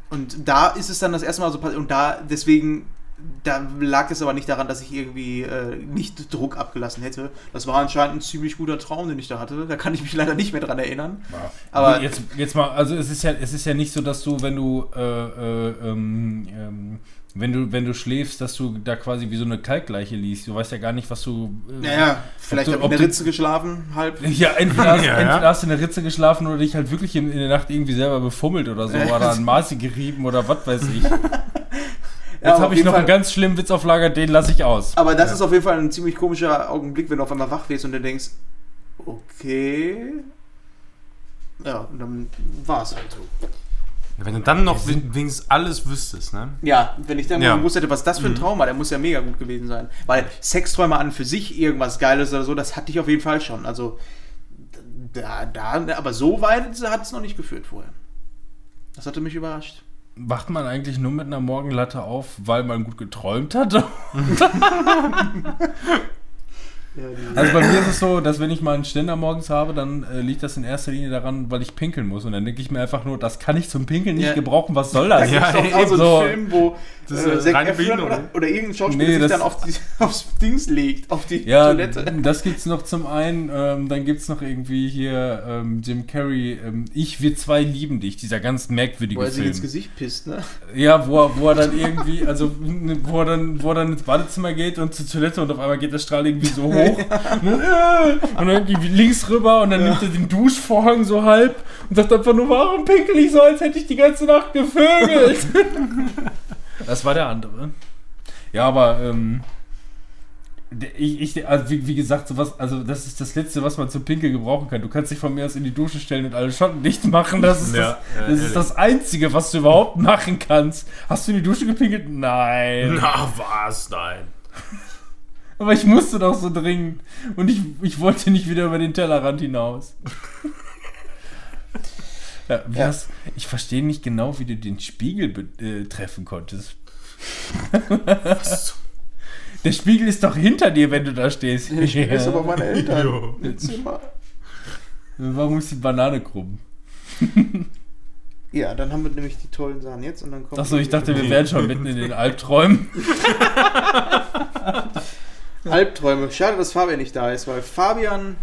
Und da ist es dann das erste Mal so passiert und da, deswegen, da lag es aber nicht daran, dass ich irgendwie äh, nicht Druck abgelassen hätte. Das war anscheinend ein ziemlich guter Traum, den ich da hatte. Da kann ich mich leider nicht mehr dran erinnern. Aber Aber jetzt, jetzt mal, also es ist ja, es ist ja nicht so, dass du, wenn du, äh, äh, ähm, ähm, wenn du, wenn du schläfst, dass du da quasi wie so eine Kalkleiche liest. Du weißt ja gar nicht, was du. Äh, naja, vielleicht du- habe ich ob in der Ritze geschlafen, halb. Ja, entweder hast, Ja, ja. entweder hast du in der Ritze geschlafen oder dich halt wirklich in, in der Nacht irgendwie selber befummelt oder so oder an Marzi gerieben oder was weiß ich. Jetzt Ja, habe ich noch Fall- einen ganz schlimmen Witz auf Lager, den lasse ich aus. Aber das ist auf jeden Fall ein ziemlich komischer Augenblick, wenn du auf einmal wach wirst und du denkst, okay. Ja, und dann war es halt so. Wenn du dann noch wen- wenigstens alles wüsstest, ne? Ja, wenn ich dann Ja. gewusst hätte, was das für ein Traum war, der muss ja mega gut gewesen sein. Weil Sexträume an für sich irgendwas Geiles oder so, das hatte ich auf jeden Fall schon. Also, da, da aber so weit hat es noch nicht geführt vorher. Das hatte mich überrascht. Wacht man eigentlich nur mit einer Morgenlatte auf, weil man gut geträumt hat? Also bei mir ist es so, dass wenn ich mal einen Ständer morgens habe, dann äh, liegt das in erster Linie daran, weil ich pinkeln muss. Und dann denke ich mir einfach nur, das kann ich zum Pinkeln nicht Ja. gebrauchen, was soll Da das? es Ja, doch auch so. einen Film, wo Das ist äh, reine Behinderung. oder, oder irgendein Schauspieler Nee, sich dann auf die, aufs Dings legt, auf die Ja, Toilette. das gibt's noch zum einen. Ähm, dann gibt's noch irgendwie hier ähm, Jim Carrey, ähm, Ich, wir zwei lieben dich, dieser ganz merkwürdige Wo er sich Film. ins Gesicht pisst, ne? Ja, wo er, wo er dann irgendwie, also wo er dann, wo er dann ins Badezimmer geht und zur Toilette und auf einmal geht der Strahl irgendwie so hoch. Und dann, äh, und dann links rüber und dann nimmt er den Duschvorhang so halb und sagt einfach nur, warum pinkel ich so, als hätte ich die ganze Nacht gevögelt? das war der andere. Ja, aber ähm, ich, ich, also wie, wie gesagt, sowas, also das ist das Letzte, was man zum Pinkeln gebrauchen kann. Du kannst dich von mir aus in die Dusche stellen und alle Schotten dicht machen. Das ist, Ja, das, ja, das, ist das Einzige, was du überhaupt machen kannst. Hast du in die Dusche gepinkelt? Nein. Na was, nein. Aber ich musste doch so dringend. Und ich, ich wollte nicht wieder über den Tellerrand hinaus. ja, Ja. ich verstehe nicht genau, wie du den Spiegel äh, treffen konntest. Der Spiegel ist doch hinter dir, wenn du da stehst. Ich ist aber meine Eltern. im Zimmer. Warum ist die Banane krumm? Ja, dann haben wir nämlich die tollen Sachen jetzt und dann kommt. Achso, ich dachte, wir wären schon mitten in den Albträumen. Albträume. Schade, dass Fabian nicht da ist, weil Fabian.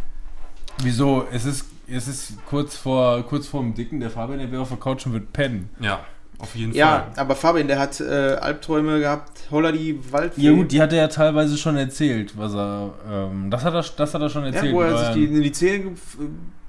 Wieso? Es ist, es ist kurz vor kurz vor dem Dicken. Der Fabian, der wäre auf der Couch und wird pennen. Ja, auf jeden Ja, Fall. aber Fabian, der hat äh, Albträume gehabt. Holla die Waldfee. Ja gut, die hat er ja teilweise schon erzählt, was er, ähm, das hat er, das hat er schon ja, erzählt. wo er sich die, in die Zähne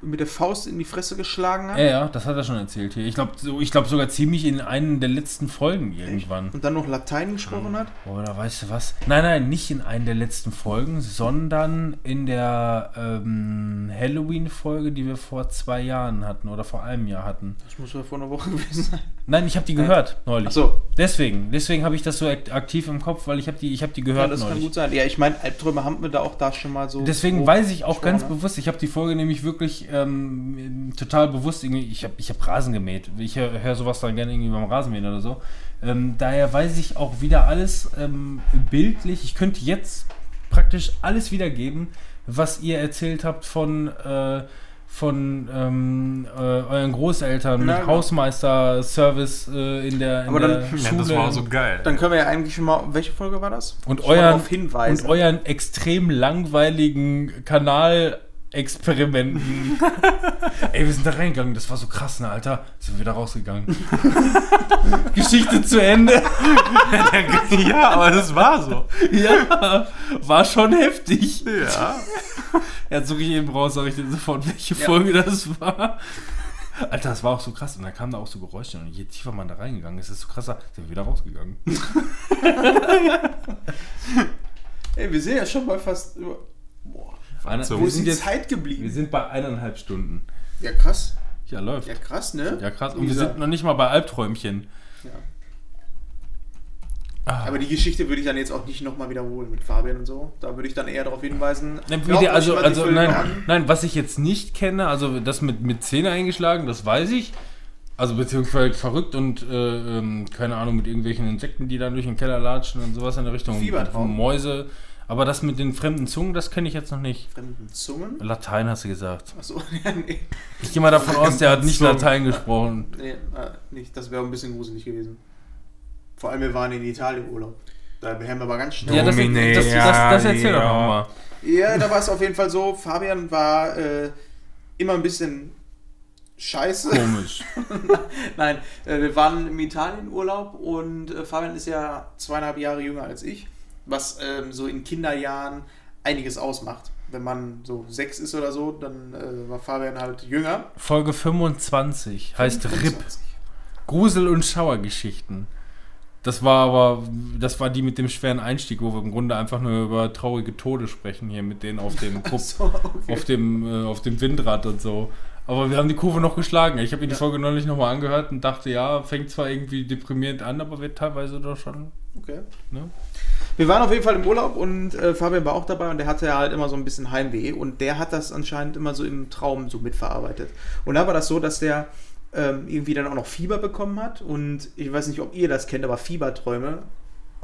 mit der Faust in die Fresse geschlagen hat. ja, ja, das hat er schon erzählt hier. Ich glaube so, ich glaub sogar ziemlich in einen der letzten Folgen irgendwann. Und dann noch Latein gesprochen hat. Oder weißt du was? Nein, nein, nicht in einer der letzten Folgen, sondern in der ähm, Halloween-Folge, die wir vor zwei Jahren hatten oder vor einem Jahr hatten. Das muss ja vor einer Woche gewesen sein. Nein, ich habe die gehört neulich. Achso, Deswegen, deswegen habe ich das so ak- aktiv im Kopf, weil ich habe die, ich habe die ja, gehört das kann neulich. gut sein. Ja, ich meine, Albträume haben wir da auch da schon mal so. Deswegen weiß ich auch ganz ne? bewusst, ich habe die Folge nämlich wirklich ähm, total bewusst, irgendwie, ich habe ich hab Rasen gemäht. Ich höre hör sowas dann gerne irgendwie beim Rasenmähen oder so. Ähm, daher weiß ich auch wieder alles ähm, bildlich. Ich könnte jetzt praktisch alles wiedergeben, was ihr erzählt habt von, äh, von ähm, äh, euren Großeltern mit genau. Hausmeister-Service äh, in der, in Aber der dann- Ja, Schule. das war so geil. Dann können wir ja eigentlich schon mal. Welche Folge war das? Und euren, darauf hinweisen. und euren extrem langweiligen Kanalexperimenten. Ey, wir sind da reingegangen, das war so krass, ne, Alter. Sind wir wieder rausgegangen. Geschichte zu Ende. ja, aber das war so. Ja, war schon heftig. Ja. Ja, suche ich eben raus, sage ich dir sofort, welche Folge das war. Alter, das war auch so krass. Und da kamen da auch so Geräusche. Und je tiefer man da reingegangen ist, desto krasser sind wir wieder rausgegangen. Ey, wir sind ja schon bei fast. Über So. wo wir, ist sind die jetzt, Zeit wir geblieben? sind bei eineinhalb Stunden. Ja, krass. Ja, läuft. Ja, krass, ne? Ja, krass. Und Wie wir gesagt. sind noch nicht mal bei Albträumchen. Ja. Ah. Aber die Geschichte würde ich dann jetzt auch nicht nochmal wiederholen mit Fabian und so. Da würde ich dann eher darauf hinweisen. Nein, glaubt die, euch also, mal die also Filme nein, an. nein, was ich jetzt nicht kenne, also das mit, mit Zähne eingeschlagen, das weiß ich. Also beziehungsweise verrückt und äh, ähm, keine Ahnung, mit irgendwelchen Insekten, die dann durch den Keller latschen und sowas in der Richtung. Fiebertraum. Mäuse. Aber das mit den fremden Zungen, das kenne ich jetzt noch nicht. Fremden Zungen? Latein hast du gesagt. Achso, ja, nee. Ich gehe mal davon aus, der hat nicht Zungen. Latein gesprochen. Nee, äh, nicht. Das wäre ein bisschen gruselig gewesen. Vor allem, wir waren in Italien Urlaub. Da haben wir aber ganz schnell. Ja, das, das, das, das, das erzähl doch ja. nochmal. Ja, da war es auf jeden Fall so. Fabian war äh, immer ein bisschen scheiße. Komisch. Nein, äh, wir waren im Italienurlaub und äh, Fabian ist ja zweieinhalb Jahre jünger als ich, was ähm, so in Kinderjahren einiges ausmacht. Wenn man so sechs ist oder so, dann äh, war Fabian halt jünger. Folge 25 heißt RIP. 25. Grusel- und Schauergeschichten. Das war aber, das war die mit dem schweren Einstieg, wo wir im Grunde einfach nur über traurige Tode sprechen hier mit denen auf dem Kupp, So, okay. auf dem, äh, auf dem Windrad und so. Aber wir haben die Kurve noch geschlagen. Ich habe mir die Ja. Folge neulich nochmal angehört und dachte, ja, fängt zwar irgendwie deprimierend an, aber wird teilweise doch schon. okay. Ne? Wir waren auf jeden Fall im Urlaub und äh, Fabian war auch dabei und der hatte halt immer so ein bisschen Heimweh und der hat das anscheinend immer so im Traum so mitverarbeitet. Und da war das so, dass der ähm, irgendwie dann auch noch Fieber bekommen hat und ich weiß nicht, ob ihr das kennt, aber Fieberträume,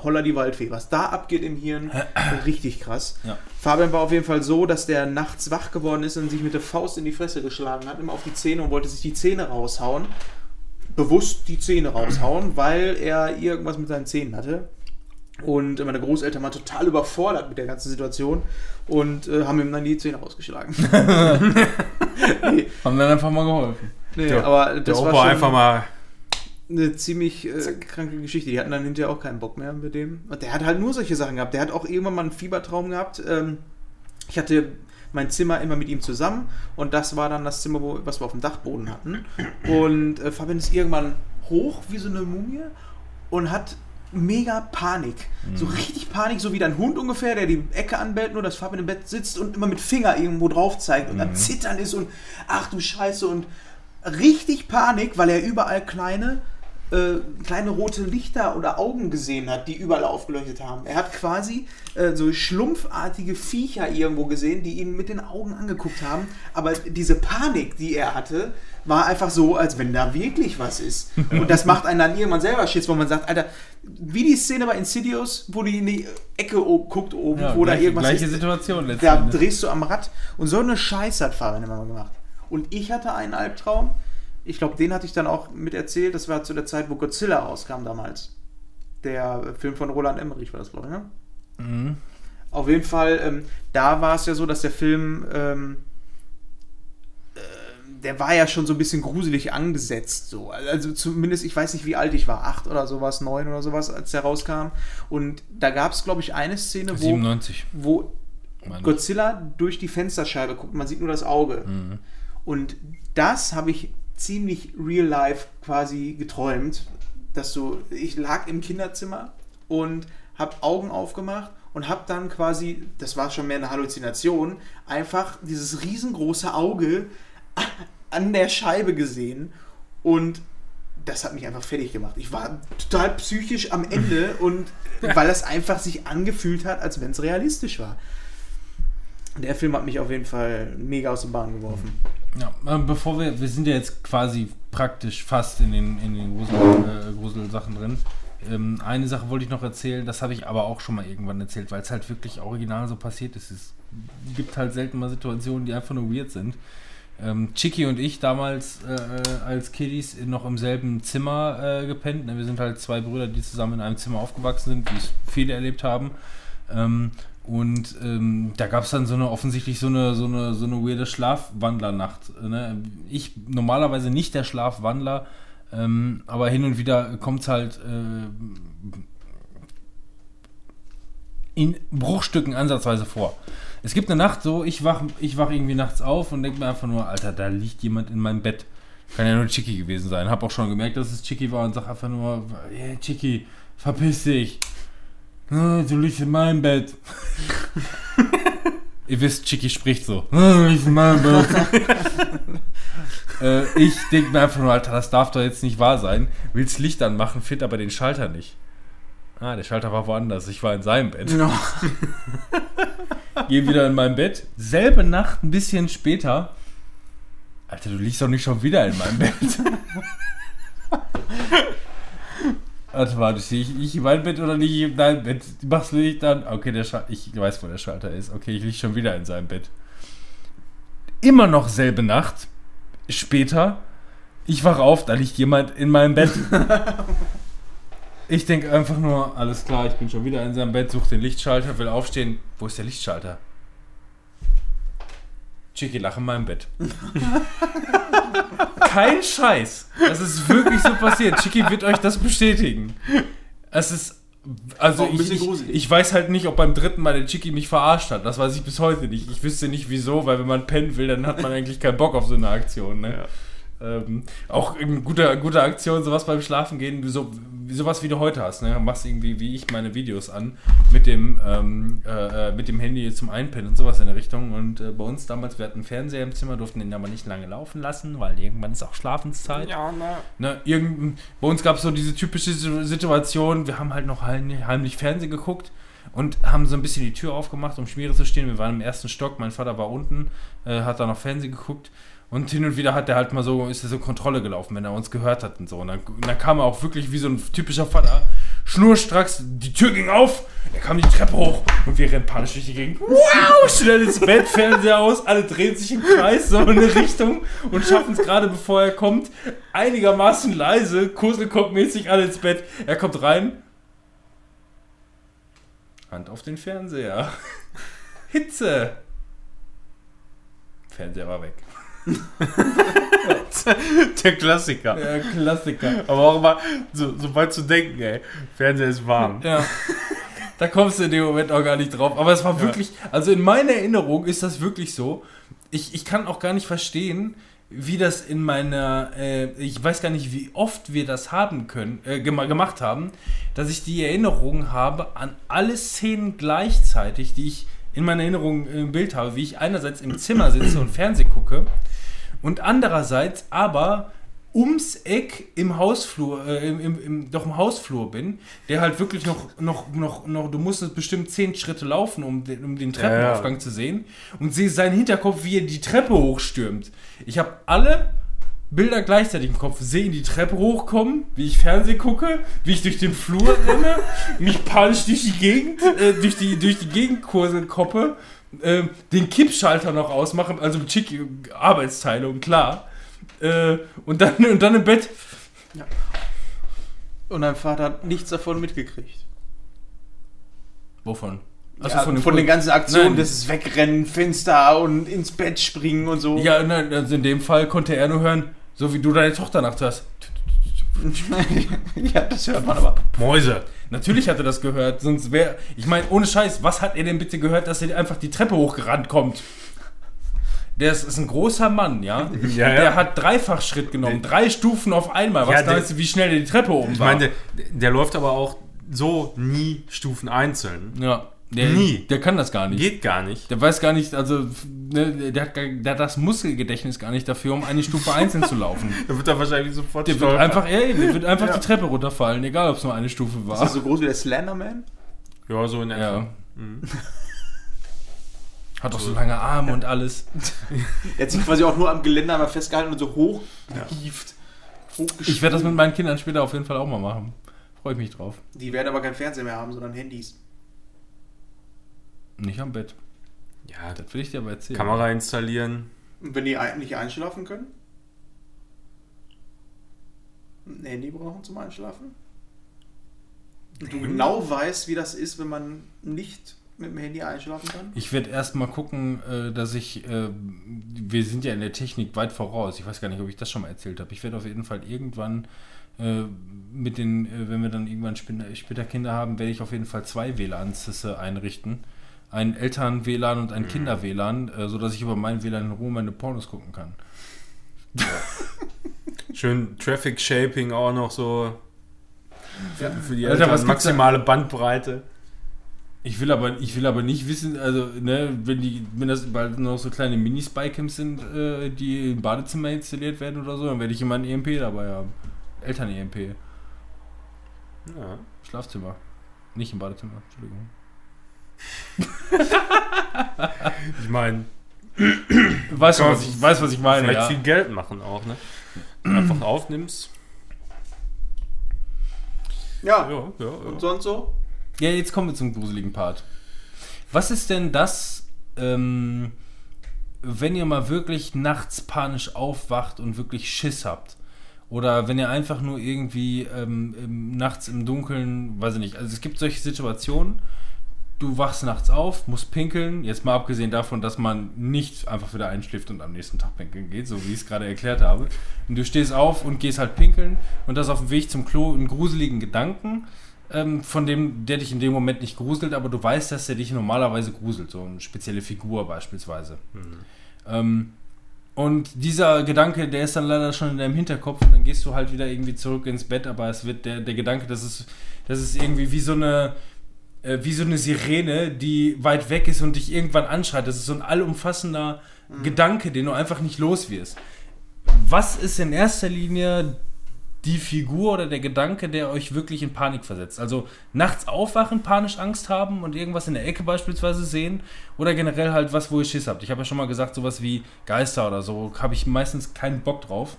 holla die Waldfee, was da abgeht im Hirn, richtig krass. Ja. Fabian war auf jeden Fall so, dass der nachts wach geworden ist und sich mit der Faust in die Fresse geschlagen hat, immer auf die Zähne und wollte sich die Zähne raushauen. Bewusst die Zähne raushauen, weil er irgendwas mit seinen Zähnen hatte. Und meine Großeltern waren total überfordert mit der ganzen Situation und äh, haben ihm dann die Zähne rausgeschlagen. nee, Haben dann einfach mal geholfen. nee Der- aber Der das war Opa schon einfach mal. Eine ziemlich äh, kranke Geschichte. Die hatten dann hinterher auch keinen Bock mehr mit dem. Und der hat halt nur solche Sachen gehabt. Der hat auch irgendwann mal einen Fiebertraum gehabt. Ähm, ich hatte mein Zimmer immer mit ihm zusammen und das war dann das Zimmer, wo, was wir auf dem Dachboden hatten. Und äh, Fabian ist irgendwann hoch wie so eine Mumie und hat mega Panik. So richtig Panik, so wie dein Hund ungefähr, der die Ecke anbellt, nur dass Fabian im Bett sitzt und immer mit Finger irgendwo drauf zeigt und am Zittern ist und ach du Scheiße und richtig Panik, weil er überall kleine äh, kleine rote Lichter oder Augen gesehen hat, die überall aufgeleuchtet haben. Er hat quasi äh, so schlumpfartige Viecher irgendwo gesehen, die ihn mit den Augen angeguckt haben. Aber diese Panik, die er hatte, war einfach so, als wenn da wirklich was ist. Und das macht einen dann irgendwann selber Schiss, wo man sagt, Alter, wie die Szene bei Insidious, wo die in die Ecke guckt oben, Ja, wo da gleiche- irgendwas gleiche ist. Situation letzten Da drehst du am Rad. Und so eine Scheiße hat Fabian immer gemacht. Und ich hatte einen Albtraum. Ich glaube, den hatte ich dann auch mit erzählt. Das war zu der Zeit, wo Godzilla rauskam damals. Der Film von Roland Emmerich war das, glaube ich, ne? Mhm. Auf jeden Fall, ähm, da war es ja so, dass der Film, ähm, äh, der war ja schon so ein bisschen gruselig angesetzt. So. Also zumindest, ich weiß nicht, wie alt ich war, acht oder sowas, neun oder sowas, als der rauskam. Und da gab es, glaube ich, eine Szene, wo, 97. wo. Godzilla durch die Fensterscheibe guckt. Man sieht nur das Auge. Mhm. Und das habe ich ziemlich real life quasi geträumt, dass so, ich lag im Kinderzimmer und habe Augen aufgemacht und habe dann quasi, das war schon mehr eine Halluzination, einfach dieses riesengroße Auge an der Scheibe gesehen und das hat mich einfach fertig gemacht. Ich war total psychisch am Ende und weil das einfach sich angefühlt hat, als wenn es realistisch war. Der Film hat mich auf jeden Fall mega aus der Bahn geworfen. Ja, äh, bevor wir, wir sind ja jetzt quasi praktisch fast in den, in den Grusel, äh, Gruselsachen drin. Ähm, eine Sache wollte ich noch erzählen, das habe ich aber auch schon mal irgendwann erzählt, weil es halt wirklich original so passiert ist. Es gibt halt selten mal Situationen, die einfach nur weird sind. Ähm, Chicky und ich damals äh, als Kiddies noch im selben Zimmer äh, gepennt. Ne, Wir sind halt zwei Brüder, die zusammen in einem Zimmer aufgewachsen sind, wie es viele erlebt haben. Ähm, und ähm, da gab es dann so eine offensichtlich so eine so eine so eine weirde Schlafwandlernacht. Ne? Ich normalerweise nicht der Schlafwandler, ähm, aber hin und wieder kommt es halt äh, in Bruchstücken ansatzweise vor. Es gibt eine Nacht so, ich wach, ich wach irgendwie nachts auf und denke mir einfach nur, Alter, da liegt jemand in meinem Bett. Kann ja nur Chicky gewesen sein. Hab auch schon gemerkt, dass es Chicky war und sag einfach nur, hey Chicky, verpiss dich. "Ah, Du liegst in meinem Bett. Ihr wisst, Chicky spricht so. "Ah, Du liegst in meinem Bett. äh, ich denke mir einfach nur, Alter, das darf doch jetzt nicht wahr sein. Will's Licht anmachen, find aber den Schalter nicht. Ah, der Schalter war woanders. Ich war in seinem Bett. Gehe wieder in mein Bett. Selbe Nacht, ein bisschen später. Alter, du liegst doch nicht schon wieder in meinem Bett. Warte, warte, sehe ich, ich in meinem Bett oder liege ich in deinem Bett? Machst du nicht dann? Okay, der Schalter, ich weiß, wo der Schalter ist. Okay, ich liege schon wieder in seinem Bett. Immer noch selbe Nacht. Später. Ich wach auf, da liegt jemand in meinem Bett. Ich denke einfach nur, alles klar, ich bin schon wieder in seinem Bett, suche den Lichtschalter, will aufstehen. Wo ist der Lichtschalter? Chicky lach in meinem Bett. Kein Scheiß. Das ist wirklich so passiert. Chicky wird euch das bestätigen. Es ist. Also ich, ich, ich weiß halt nicht, ob beim dritten Mal der Chicky mich verarscht hat. Das weiß ich bis heute nicht. Ich wüsste nicht wieso, weil wenn man pennen will, dann hat man eigentlich keinen Bock auf so eine Aktion. Ne? Ähm, auch eine gute, gute Aktion, sowas beim Schlafen gehen, so, sowas wie du heute hast. Ne? Machst irgendwie wie ich meine Videos an mit dem, ähm, äh, äh, mit dem Handy zum Einpennen und sowas in der Richtung. Und äh, bei uns damals, wir hatten einen Fernseher im Zimmer, durften den aber nicht lange laufen lassen, weil irgendwann ist auch Schlafenszeit. Ja, na. Ne, irgend, bei uns gab es so diese typische Si- Situation, wir haben halt noch heimlich, heimlich Fernsehen geguckt und haben so ein bisschen die Tür aufgemacht, um Schmiere zu stehen. Wir waren im ersten Stock, mein Vater war unten, äh, hat da noch Fernsehen geguckt und hin und wieder hat er halt mal so, ist er so Kontrolle gelaufen, wenn er uns gehört hat und so. Und dann, dann kam er auch wirklich wie so ein typischer Vater, schnurstracks, die Tür ging auf, er kam die Treppe hoch und wir rennen panisch durch die Gegend. Wow, schnell ins Bett, Fernseher aus, alle drehen sich im Kreis so in eine Richtung und schaffen es gerade, bevor er kommt, einigermaßen leise, Koselkopf-mäßig alle ins Bett. Er kommt rein. Hand auf den Fernseher. Hitze. Fernseher war weg. Der Klassiker. Der Klassiker. Aber auch mal so, so weit zu denken, ey. Fernseher ist warm. Ja. Da kommst du in dem Moment auch gar nicht drauf. Aber es war wirklich, also in meiner Erinnerung ist das wirklich so. Ich, ich kann auch gar nicht verstehen, wie das in meiner, äh, ich weiß gar nicht, wie oft wir das haben können, äh, gema- gemacht haben, dass ich die Erinnerung habe an alle Szenen gleichzeitig, die ich in meiner Erinnerung im Bild habe, wie ich einerseits im Zimmer sitze und Fernsehen gucke und andererseits aber ums Eck im Hausflur, äh, im, im, im, doch im Hausflur bin, der halt wirklich noch, noch, noch, noch, du musstest bestimmt zehn Schritte laufen, um den, um den Treppenaufgang Ja, ja. zu sehen und sehe seinen Hinterkopf, wie er die Treppe hochstürmt. Ich habe alle Bilder gleichzeitig im Kopf. Sehe ihn die Treppe hochkommen, wie ich Fernsehen gucke, wie ich durch den Flur renne, mich panisch durch die Gegend, äh, durch die, durch die Gegenkurse koppe, äh, den Kippschalter noch ausmache, also mit schick Arbeitsteilung, klar. Äh, und, dann, und dann im Bett. Und dein Vater hat nichts davon mitgekriegt. Wovon? ja, von, den Kur- ganzen Aktionen, Nein. das ist Wegrennen, Fenster und ins Bett springen und so. Ja, nein, also in dem Fall konnte er nur hören, so wie du deine Tochter nachts hast. ja, das hört man aber. Mäuse. Natürlich hat er das gehört, sonst wäre. Ich meine, ohne Scheiß, was hat er denn bitte gehört, dass er einfach die Treppe hochgerannt kommt? Der ist, ist ein großer Mann, ja? Ja, ja. Der hat dreifach Schritt genommen, drei Stufen auf einmal. Was Ja, der- meinst du, wie schnell der die Treppe oben Ich war? meine, der, der läuft aber auch so nie Stufen einzeln. ja, der, Nie. Der kann das gar nicht. Geht gar nicht. Der weiß gar nicht, also ne, der, hat, gar- der hat das Muskelgedächtnis gar nicht dafür, um eine Stufe einzeln zu laufen. Da wird er wahrscheinlich sofort Der wird einfach, ey, der wird einfach Ja. die Treppe runterfallen, egal ob es nur eine Stufe Ist war. das so groß wie der Slenderman? Ja, so in etwa. Ja. Hat auch so lange Arme und alles. Der hat sich quasi auch nur am Geländer einmal festgehalten und so hoch gehieft. Ich werde das mit meinen Kindern später auf jeden Fall auch mal machen. Freue ich mich drauf. Die werden aber kein Fernseher mehr haben, sondern Handys. Nicht am Bett. Ja, Das will ich dir aber erzählen. Kamera installieren. Und wenn die nicht einschlafen können? Ein Handy brauchen zum Einschlafen? Und du genau weißt, wie das ist, wenn man nicht mit dem Handy einschlafen kann? Ich werde erst mal gucken, äh, dass ich. Äh, wir sind ja in der Technik weit voraus. Ich weiß gar nicht, ob ich das schon mal erzählt habe. Ich werde auf jeden Fall irgendwann äh, mit den, wenn wir dann irgendwann später, Kinder haben, werde ich auf jeden Fall zwei WLANs äh, einrichten. Ein Eltern-WLAN und ein Kinder-WLAN, äh, sodass ich über mein WLAN in Ruhe meine Pornos gucken kann. Schön Traffic Shaping auch noch so. Für, für die Alter, Eltern da- maximale Bandbreite. Ich will aber, ich will aber nicht wissen, also, ne, wenn die, wenn das bald noch so kleine Mini-Spy-Cams sind, äh, die im Badezimmer installiert werden oder so, dann werde ich immer ein EMP dabei haben. Eltern-EMP. Ja. Schlafzimmer. Nicht im Badezimmer, Entschuldigung. Ich meine, Weißt du, was ich, weiß, was ich meine, vielleicht ja. viel Geld machen auch, ne? Einfach aufnimmst. Ja. Ja, ja, Und sonst so? Ja, jetzt kommen wir zum gruseligen Part. Was ist denn das, ähm, wenn ihr mal wirklich nachts panisch aufwacht und wirklich Schiss habt? Oder wenn ihr einfach nur irgendwie ähm, nachts im Dunkeln, weiß ich nicht, also es gibt solche Situationen, du wachst nachts auf, musst pinkeln, jetzt mal abgesehen davon, dass man nicht einfach wieder einschläft und am nächsten Tag pinkeln geht, so wie ich es gerade erklärt habe. Und du stehst auf und gehst halt pinkeln. Und das auf dem Weg zum Klo einen gruseligen Gedanken, ähm, von dem, der dich in dem Moment nicht gruselt, aber du weißt, dass der dich normalerweise gruselt, so eine spezielle Figur beispielsweise. Ähm, und dieser Gedanke, der ist dann leider schon in deinem Hinterkopf. Und dann gehst du halt wieder irgendwie zurück ins Bett, aber es wird der, der Gedanke, das ist, das ist irgendwie wie so eine äh, wie so eine Sirene, die weit weg ist und dich irgendwann anschreit. Das ist so ein allumfassender Gedanke, den du einfach nicht los wirst. Was ist in erster Linie die Figur oder der Gedanke, der euch wirklich in Panik versetzt? Also nachts aufwachen, panisch Angst haben und irgendwas in der Ecke beispielsweise sehen oder generell halt was, wo ihr Schiss habt. Ich habe ja schon mal gesagt, sowas wie Geister oder so, habe ich meistens keinen Bock drauf.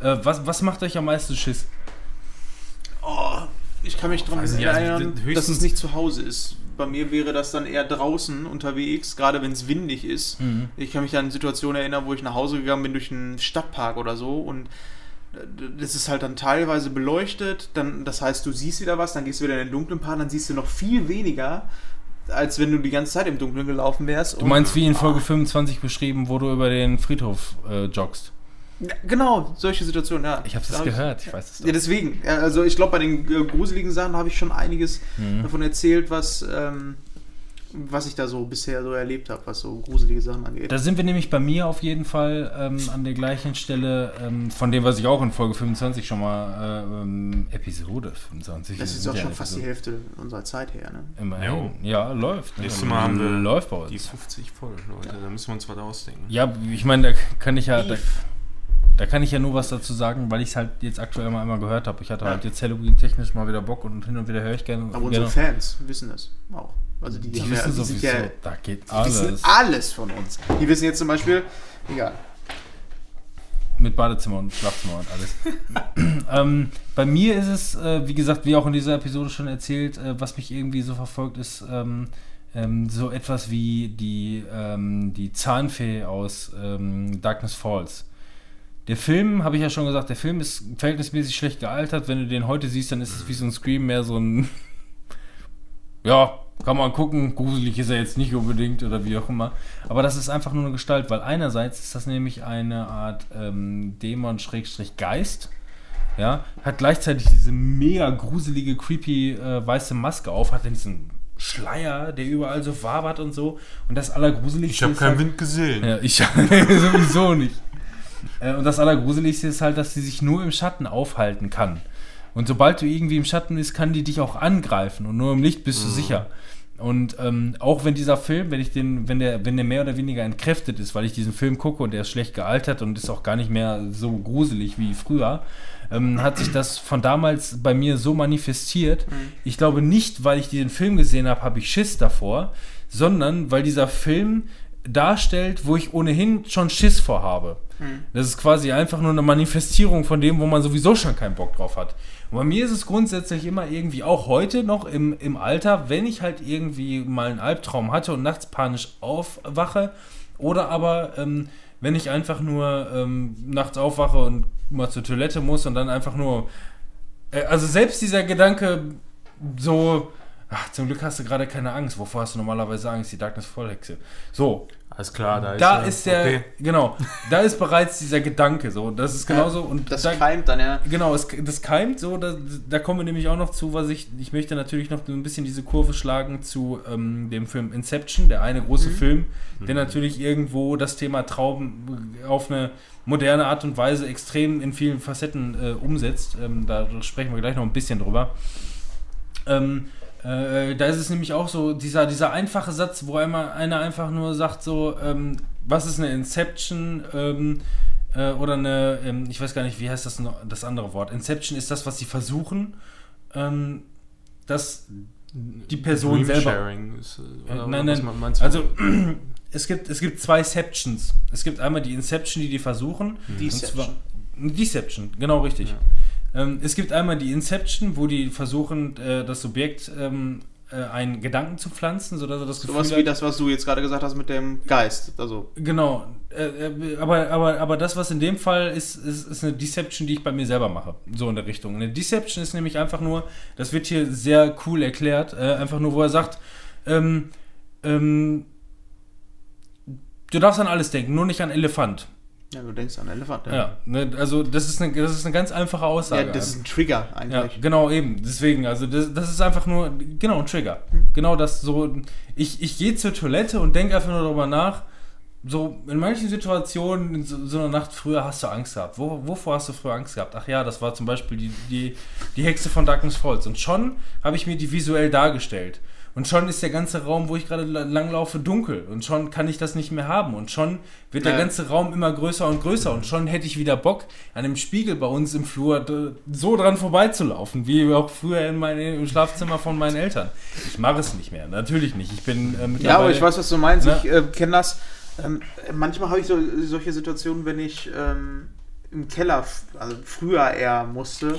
Äh, was, was macht euch am meisten Schiss? Oh, ich kann mich daran nicht, also erinnern, höchstens- dass es nicht zu Hause ist. Bei mir wäre das dann eher draußen unterwegs, gerade wenn es windig ist. Ich kann mich an Situationen erinnern, wo ich nach Hause gegangen bin durch einen Stadtpark oder so und äh, das ist halt dann teilweise beleuchtet, dann, das heißt, du siehst wieder was, dann gehst du wieder in den dunklen Part, dann siehst du noch viel weniger, als wenn du die ganze Zeit im Dunkeln gelaufen wärst. Du meinst wie in Folge 25 beschrieben, wo du über den Friedhof äh, joggst. Ja, Genau, solche Situationen, ja. Ich habe ich- gehört, ich weiß es doch. Ja, deswegen. Ja, Also ich glaube, bei den äh, gruseligen Sachen habe ich schon einiges Mhm. davon erzählt, was, ähm, was ich da so bisher so erlebt habe, was so gruselige Sachen angeht. Da sind wir nämlich bei mir auf jeden Fall ähm, an der gleichen Stelle, ähm, von dem, was ich auch in Folge 25 schon mal, äh, ähm, Episode 25. Das ist auch ja schon eine fast die Episode. Hälfte unserer Zeit her, ne? Immerhin. Ja, läuft. ne? Nächstes Mal haben wir läuft bei uns. Die 50 voll, Leute. Da müssen wir uns was ausdenken. Ja, ich meine, da kann ich ja, da, kann ich ja nur was dazu sagen, weil ich es halt jetzt aktuell mal einmal gehört habe. Ich hatte halt jetzt Halloween-technisch mal wieder Bock und hin und wieder höre ich gerne. Aber unsere gerne. Fans wissen es auch. Also die, Die haben ja- wissen die sowieso, ja, da geht die wissen alles. alles von uns. Die wissen jetzt zum Beispiel, egal. Mit Badezimmer und Schlafzimmer und alles. ähm, bei mir ist es, äh, wie gesagt, wie auch in dieser Episode schon erzählt, äh, was mich irgendwie so verfolgt, ist ähm, ähm, so etwas wie die, ähm, die Zahnfee aus ähm, Darkness Falls. Der Film, habe ich ja schon gesagt, der Film ist verhältnismäßig schlecht gealtert. Wenn du den heute siehst, dann ist es wie so ein Scream, mehr so ein. ja, kann man gucken. Gruselig ist er jetzt nicht unbedingt oder wie auch immer. Aber das ist einfach nur eine Gestalt, weil einerseits ist das nämlich eine Art ähm, Dämon-Geist. Ja, hat gleichzeitig diese mega gruselige, creepy äh, weiße Maske auf, hat dann diesen Schleier, der überall so wabert und so. Und das Allergruseligste Ich habe keinen halt, Wind gesehen. ja, ich sowieso nicht. Äh, Und das Allergruseligste ist halt, dass sie sich nur im Schatten aufhalten kann. Und sobald du irgendwie im Schatten bist, kann die dich auch angreifen und nur im Licht bist du sicher. Und ähm, auch wenn dieser Film, wenn ich den, wenn der, wenn der mehr oder weniger entkräftet ist, weil ich diesen Film gucke und der ist schlecht gealtert und ist auch gar nicht mehr so gruselig wie früher, ähm, hat sich das von damals bei mir so manifestiert. Ich glaube nicht, weil ich diesen Film gesehen habe, habe ich Schiss davor, sondern weil dieser Film darstellt, wo ich ohnehin schon Schiss vorhabe. Das ist quasi einfach nur eine Manifestierung von dem, wo man sowieso schon keinen Bock drauf hat. Und bei mir ist es grundsätzlich immer irgendwie, auch heute noch im, im Alter, wenn ich halt irgendwie mal einen Albtraum hatte und nachts panisch aufwache oder aber ähm, wenn ich einfach nur ähm, nachts aufwache und mal zur Toilette muss und dann einfach nur, äh, also selbst dieser Gedanke so, ach, zum Glück hast du gerade keine Angst. Wovor hast du normalerweise Angst? Die Darkness Vollhexe. So, Alles klar, da ist da er. ist der, Okay. genau, da ist bereits dieser Gedanke so. Das ist genauso und Das da, keimt dann, ja. Genau, es, das keimt so, da, da kommen wir nämlich auch noch zu, was ich, ich möchte natürlich noch so ein bisschen diese Kurve schlagen zu ähm, dem Film Inception, der eine große Film, der natürlich irgendwo das Thema Traum auf eine moderne Art und Weise extrem in vielen Facetten äh, umsetzt. Ähm, da sprechen wir gleich noch ein bisschen drüber. Ähm, äh, da ist es nämlich auch so, dieser, dieser einfache Satz, wo einmal einer einfach nur sagt, so, ähm, was ist eine Inception ähm, äh, oder eine, ähm, ich weiß gar nicht, wie heißt das, noch, das andere Wort. Inception ist das, was sie versuchen, ähm, dass die Person Dream selber. Sharing ist, äh, Äh, oder nein, was nein. meinst du? Also es gibt, es gibt zwei Septions. Es gibt einmal die Inception, die die versuchen. Deception. Und zwar, Deception, genau richtig. Ähm, es gibt einmal die Inception, wo die versuchen, äh, das Subjekt ähm, äh, einen Gedanken zu pflanzen, sodass er das Gefühl Sowas hat, wie das, was du jetzt gerade gesagt hast mit dem Geist. Also, Genau, äh, äh, aber, aber, aber das, was in dem Fall ist, ist, ist eine Deception, die ich bei mir selber mache. So in der Richtung. Eine Deception ist nämlich einfach nur, das wird hier sehr cool erklärt, äh, einfach nur, wo er sagt, ähm, ähm, du darfst an alles denken, nur nicht an Elefant. Ja, du denkst an Elefant. Ja, ne, also das ist, eine, das ist eine ganz einfache Aussage. Ja, das ist ein Trigger Ja, eigentlich. genau, eben. Deswegen, also das, das ist einfach nur, genau, ein Trigger. Genau das so, ich, ich gehe zur Toilette und denke einfach nur darüber nach, so in manchen Situationen, in so, so einer Nacht früher hast du Angst gehabt. Wo, wovor hast du früher Angst gehabt? Ach ja, das war zum Beispiel die, die, die Hexe von Darkness Falls. Und schon habe ich mir die visuell dargestellt. Und schon ist der ganze Raum, wo ich gerade la- langlaufe, dunkel. Und schon kann ich das nicht mehr haben. Und schon wird der Ja. ganze Raum immer größer und größer. Und schon hätte ich wieder Bock, an dem Spiegel bei uns im Flur so dran vorbeizulaufen, wie auch früher in meine, im Schlafzimmer von meinen Eltern. Ich mache es nicht mehr, natürlich nicht. Ich bin äh, mittlerweile... Ja, aber ich weiß, was du meinst. Ne? Ich äh, kenne das. Ähm, manchmal habe ich so, solche Situationen, wenn ich ähm, im Keller, also früher eher musste.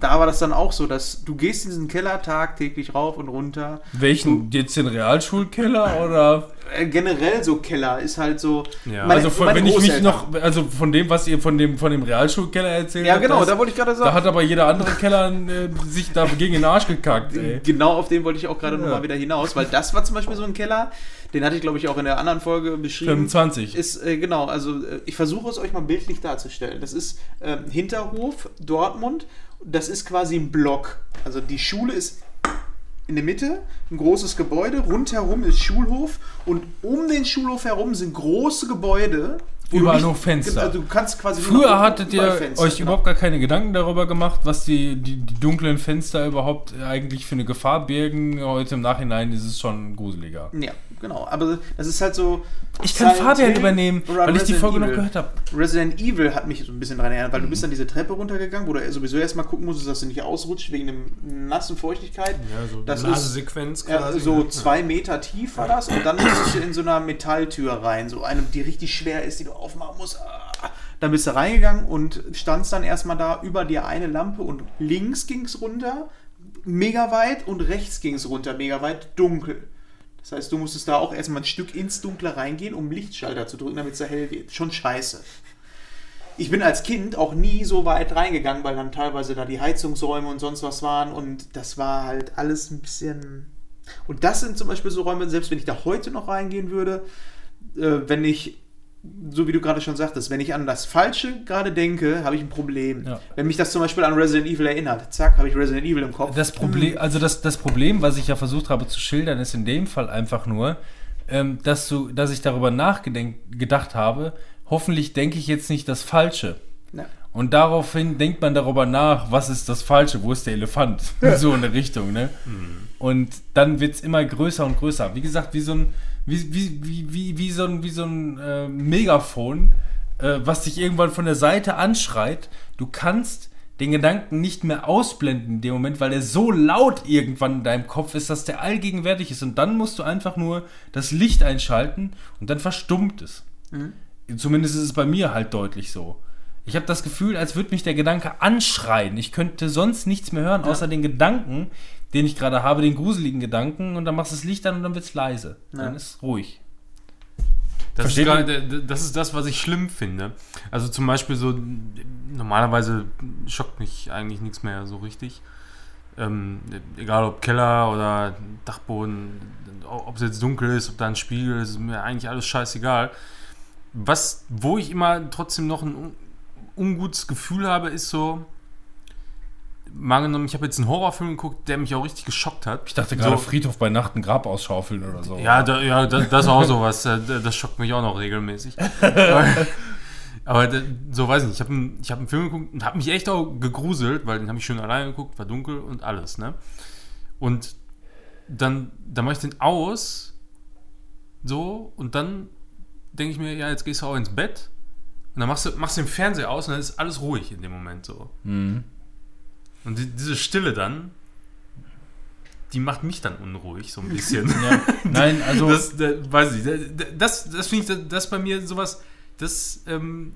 Da war das dann auch so, dass du gehst in diesen Keller tagtäglich rauf und runter. Welchen? Jetzt den Realschulkeller oder? Äh, generell so Keller ist halt so. Ja. Meine- also von, meine wenn ich mich noch, also von dem, was ihr von dem, von dem Realschulkeller erzählt Ja, habt, genau, das, da wollte ich gerade da sagen. hat aber jeder andere Keller äh, sich da gegen den Arsch gekackt, ey. Genau auf den wollte ich auch gerade Ja. noch mal wieder hinaus, weil das war zum Beispiel so ein Keller, den hatte ich glaube ich auch in der anderen Folge beschrieben. 25. Ist, äh, genau, also äh, ich versuche es euch mal bildlich darzustellen. Das ist ähm, Hinterhof, Dortmund. Das ist quasi ein Block. Also die Schule ist in der Mitte, ein großes Gebäude. Rundherum ist Schulhof. Und um den Schulhof herum sind große Gebäude. Überall nur Fenster. Also du kannst quasi Früher hattet ihr Fenster, euch genau. überhaupt gar keine Gedanken darüber gemacht, was die, die, die dunklen Fenster überhaupt eigentlich für eine Gefahr birgen. Heute im Nachhinein ist es schon gruseliger. Ja, genau. Aber das ist halt so. Ich kann Fabian übernehmen, weil ich die Resident Folge noch Evil. gehört habe. Resident Evil hat mich so ein bisschen daran erinnert, weil du Mhm. bist dann diese Treppe runtergegangen, wo du sowieso erstmal gucken musstest, dass du nicht ausrutscht wegen dem nassen Feuchtigkeit. Ja, so Das eine ist- Nasensequenz Ja, quasi. so ne? zwei Meter tief war das und dann musstest du in so einer Metalltür rein, so eine, die richtig schwer ist, die du aufmachen musst. Ah. Dann bist du reingegangen und standst dann erstmal da über dir eine Lampe und links ging es runter, mega weit und rechts ging es runter, mega weit, dunkel. Das heißt, du musstest da auch erstmal ein Stück ins Dunkle reingehen, um Lichtschalter zu drücken, damit es da hell wird. Schon scheiße. Ich bin als Kind auch nie so weit reingegangen, weil dann teilweise da die Heizungsräume und sonst was waren und das war halt alles ein bisschen. Und das sind zum Beispiel so Räume, selbst wenn ich da heute noch reingehen würde, äh, wenn ich, so wie du gerade schon sagtest, wenn ich an das Falsche gerade denke, habe ich ein Problem. Ja. Wenn mich das zum Beispiel an Resident Evil erinnert, zack, habe ich Resident Evil im Kopf. Das Problem, also das, das Problem, was ich ja versucht habe zu schildern, ist in dem Fall einfach nur, ähm, dass du, dass ich darüber nachgedacht habe, hoffentlich denke ich jetzt nicht das Falsche. Ja. Und daraufhin denkt man darüber nach, was ist das Falsche, wo ist der Elefant? so in der Richtung, ne? Und dann wird es immer größer und größer. Wie gesagt, wie so ein, wie, wie, wie, wie, wie so ein, wie so ein äh, Megafon, äh, was dich irgendwann von der Seite anschreit. Du kannst den Gedanken nicht mehr ausblenden in dem Moment, weil er so laut irgendwann in deinem Kopf ist, dass der allgegenwärtig ist. Und dann musst du einfach nur das Licht einschalten und dann verstummt es. Zumindest ist es bei mir halt deutlich so. Ich habe das Gefühl, als würde mich der Gedanke anschreien. Ich könnte sonst nichts mehr hören, außer den Gedanken, den ich gerade habe, den gruseligen Gedanken. Und dann machst du das Licht an und dann wird es leise. Dann ist es ruhig. Das ist, d- das ist das, was ich schlimm finde. Also zum Beispiel so, normalerweise schockt mich eigentlich nichts mehr so richtig. Ähm, egal ob Keller oder Dachboden, ob es jetzt dunkel ist, ob da ein Spiegel ist, ist mir eigentlich alles scheißegal. Was, wo ich immer trotzdem noch ein un ungutes Gefühl habe, ist so, mal angenommen, ich habe jetzt einen Horrorfilm geguckt, der mich auch richtig geschockt hat. Ich dachte gerade So- Friedhof bei Nacht ein Grab ausschaufeln oder so. ja, da, ja da, das ist auch sowas. äh, Das schockt mich auch noch regelmäßig. Aber, aber so weiß ich nicht. Ich habe einen, hab einen Film geguckt und habe mich echt auch gegruselt, weil den habe ich schön alleine geguckt, war dunkel und alles. Ne? Und dann, dann mache ich den aus, so, und dann denke ich mir, ja, jetzt gehst du auch ins Bett. Und dann machst du, machst du den Fernseher aus und dann ist alles ruhig in dem Moment so. Mhm. Und die, diese Stille dann, die macht mich dann unruhig, so ein bisschen. Ja. Nein, also Das, da, weiß ich, da- das, das finde ich, das, das bei mir sowas, das, ähm,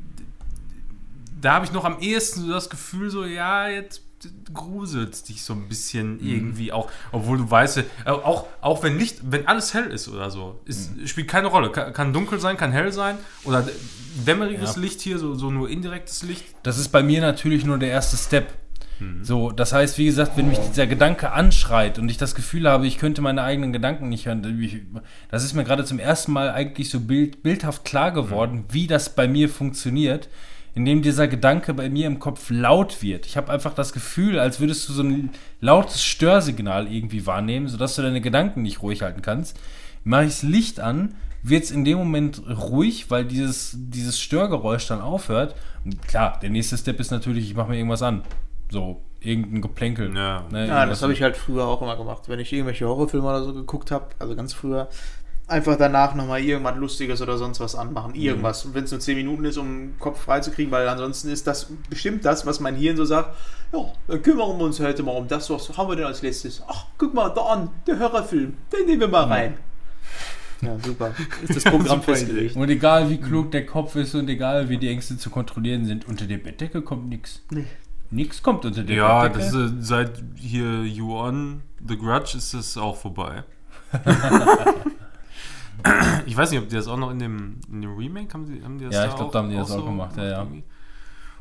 da habe ich noch am ehesten so das Gefühl, so, ja, jetzt gruselt dich so ein bisschen irgendwie auch, obwohl du weißt, äh, auch, auch wenn Licht, wenn alles hell ist oder so, ist, spielt keine Rolle. Kann, kann dunkel sein, kann hell sein oder dämmeriges Ja. Licht hier, so, so nur indirektes Licht. Das ist bei mir natürlich nur der erste Step. Mhm. So, das heißt, wie gesagt, wenn mich dieser Gedanke anschreit und ich das Gefühl habe, ich könnte meine eigenen Gedanken nicht hören, das ist mir gerade zum ersten Mal eigentlich so bild, bildhaft klar geworden, wie das bei mir funktioniert, indem dieser Gedanke bei mir im Kopf laut wird. Ich habe einfach das Gefühl, als würdest du so ein lautes Störsignal irgendwie wahrnehmen, sodass du deine Gedanken nicht ruhig halten kannst. Mache ich das Licht an, wird es in dem Moment ruhig, weil dieses, dieses Störgeräusch dann aufhört. Und klar, der nächste Step ist natürlich, ich mache mir irgendwas an. So, irgendein Geplänkel. Ja. Ne, Ja, das habe ich halt früher auch immer gemacht. Wenn ich irgendwelche Horrorfilme oder so geguckt habe, also ganz früher, einfach danach nochmal irgendwas Lustiges oder sonst was anmachen. Irgendwas. Und wenn es nur 10 Minuten ist, um den Kopf freizukriegen, weil ansonsten ist das bestimmt das, was mein Hirn so sagt. Ja, dann kümmern wir uns heute mal um das, was haben wir denn als letztes? Ach, guck mal da an, der Horrorfilm, den nehmen wir mal rein. Ja, super. Ist das Programm festgelegt. Und egal wie klug der Kopf ist und egal wie die Ängste zu kontrollieren sind, unter der Bettdecke kommt nichts. Nee. Nichts kommt unter der Ja, ist, äh, seit hier You On, The Grudge ist das auch vorbei. ich weiß nicht, ob die das auch noch in dem, in dem Remake haben, die, haben die das Ja, ich glaub, da haben die das auch gemacht, ja, ja.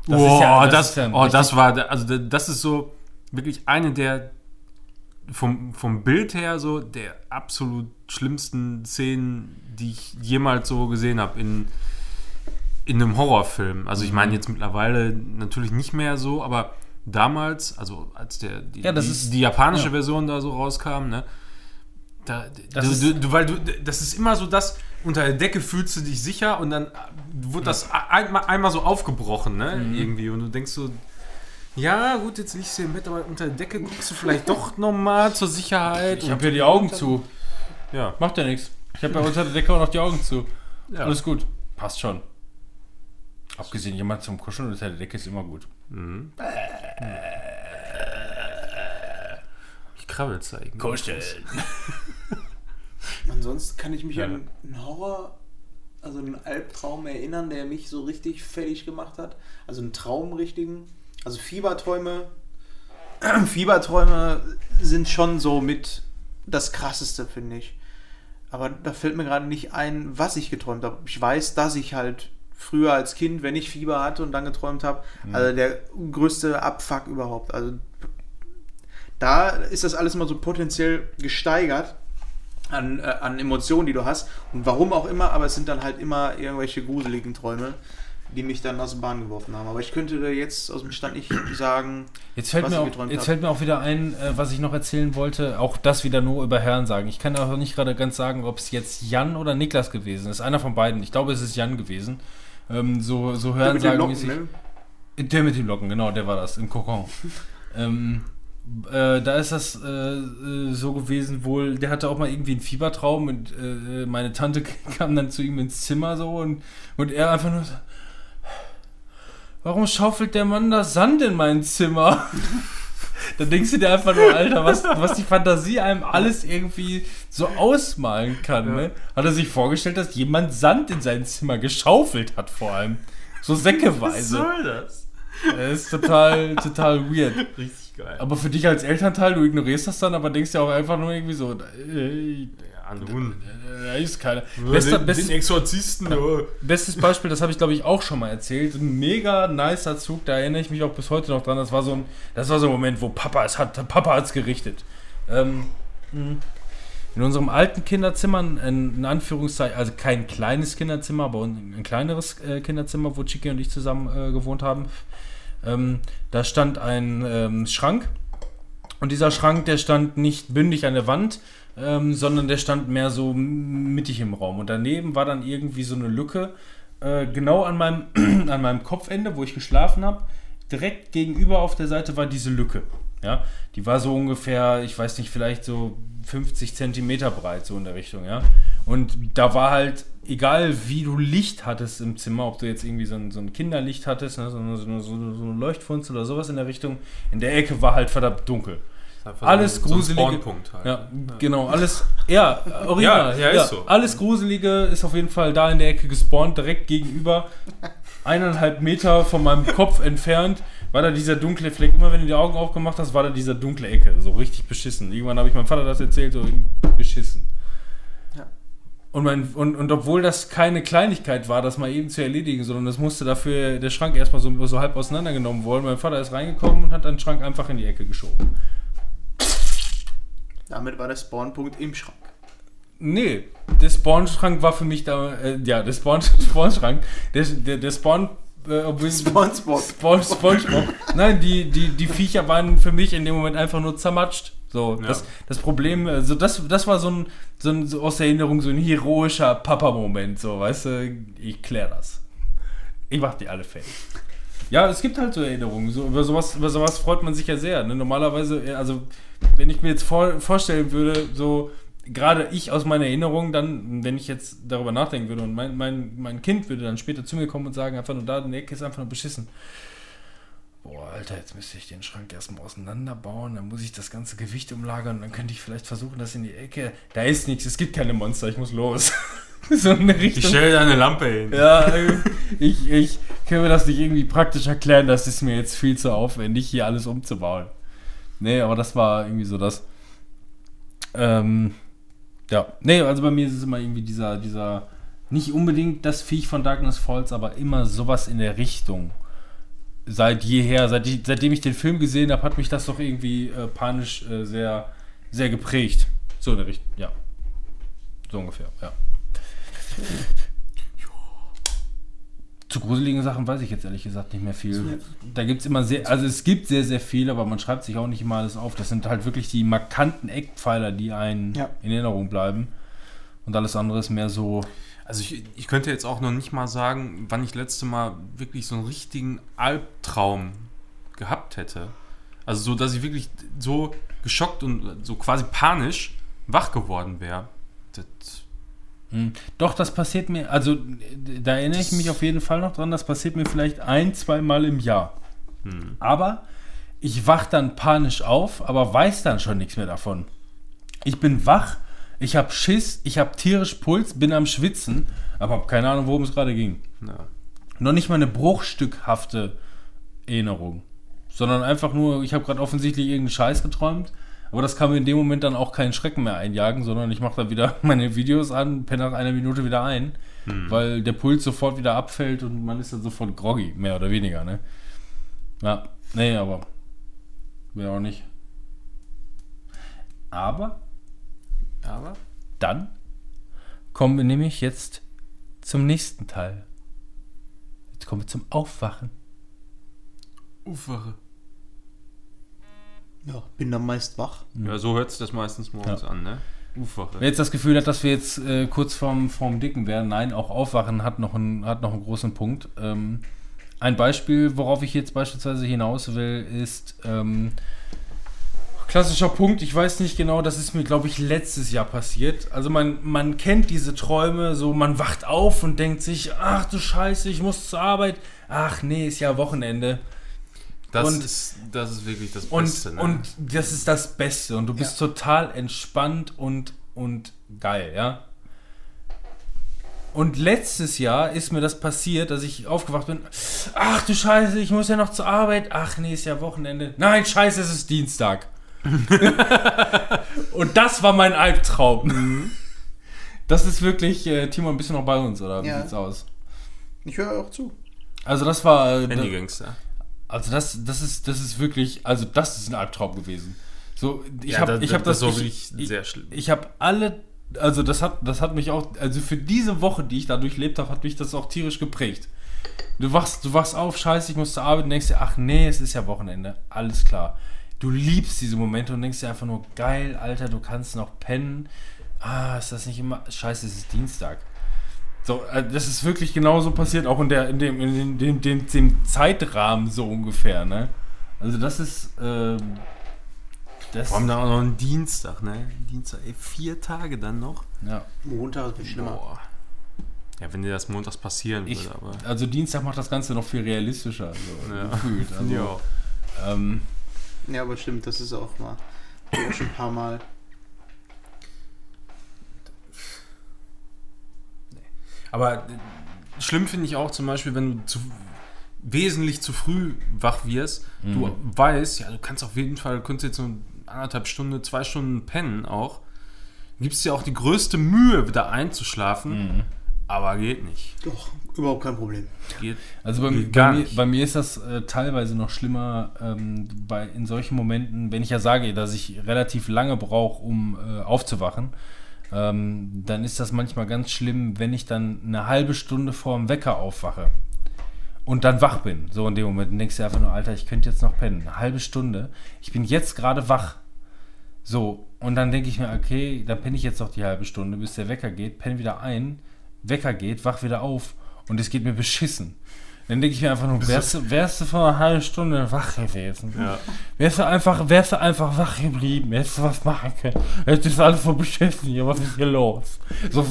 Das oh, ja- das das, ist ja oh, das war, also da- das ist so wirklich eine der vom, vom Bild her so der absolut schlimmsten Szenen, die ich jemals so gesehen habe in, in einem Horrorfilm. Also Mhm. ich meine jetzt mittlerweile natürlich nicht mehr so, aber damals, also als der die, Ja, die, ist- die japanische ja. Version da so rauskam, ne? Da, Das du, ist- du, weil du, das ist immer so das, unter der Decke fühlst du dich sicher und dann wird das einmal, einmal so aufgebrochen, ne? Mhm. Irgendwie. Und du denkst so, ja, gut, jetzt liegst du im Bett, aber unter der Decke guckst du vielleicht doch nochmal zur Sicherheit. Ich habe hier die Augen zu. Ja. Macht ja nichts. Ich habe ja unter der Decke auch noch die Augen zu. ja. Alles gut. Passt schon. Abgesehen, jemand zum Kuscheln unter der Decke ist immer gut. Ich krabbel zeigen. Kuscheln. Ansonsten kann ich mich Ja. an einen Horror, also einen Albtraum erinnern, der mich so richtig fertig gemacht hat. Also einen Traum richtigen. Also Fieberträume. Fieberträume sind schon so mit das krasseste, finde ich. Aber da fällt mir gerade nicht ein, was ich geträumt habe. Ich weiß, dass ich halt früher als Kind, wenn ich Fieber hatte und dann geträumt habe, also der größte Abfuck überhaupt. Also da ist das alles mal so potenziell gesteigert an, äh, an Emotionen, die du hast. Und warum auch immer, aber es sind dann halt immer irgendwelche gruseligen Träume, die mich dann aus der Bahn geworfen haben. Aber ich könnte jetzt aus dem Stand nicht sagen, Jetzt fällt, was mir ich auch, geträumt jetzt hab. fällt mir auch wieder ein, äh, was ich noch erzählen wollte. Auch das wieder nur über Herren sagen. Ich kann auch nicht gerade ganz sagen, ob es jetzt Jan oder Niklas gewesen ist. Einer von beiden. Ich glaube, es ist Jan gewesen. Ähm, so, so Hören sagen mäßig. ne? Der mit den Locken, genau, der war das, im Kokon. ähm, äh, da ist das äh, äh, so gewesen, wohl, der hatte auch mal irgendwie einen Fiebertraum und äh, meine Tante kam dann zu ihm ins Zimmer so und, und er einfach nur so, warum schaufelt der Mann da Sand in mein Zimmer? da denkst du dir einfach nur, Alter, was, was die Fantasie einem alles irgendwie so ausmalen kann. Ne? Hat er sich vorgestellt, dass jemand Sand in sein Zimmer geschaufelt hat vor allem. So säckeweise. das? Das ist total, total weird. Richtig geil. Aber für dich als Elternteil, du ignorierst das dann, aber denkst dir auch einfach nur irgendwie so, äh, Ja, nun. da ist keiner. Bester, den, best, den Exorzisten, ja. bestes Beispiel, das habe ich glaube ich auch schon mal erzählt. Ein mega nicer Zug, da erinnere ich mich auch bis heute noch dran. Das war so ein, das war so ein Moment, wo Papa es hat, Papa hat's gerichtet. Ähm, in unserem alten Kinderzimmer, in, Anführungszeichen, also kein kleines Kinderzimmer, aber ein, ein kleineres äh, Kinderzimmer, wo Chicky und ich zusammen äh, gewohnt haben. Ähm, da stand ein ähm, Schrank und dieser Schrank, der stand nicht bündig an der Wand, ähm, sondern der stand mehr so mittig im Raum. Und daneben war dann irgendwie so eine Lücke, äh, genau an meinem, an meinem Kopfende, wo ich geschlafen habe. Direkt gegenüber auf der Seite war diese Lücke. Ja, die war so ungefähr, ich weiß nicht, vielleicht so 50 Zentimeter breit, so in der Richtung, ja. Und da war halt, egal wie du Licht hattest im Zimmer, ob du jetzt irgendwie so ein, so ein Kinderlicht hattest, ne, so, so, eine, so eine Leuchtfunzel oder sowas in der Richtung, in der Ecke war halt verdammt dunkel. Alles so, gruselige- halt. Ja, genau, alles, ja, original. Ja, ja, ist so. Alles Gruselige ist auf jeden Fall da in der Ecke gespawnt, direkt gegenüber, eineinhalb Meter von meinem Kopf entfernt, war da dieser dunkle Fleck. Immer wenn du die Augen aufgemacht hast, war da dieser dunkle Ecke, so richtig beschissen. Irgendwann habe ich meinem Vater das erzählt, so beschissen. Ja. Und, mein, und, und obwohl das keine Kleinigkeit war, das mal eben zu erledigen, sondern das musste dafür der Schrank erstmal so, so halb auseinandergenommen worden. Mein Vater ist reingekommen und hat den Schrank einfach in die Ecke geschoben. Damit war der Spawnpunkt im Schrank. Nee, der Spawn-Schrank war für mich da, äh, ja, der Spawn- Spawn-Schrank, der, der, der Spawn, äh, Spongebob. Spawn, Spongebob. Nein, die, die, die Viecher waren für mich in dem Moment einfach nur zermatscht. So, Ja. das, das Problem, also das, das war so ein, so ein, so aus der Erinnerung so ein heroischer Papa-Moment, so, weißt du, ich klär das. Ich mach die alle fertig. Ja, es gibt halt so Erinnerungen. So, über, sowas, über sowas freut man sich ja sehr. Ne? Normalerweise, äh, also, wenn ich mir jetzt vor, vorstellen würde, so, gerade ich aus meiner Erinnerung, dann, wenn ich jetzt darüber nachdenken würde und mein, mein, mein Kind würde dann später zu mir kommen und sagen, einfach nur da, der Ecke ist einfach nur beschissen. Boah, Alter, jetzt müsste ich den Schrank erstmal auseinanderbauen, dann muss ich das ganze Gewicht umlagern, dann könnte ich vielleicht versuchen, das in die Ecke. Da ist nichts, es gibt keine Monster, ich muss los. so eine Ich Richtung. stelle da eine Lampe hin. Ja, äh, ich, ich kann mir das nicht irgendwie praktisch erklären, das ist mir jetzt viel zu aufwendig, hier alles umzubauen. Nee, aber das war irgendwie so das. Ähm, ja, nee, also bei mir ist es immer irgendwie dieser, dieser, nicht unbedingt das Viech von Darkness Falls, aber immer sowas in der Richtung. Seit jeher, seit ich, seitdem ich den Film gesehen habe, hat mich das doch irgendwie äh, panisch äh, sehr, sehr geprägt. So in der Richtung, ja. So ungefähr, ja. Zu gruseligen Sachen weiß ich jetzt ehrlich gesagt nicht mehr viel. Da gibt es immer sehr, also es gibt sehr, sehr viel, aber man schreibt sich auch nicht immer alles auf. Das sind halt wirklich die markanten Eckpfeiler, die einen Ja. in Erinnerung bleiben. Und alles andere ist mehr so. Also ich, ich könnte jetzt auch noch nicht mal sagen, wann ich letzte Mal wirklich so einen richtigen Albtraum gehabt hätte. Also so, dass ich wirklich so geschockt und so quasi panisch wach geworden wäre. Das. Doch, das passiert mir, also da erinnere ich mich auf jeden Fall noch dran, das passiert mir vielleicht ein, zwei Mal im Jahr. Aber ich wach dann panisch auf, aber weiß dann schon nichts mehr davon. Ich bin wach, ich habe Schiss, ich habe tierisch Puls, bin am Schwitzen, aber habe keine Ahnung, worum es gerade ging. ja. Noch nicht mal eine bruchstückhafte Erinnerung, sondern einfach nur, ich habe gerade offensichtlich irgendeinen Scheiß geträumt, aber das kann mir in dem Moment dann auch keinen Schrecken mehr einjagen, sondern ich mache dann wieder meine Videos an, penne nach einer Minute wieder ein, weil der Puls sofort wieder abfällt und man ist dann sofort groggy, mehr oder weniger, ne? Ja, nee, aber will auch nicht. Aber Aber dann kommen wir nämlich jetzt zum nächsten Teil. Jetzt kommen wir zum Aufwachen. Ufere. Ja, bin dann meist wach. Ja, so hört sich das meistens morgens Ja. an, ne? Ufere. Wer jetzt das Gefühl hat, dass wir jetzt äh, kurz vorm, vorm Dicken wären, nein, auch Aufwachen hat noch einen, hat noch einen großen Punkt. Ähm, ein Beispiel, worauf ich jetzt beispielsweise hinaus will, ist ähm, klassischer Punkt, ich weiß nicht genau, das ist mir, glaube ich, letztes Jahr passiert. Also man, man kennt diese Träume, so man wacht auf und denkt sich, ach du Scheiße, ich muss zur Arbeit. Ach nee, ist ja Wochenende. Das, und- ist, das ist wirklich das Und, Beste, ne? und das ist das Beste. Und du bist total entspannt und, und geil, ja. Und letztes Jahr ist mir das passiert, dass ich aufgewacht bin. Ach du Scheiße, ich muss ja noch zur Arbeit. Ach nee, ist ja Wochenende. Nein, Scheiße, es ist Dienstag. und das war mein Albtraum. Das ist wirklich, äh, Timon, bist du noch bei uns oder wie Ja. sieht's aus? Ich höre auch zu. Also das war. Äh, Handygangster. Also das, das ist, das ist wirklich, also das ist ein Albtraum gewesen. So, ich Ja, habe, das- ich habe das das, ich, wirklich sehr schlimm. Ich habe alle, also das hat, das hat mich auch, also für diese Woche, die ich da durchlebt habe, hat mich das auch tierisch geprägt. Du wachst, du wachst auf, scheiße, ich muss zur Arbeit und denkst dir, ach nee, es ist ja Wochenende, alles klar. Du liebst diese Momente und denkst dir einfach nur, geil, Alter, du kannst noch pennen. Ah, ist das nicht immer, scheiße, es ist Dienstag. So, äh, das ist wirklich genauso passiert, auch in, der, in, dem, in dem, dem, dem Zeitrahmen so ungefähr, ne? Also das ist, ähm, das, Vor allem dann auch noch ein Dienstag, ne? Dienstag, ey, vier Tage dann noch. ja. Montag ist viel schlimmer. Boah. Ja, wenn dir das montags passieren Ich, würde, aber. also Dienstag macht das Ganze noch viel realistischer, so Ja. gefühlt. Also, Ja. ähm, Ja, aber stimmt, das ist auch mal. ich Auch schon ein paar Mal. Aber äh, schlimm finde ich auch zum Beispiel, wenn du zu, wesentlich zu früh wach wirst. Du weißt, ja, du kannst auf jeden Fall, du könntest jetzt so anderthalb Stunden, zwei Stunden pennen auch. Gibst dir auch die größte Mühe, wieder einzuschlafen, aber geht nicht. Doch, überhaupt kein Problem. Geht also bei, Geht bei, mir, bei mir ist das äh, teilweise noch schlimmer, ähm, bei, in solchen Momenten, wenn ich ja sage, dass ich relativ lange brauche, um äh, aufzuwachen, ähm, dann ist das manchmal ganz schlimm, wenn ich dann eine halbe Stunde vor dem Wecker aufwache und dann wach bin. So in dem Moment denkst du einfach nur, Alter, ich könnte jetzt noch pennen. Eine halbe Stunde. Ich bin jetzt gerade wach. So, und dann denke ich mir, okay, dann penne ich jetzt noch die halbe Stunde, bis der Wecker geht, penne wieder ein, Wecker geht, wach wieder auf und es geht mir beschissen. Dann denke ich mir einfach nur, wärst du, wärst du vor einer halben Stunde wach gewesen? Ja. Wärst du einfach, wärst du einfach wach geblieben, hättest du was machen können. Hättest ist alles voll beschissen hier, was ist hier los? So,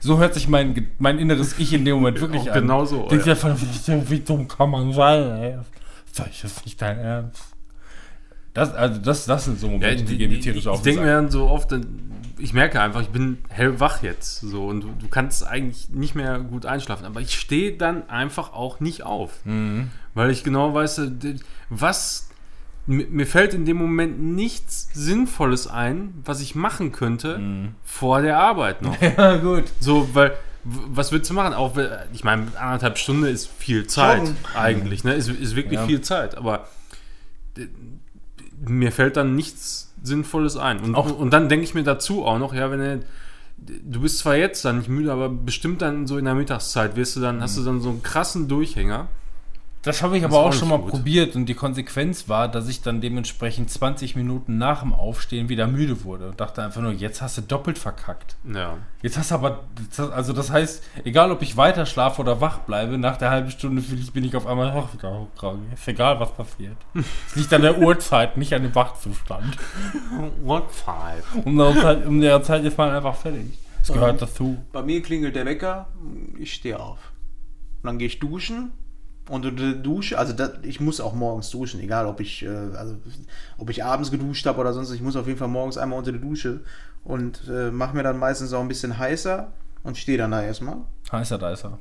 so hört sich mein, mein inneres Ich in dem Moment wirklich Auch an. genau so, Denkst ja. einfach, wie, wie dumm kann man sein, ey? Das ist nicht dein Ernst. Das, also das, das sind so Ja, Momente, die die, gehen mir die, tierisch ich auf. den denke mir dann so oft, ich merke einfach, ich bin hellwach jetzt. So, und du, du kannst eigentlich nicht mehr gut einschlafen. Aber ich stehe dann einfach auch nicht auf. Mhm. Weil ich genau weiß, äh, was. Mir fällt in dem Moment nichts Sinnvolles ein, was ich machen könnte Mhm. vor der Arbeit noch. Ja, gut. So, weil, was willst du machen? Auch, ich meine, anderthalb Stunden ist viel Zeit Joggen. eigentlich, ne? Ist, ist wirklich Ja. viel Zeit, aber mir fällt dann nichts Sinnvolles ein. Und, Auch- und dann denke ich mir dazu auch noch, ja, wenn du, du bist zwar jetzt dann nicht müde, aber bestimmt dann so in der Mittagszeit wirst du dann, hast du dann so einen krassen Durchhänger Das habe ich Das aber auch schon mal gut. probiert und die Konsequenz war, dass ich dann dementsprechend 20 Minuten nach dem Aufstehen wieder müde wurde und dachte einfach nur, jetzt hast du doppelt verkackt. Ja. Jetzt hast du aber, also das heißt, egal ob ich weiter schlafe oder wach bleibe, nach der halben Stunde bin ich auf einmal hochgegangen. Ist egal, was passiert. Es liegt an der Uhrzeit, nicht an dem Wachzustand. What five? Um der Zeit, um der Zeit ist man einfach fertig. Das gehört dazu. Bei mir klingelt der Wecker, ich stehe auf. Und dann gehe ich duschen. Und unter der Dusche, also das, ich muss auch morgens duschen, egal ob ich, äh, also, ob ich abends geduscht habe oder sonst, ich muss auf jeden Fall morgens einmal unter der Dusche und äh, mache mir dann meistens auch ein bisschen heißer und stehe dann da erstmal. Heißer Deißer.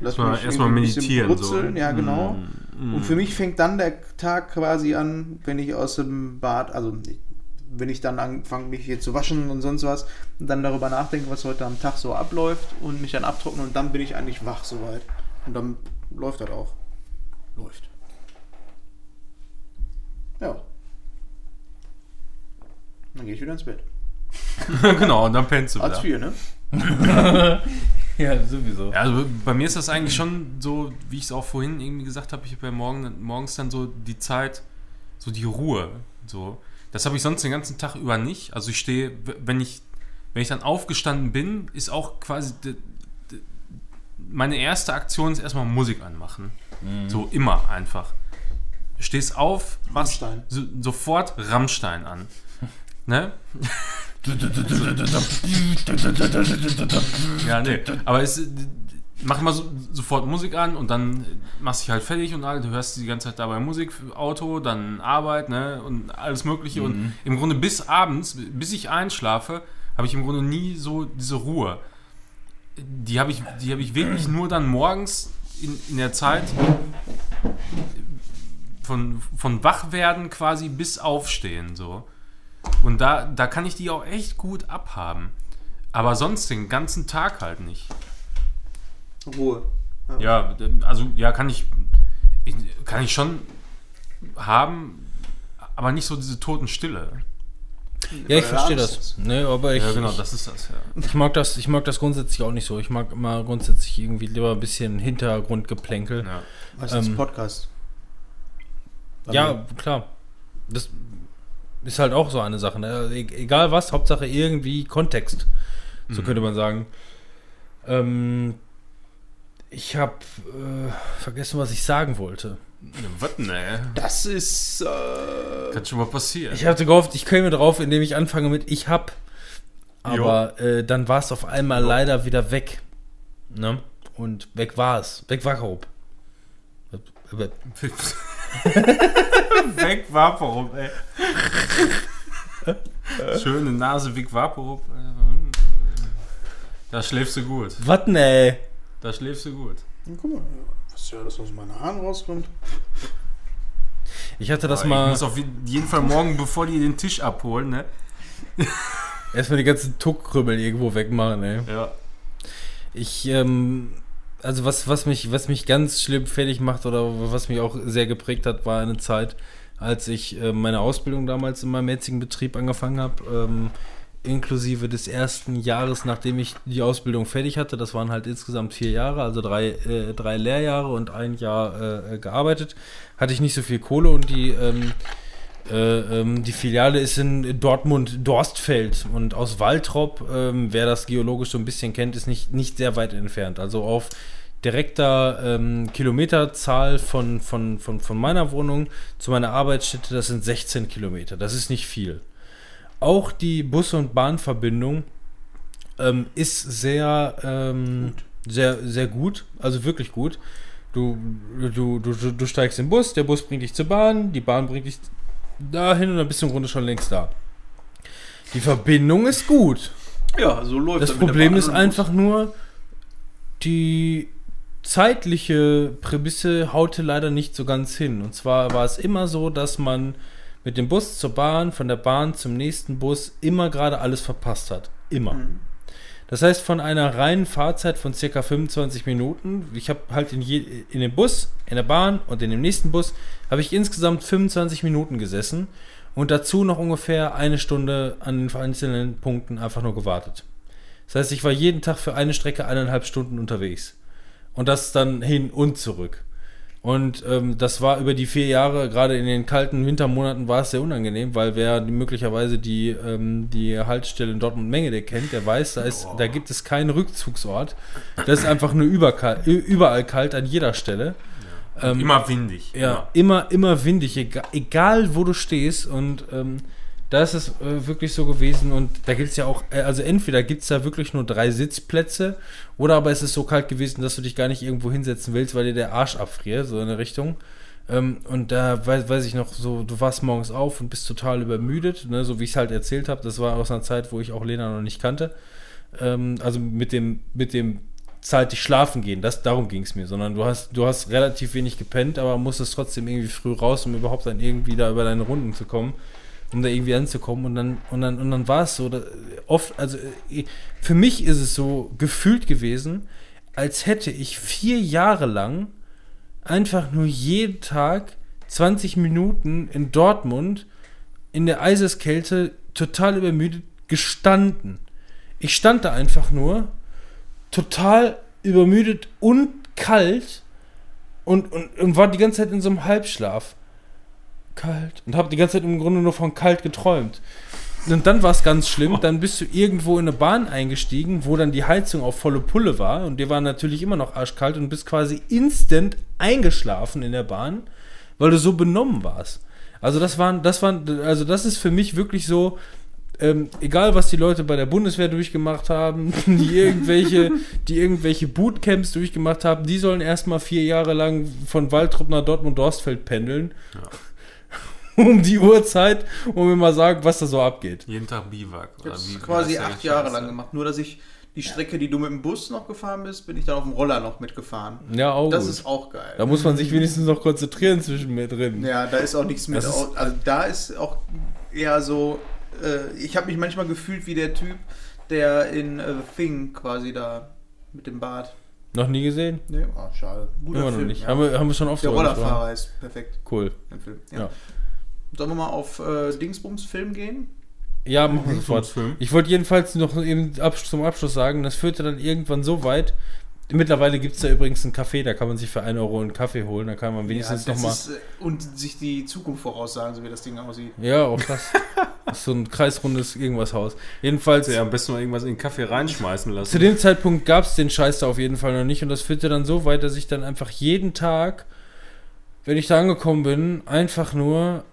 Lass Erstmal- mich erstmal meditieren, brutzeln, so. ja genau. Mm, Und für mich fängt dann der Tag quasi an, wenn ich aus dem Bad, also wenn ich dann anfange, mich hier zu waschen und sonst was, und dann darüber nachdenke, was heute am Tag so abläuft und mich dann abtrocknen und dann bin ich eigentlich wach soweit. Und dann läuft das auch. Läuft. Ja. Dann gehe ich wieder ins Bett. genau, und dann pennst du Als wieder. vier, ne? Ja, sowieso. Ja, also bei mir ist das eigentlich schon so, wie ich es auch vorhin irgendwie gesagt habe, ich habe ja morgen, morgens dann so die Zeit, so die Ruhe. So. Das habe ich sonst den ganzen Tag über nicht. Also ich stehe, wenn ich, wenn ich dann aufgestanden bin, ist auch quasi meine erste Aktion ist erstmal Musik anmachen. So immer einfach. Stehst auf, machst Rammstein. so, sofort Rammstein an. Ne? Ja, nee. Aber es, mach mal so, sofort Musik an und dann machst dich halt fertig und all, du hörst die ganze Zeit dabei Musik, Auto, dann Arbeit, ne, und alles Mögliche. Und im Grunde bis abends, bis ich einschlafe, habe ich im Grunde nie so diese Ruhe. Die habe ich, die habe ich wirklich nur dann morgens in, in der Zeit von, von Wachwerden quasi bis Aufstehen, so. Und da, da kann ich die auch echt gut abhaben. Aber sonst den ganzen Tag halt nicht. Ruhe. Ja, also ja, kann ich, ich kann ich schon haben, aber nicht so diese Totenstille. Ja, ich verstehe das. Ne, aber ich, Ja, genau, ich, das ist das, ja. ich mag das, ich mag das grundsätzlich auch nicht so. Ich mag immer grundsätzlich irgendwie lieber ein bisschen Hintergrundgeplänkel. ja. Was ist Ähm, Podcast? Ja, klar. Das ist halt auch so eine Sache. Ne? Also, e- egal was, Hauptsache irgendwie Kontext. So Mhm. könnte man sagen. Ähm, ich habe äh, vergessen, was ich sagen wollte. Was denn, ey? Das ist. Äh, Kann schon mal passieren. Ich hatte gehofft, ich käme drauf, indem ich anfange mit ich hab. Aber äh, dann war es auf einmal Jo. leider wieder weg. Ne? Und weg war es. Weg war grob. Weg Vaporub, ey. Schöne Nase, Weg Vaporub. Da schläfst du gut. Was denn, ey? Da schläfst du gut. guck mal, was ja das aus meinen Haaren rauskommt. Ich hatte das Aber mal. Ich muss auf jeden Fall morgen, bevor die den Tisch abholen, ne? Erstmal die ganzen Tuckkrümmel irgendwo wegmachen, ey. Ja. Ich, ähm, also was, was mich, was mich ganz schlimm fertig macht oder was mich auch sehr geprägt hat, war eine Zeit, als ich äh, meine Ausbildung damals in meinem jetzigen Betrieb angefangen habe, ähm, inklusive des ersten Jahres, nachdem ich die Ausbildung fertig hatte. Das waren halt insgesamt vier Jahre, also drei, äh, drei Lehrjahre und ein Jahr äh, gearbeitet. Hatte ich nicht so viel Kohle und die, ähm, äh, ähm, die Filiale ist in Dortmund-Dorstfeld und aus Waltrop, ähm, wer das geologisch so ein bisschen kennt, ist nicht, nicht sehr weit entfernt. Also auf direkter ähm, Kilometerzahl von, von, von, von meiner Wohnung zu meiner Arbeitsstätte, das sind 16 Kilometer. Das ist nicht viel. Auch die Bus- und Bahnverbindung ähm, ist sehr, ähm, sehr, sehr gut, also wirklich gut. Du, du, du, du, steigst in den Bus, der Bus bringt dich zur Bahn, die Bahn bringt dich dahin und dann bist du im Grunde schon längst da. Die Verbindung ist gut. Ja, so läuft Das der Problem ist einfach nur, die zeitliche Prämisse haute leider nicht so ganz hin. Und zwar war es immer so, dass man mit dem Bus zur Bahn, von der Bahn zum nächsten Bus immer gerade alles verpasst hat. Immer. Mhm. Das heißt, von einer reinen Fahrzeit von circa 25 Minuten, ich habe halt in, je, in dem Bus, in der Bahn und in dem nächsten Bus, habe ich insgesamt 25 Minuten gesessen und dazu noch ungefähr eine Stunde an den einzelnen Punkten einfach nur gewartet. Das heißt, ich war jeden Tag für eine Strecke eineinhalb Stunden unterwegs. Und das dann hin und zurück. Und ähm, das war über die vier Jahre, gerade in den kalten Wintermonaten, war es sehr unangenehm, weil wer möglicherweise die, ähm, die Haltestelle in Dortmund-Mengede kennt, der weiß, da, ist, da gibt es keinen Rückzugsort. Das ist einfach nur überkal- ü- überall kalt an jeder Stelle. Ähm, Immer windig. ja, immer, immer windig, egal, egal wo du stehst. Und ähm, da ist es äh, wirklich so gewesen. Und da gibt es ja auch, äh, also entweder gibt es da wirklich nur drei Sitzplätze, oder aber es ist so kalt gewesen, dass du dich gar nicht irgendwo hinsetzen willst, weil dir der Arsch abfriert, so in der Richtung. Ähm, und da weiß, weiß ich noch, so, du warst morgens auf und bist total übermüdet, ne, so wie ich es halt erzählt habe. Das war aus einer Zeit, wo ich auch Lena noch nicht kannte. Ähm, also mit dem, mit dem zeitig schlafen gehen, das, darum ging es mir, sondern du hast, du hast relativ wenig gepennt, aber musstest trotzdem irgendwie früh raus, um überhaupt dann irgendwie da über deine Runden zu kommen, um da irgendwie anzukommen und dann, und dann, und dann war es so, oft, also äh, für mich ist es so gefühlt gewesen, als hätte ich vier Jahre lang einfach nur jeden Tag 20 Minuten in Dortmund in der Eiseskälte total übermüdet gestanden. Ich stand da einfach nur total übermüdet und kalt und, und, und war die ganze Zeit in so einem Halbschlaf. Kalt. Und habe die ganze Zeit im Grunde nur von kalt geträumt. Und dann war es ganz schlimm, dann bist du irgendwo in eine Bahn eingestiegen, wo dann die Heizung auf volle Pulle war und dir war natürlich immer noch arschkalt und bist quasi instant eingeschlafen in der Bahn, weil du so benommen warst. Also das waren, das waren, also das ist für mich wirklich so, ähm, egal was die Leute bei der Bundeswehr durchgemacht haben, die irgendwelche, die irgendwelche Bootcamps durchgemacht haben, die sollen erstmal vier Jahre lang von Waldrop nach Dortmund-Dorstfeld pendeln. Um die Uhrzeit, um mir mal sagen, was da so abgeht. Jeden Tag Biwak. Ich habe quasi acht Jahre lang gemacht. Nur, dass ich die Strecke, die du mit dem Bus noch gefahren bist, bin ich dann auf dem Roller noch mitgefahren. Ja, auch Das gut. ist auch geil. da muss man sich wenigstens noch konzentrieren zwischen mir drin. Ja, da ist auch nichts au- also da ist auch eher so. Äh, ich habe mich manchmal gefühlt wie der Typ, der in äh, The Thing quasi da mit dem Bart. Noch nie gesehen? Nee, oh, schade. Guter Immer noch Film. nicht. Ja. Haben, wir, haben wir schon oft der. Rollerfahrer ist perfekt Cool. Film. Ja. Ja. Sollen wir mal auf äh, Dingsbums Film gehen? Ja, machen wir sofort. Film. Ich wollte jedenfalls noch eben zum Abschluss sagen, das führte dann irgendwann so weit. Mittlerweile gibt es da übrigens einen Café, da kann man sich für 1 Euro einen Kaffee holen, da kann man wenigstens das nochmal. äh, Und sich die Zukunft voraussagen, so wie das Ding aussieht. Ja, auch das. das ist so ein kreisrundes irgendwas Haus. Jedenfalls, Ja, am besten mal irgendwas in den Kaffee reinschmeißen lassen. zu dem Zeitpunkt gab es den Scheiß da auf jeden Fall noch nicht und das führte dann so weit, dass ich dann einfach jeden Tag, wenn ich da angekommen bin, einfach nur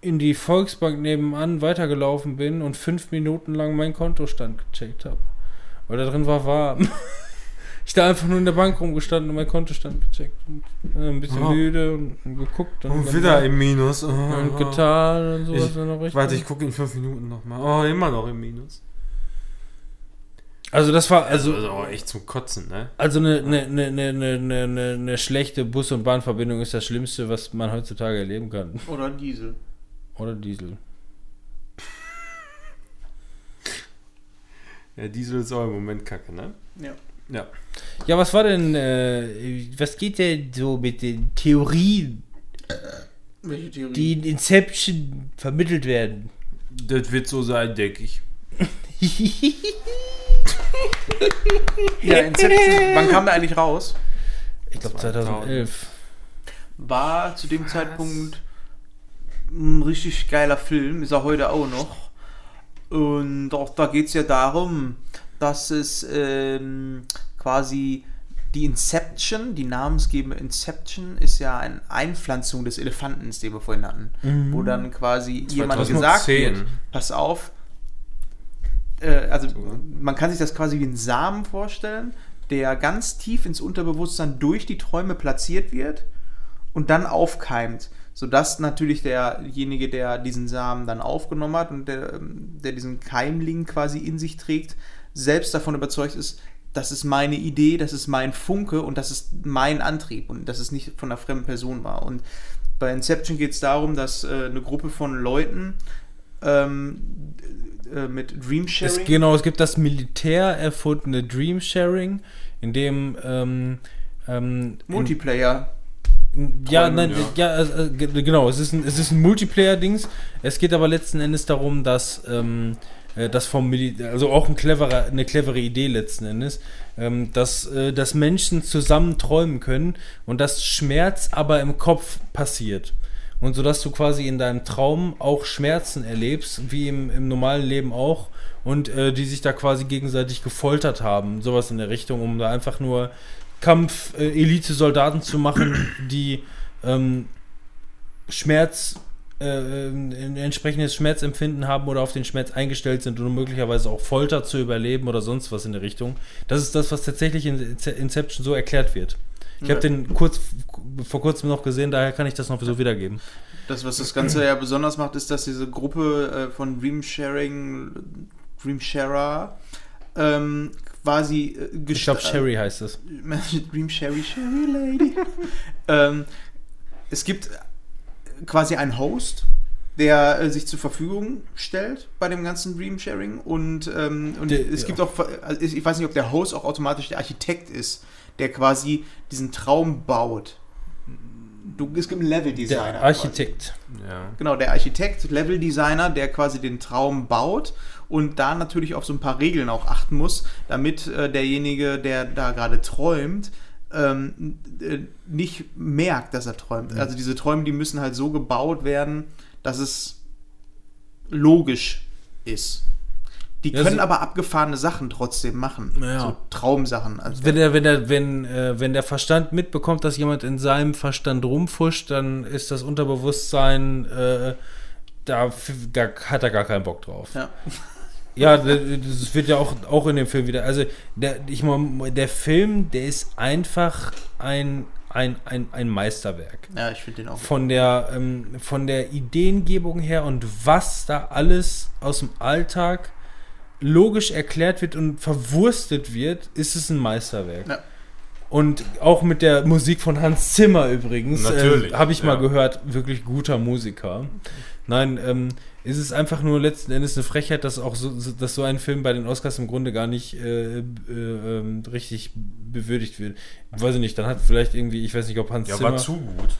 in die Volksbank nebenan weitergelaufen bin und fünf Minuten lang meinen Kontostand gecheckt habe. Weil da drin war warm. Ich da einfach nur in der Bank rumgestanden und meinen Kontostand gecheckt. Und, äh, ein bisschen Oh. müde und, und geguckt. Und, Und wieder im Minus. Oh, und getan und sowas. Ich- noch Warte, ich gucke in fünf Minuten nochmal. Oh, immer noch im Minus. Also das war Also, also also echt zum Kotzen, ne? also eine, eine, eine, eine, eine, eine, eine schlechte Bus- und Bahnverbindung ist das Schlimmste, was man heutzutage erleben kann. Oder Diesel. Oder Diesel. Ja, Diesel ist auch im Moment kacke, ne? Ja. Ja. Ja, was war denn, äh, was geht denn so mit den Theorien, Welche Theorie? die in Inception vermittelt werden? Das wird so sein, denke ich. ja, Inception. Wann kam der eigentlich raus? Ich glaube 2011. War zu dem Zeitpunkt ein richtig geiler Film, ist er heute auch noch. Und auch da geht es ja darum, dass es ähm, quasi die Inception, die namensgebende Inception, ist ja eine Einpflanzung des Elefanten, den wir vorhin hatten. Wo dann quasi jemand 2010. gesagt wird, pass auf, äh, also man kann sich das quasi wie einen Samen vorstellen, der ganz tief ins Unterbewusstsein durch die Träume platziert wird und dann aufkeimt, sodass natürlich derjenige, der diesen Samen dann aufgenommen hat und der, ähm, der diesen Keimling quasi in sich trägt, selbst davon überzeugt ist, das ist meine Idee, das ist mein Funke und das ist mein Antrieb und dass es nicht von einer fremden Person war. Und bei Inception geht es darum, dass äh, eine Gruppe von Leuten ähm, äh, mit Dreamsharing Es, genau, es gibt das Militär erfundene Dream Sharing, in dem ähm, ähm, Multiplayer. Ja, nein, ja. ja, äh, ge- genau, es ist ein, es ist ein Multiplayer-Dings. Es geht aber letzten Endes darum, dass ähm, äh, das vom Mili also auch ein cleverer, eine clevere Idee letzten Endes, ähm, dass, äh, dass Menschen zusammen träumen können und dass Schmerz aber im Kopf passiert. Und so dass du quasi in deinem Traum auch Schmerzen erlebst, wie im, im normalen Leben auch, und äh, die sich da quasi gegenseitig gefoltert haben, sowas in der Richtung, um da einfach nur Kampf-Elite-Soldaten zu machen, die ähm, Schmerz, äh, ein entsprechendes Schmerzempfinden haben oder auf den Schmerz eingestellt sind und möglicherweise auch Folter zu überleben oder sonst was in der Richtung. Das ist das, was tatsächlich in Inception so erklärt wird. Ich habe den kurz vor kurzem noch gesehen, daher kann ich das noch so wiedergeben. Das, was das Ganze ja besonders macht, ist, dass diese Gruppe äh, von Dream Sharing, Dream Sharer, ähm, quasi äh, Ich glaube, Sherry heißt es. Dream Sherry, Sherry Lady. ähm, es gibt quasi einen Host, der äh, sich zur Verfügung stellt bei dem ganzen Dream Sharing und, ähm, und der, es gibt ja. auch, also ich weiß nicht, ob der Host auch automatisch der Architekt ist der quasi diesen Traum baut. Du, es gibt einen Level-Designer. Der Architekt. Ja. Genau, der Architekt, Level-Designer, der quasi den Traum baut und da natürlich auf so ein paar Regeln auch achten muss, damit äh, derjenige, der da gerade träumt, ähm, äh, nicht merkt, dass er träumt. Mhm. Also diese Träume, die müssen halt so gebaut werden, dass es logisch ist. Die können ja, so aber abgefahrene Sachen trotzdem machen. Ja. So Traumsachen. Also wenn, der, wenn, der, wenn, äh, wenn der Verstand mitbekommt, dass jemand in seinem Verstand rumfuscht, dann ist das Unterbewusstsein, äh, da, da, hat er gar keinen Bock drauf. Ja. Ja, das wird ja auch, auch in dem Film wieder. Also, der, ich mein, der Film, der ist einfach ein, ein, ein, ein Meisterwerk. Ja, ich finde den auch. Von der, ähm, von der Ideengebung her und was da alles aus dem Alltag logisch erklärt wird und verwurstet wird, ist es ein Meisterwerk. Ja. Und auch mit der Musik von Hans Zimmer übrigens, äh, habe ich ja. mal gehört, wirklich guter Musiker. Nein, ähm, ist es einfach nur letzten Endes eine Frechheit, dass auch so, dass so ein Film bei den Oscars im Grunde gar nicht äh, äh, äh, richtig bewürdigt wird. Weiß ich nicht, dann hat vielleicht irgendwie, ich weiß nicht, ob Hans ja, Zimmer. Ja, war zu gut.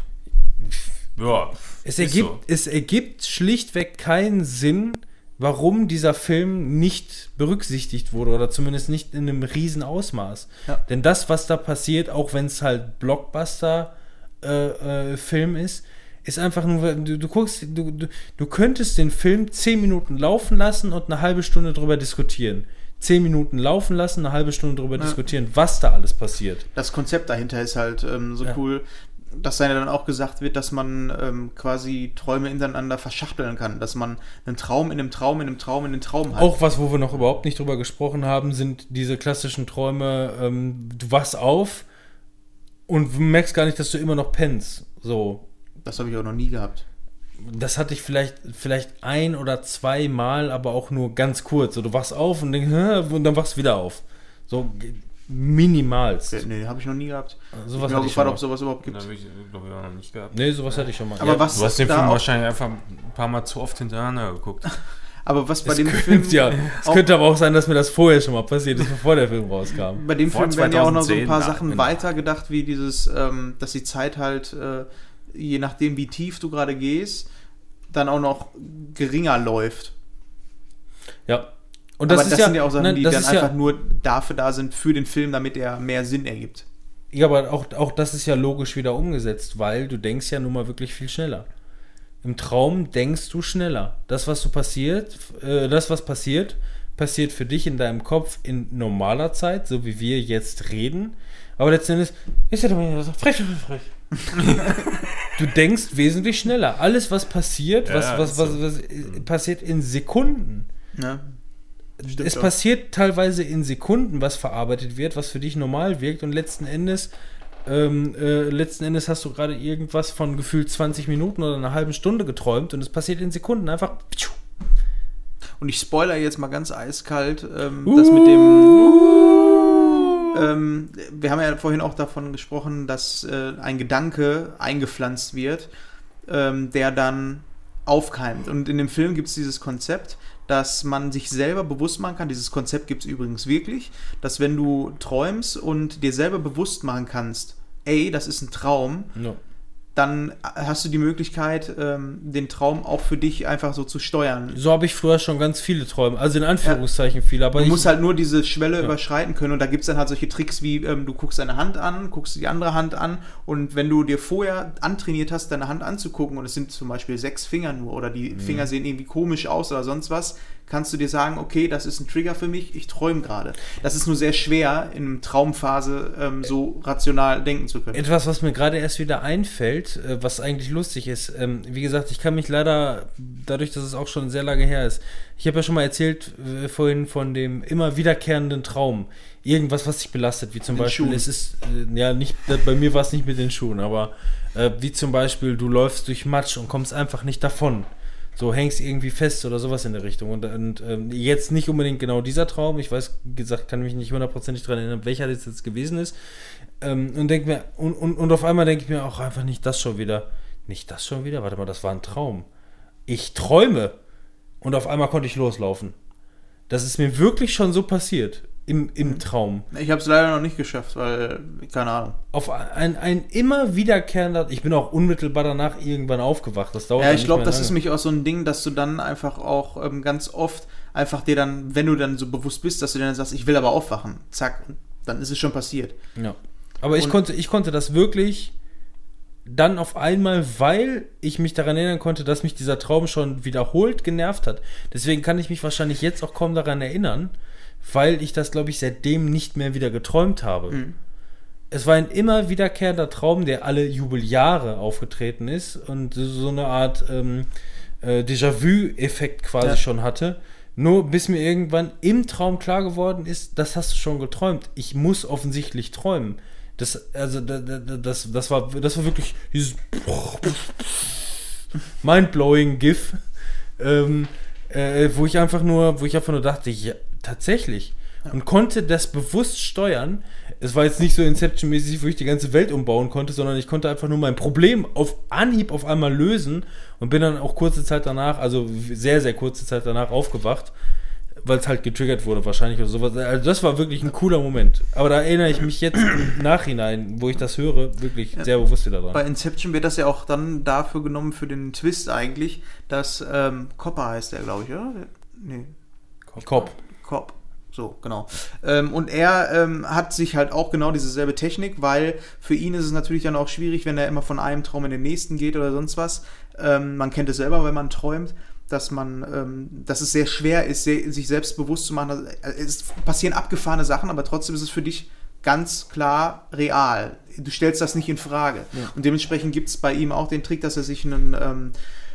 Ja. Es ergibt, so. es ergibt schlichtweg keinen Sinn, warum dieser Film nicht berücksichtigt wurde oder zumindest nicht in einem riesen Ausmaß. Ja. Denn das, was da passiert, auch wenn es halt Blockbuster-Film äh, äh, ist, ist einfach nur, du, du guckst, du, du, du könntest den Film zehn Minuten laufen lassen und eine halbe Stunde drüber diskutieren. Zehn Minuten laufen lassen, eine halbe Stunde drüber ja. diskutieren, was da alles passiert. Das Konzept dahinter ist halt ähm, so ja. cool dass ja dann auch gesagt wird, dass man ähm, quasi Träume ineinander verschachteln kann, dass man einen Traum in einem Traum in einem Traum in einem Traum hat. Auch was, wo wir noch überhaupt nicht drüber gesprochen haben, sind diese klassischen Träume, ähm, du wachst auf und merkst gar nicht, dass du immer noch pennst. So. Das habe ich auch noch nie gehabt. Das hatte ich vielleicht, vielleicht ein oder zwei Mal, aber auch nur ganz kurz. So, du wachst auf und, denkst, und dann wachst du wieder auf. So, Minimalst. Nee, habe ich noch nie gehabt. Sowas ich bin gefragt, ob sowas überhaupt gibt. habe ich, glaube ich, auch noch nicht gehabt. Nee, sowas hatte ich schon mal. Aber ja, was du hast den Film wahrscheinlich einfach ein paar Mal zu oft hintereinander geguckt. aber was bei es dem könnte, Film. Ja, es könnte aber auch sein, dass mir das vorher schon mal passiert ist, bevor der Film rauskam. Bei dem Vor Film werden ja auch noch so ein paar Sachen genau. weitergedacht, wie dieses, ähm, dass die Zeit halt, äh, je nachdem, wie tief du gerade gehst, dann auch noch geringer läuft. Ja, und das, Aber das ja, sind ja auch Sachen, die dann einfach ja, nur dafür da sind, für den Film, damit er mehr Sinn ergibt. Ja, aber auch, auch das ist ja logisch wieder umgesetzt, weil du denkst ja nun mal wirklich viel schneller. Im Traum denkst du schneller. Das, was du passiert, äh, das, was passiert, passiert für dich in deinem Kopf in normaler Zeit, so wie wir jetzt reden. Aber letztendlich ist ja doch so frech, frech. du denkst wesentlich schneller. Alles, was passiert, was, ja, was, was, was, was, passiert in Sekunden. Ja. Stimmt es auch. passiert teilweise in Sekunden, was verarbeitet wird, was für dich normal wirkt und letzten Endes ähm, äh, letzten Endes hast du gerade irgendwas von gefühlt 20 Minuten oder einer halben Stunde geträumt und es passiert in Sekunden einfach. Und ich spoiler jetzt mal ganz eiskalt, ähm, uh, das mit dem. Ähm, wir haben ja vorhin auch davon gesprochen, dass äh, ein Gedanke eingepflanzt wird, ähm, der dann aufkeimt. Und in dem Film gibt es dieses Konzept, dass man sich selber bewusst machen kann, dieses Konzept gibt es übrigens wirklich, dass wenn du träumst und dir selber bewusst machen kannst, ey, das ist ein Traum, no. Dann hast du die Möglichkeit, ähm, den Traum auch für dich einfach so zu steuern. So habe ich früher schon ganz viele Träume, also in Anführungszeichen viele, aber Du ich, musst halt nur diese Schwelle Ja. überschreiten können und da gibt es dann halt solche Tricks wie, ähm, du guckst deine Hand an, guckst die andere Hand an und wenn du dir vorher antrainiert hast, deine Hand anzugucken und es sind zum Beispiel sechs Finger nur oder die Mhm. Finger sehen irgendwie komisch aus oder sonst was, kannst du dir sagen, okay, das ist ein Trigger für mich, ich träume gerade. Das ist nur sehr schwer, in einer Traumphase ähm, so rational denken zu können. Etwas, was mir gerade erst wieder einfällt, äh, was eigentlich lustig ist. Ähm, wie gesagt, ich kann mich leider, dadurch, dass es auch schon sehr lange her ist, ich habe ja schon mal erzählt äh, vorhin von dem immer wiederkehrenden Traum. Irgendwas, was dich belastet, wie zum Den Beispiel, Schuhen. es ist, äh, ja, nicht, bei mir war es nicht mit den Schuhen, aber äh, wie zum Beispiel, du läufst durch Matsch und kommst einfach nicht davon. So hängst irgendwie fest oder sowas in der Richtung. Und, und ähm, jetzt nicht unbedingt genau dieser Traum. Ich weiß, gesagt, kann mich nicht hundertprozentig daran erinnern, welcher das jetzt gewesen ist. Ähm, und denk mir, und, und, und auf einmal denke ich mir auch einfach nicht das schon wieder. Nicht das schon wieder? Warte mal, das war ein Traum. Ich träume. Und auf einmal konnte ich loslaufen. Das ist mir wirklich schon so passiert. Im, im Traum. Ich habe es leider noch nicht geschafft, weil, keine Ahnung. Auf ein, ein immer wiederkehrender. Ich bin auch unmittelbar danach irgendwann aufgewacht. Das dauert Ja, ich glaube, das lange. ist nämlich auch so ein Ding, dass du dann einfach auch ähm, ganz oft einfach dir dann, wenn du dann so bewusst bist, dass du dann sagst, ich will aber aufwachen, zack, dann ist es schon passiert. Ja. Aber ich konnte, ich konnte das wirklich dann auf einmal, weil ich mich daran erinnern konnte, dass mich dieser Traum schon wiederholt genervt hat. Deswegen kann ich mich wahrscheinlich jetzt auch kaum daran erinnern, weil ich das, glaube ich, seitdem nicht mehr wieder geträumt habe. Mhm. Es war ein immer wiederkehrender Traum, der alle Jubeljahre aufgetreten ist und so eine Art ähm, äh, Déjà-vu-Effekt quasi Ja. schon hatte. Nur bis mir irgendwann im Traum klar geworden ist, das hast du schon geträumt. Ich muss offensichtlich träumen. Das, also, da- da- da- das, das, war, das war wirklich dieses mindblowing GIF, ähm, äh, wo ich einfach nur, wo ich einfach nur dachte, ja, tatsächlich. Und konnte das bewusst steuern. Es war jetzt nicht so Inception-mäßig, wo ich die ganze Welt umbauen konnte, sondern ich konnte einfach nur mein Problem auf Anhieb auf einmal lösen und bin dann auch kurze Zeit danach, also sehr, sehr kurze Zeit danach aufgewacht, weil es halt getriggert wurde wahrscheinlich oder sowas. Also das war wirklich ein cooler Moment. Aber da erinnere ich mich jetzt im Nachhinein, wo ich das höre, wirklich sehr bewusst wieder dran. Bei Inception wird das ja auch dann dafür genommen, für den Twist eigentlich, dass ähm, Copper heißt der, glaube ich, oder? Nee, Kopf. Cop. So, genau. Ähm, und er ähm, hat sich halt auch genau dieselbe Technik, weil für ihn ist es natürlich dann auch schwierig, wenn er immer von einem Traum in den nächsten geht oder sonst was. Ähm, man kennt es selber, wenn man träumt, dass man, ähm, dass es sehr schwer ist, se sich selbst bewusst zu machen. Äh, es passieren abgefahrene Sachen, aber trotzdem ist es für dich ganz klar real. Du stellst das nicht in Frage. Und dementsprechend gibt es bei ihm auch den Trick, dass er sich einen, ähm,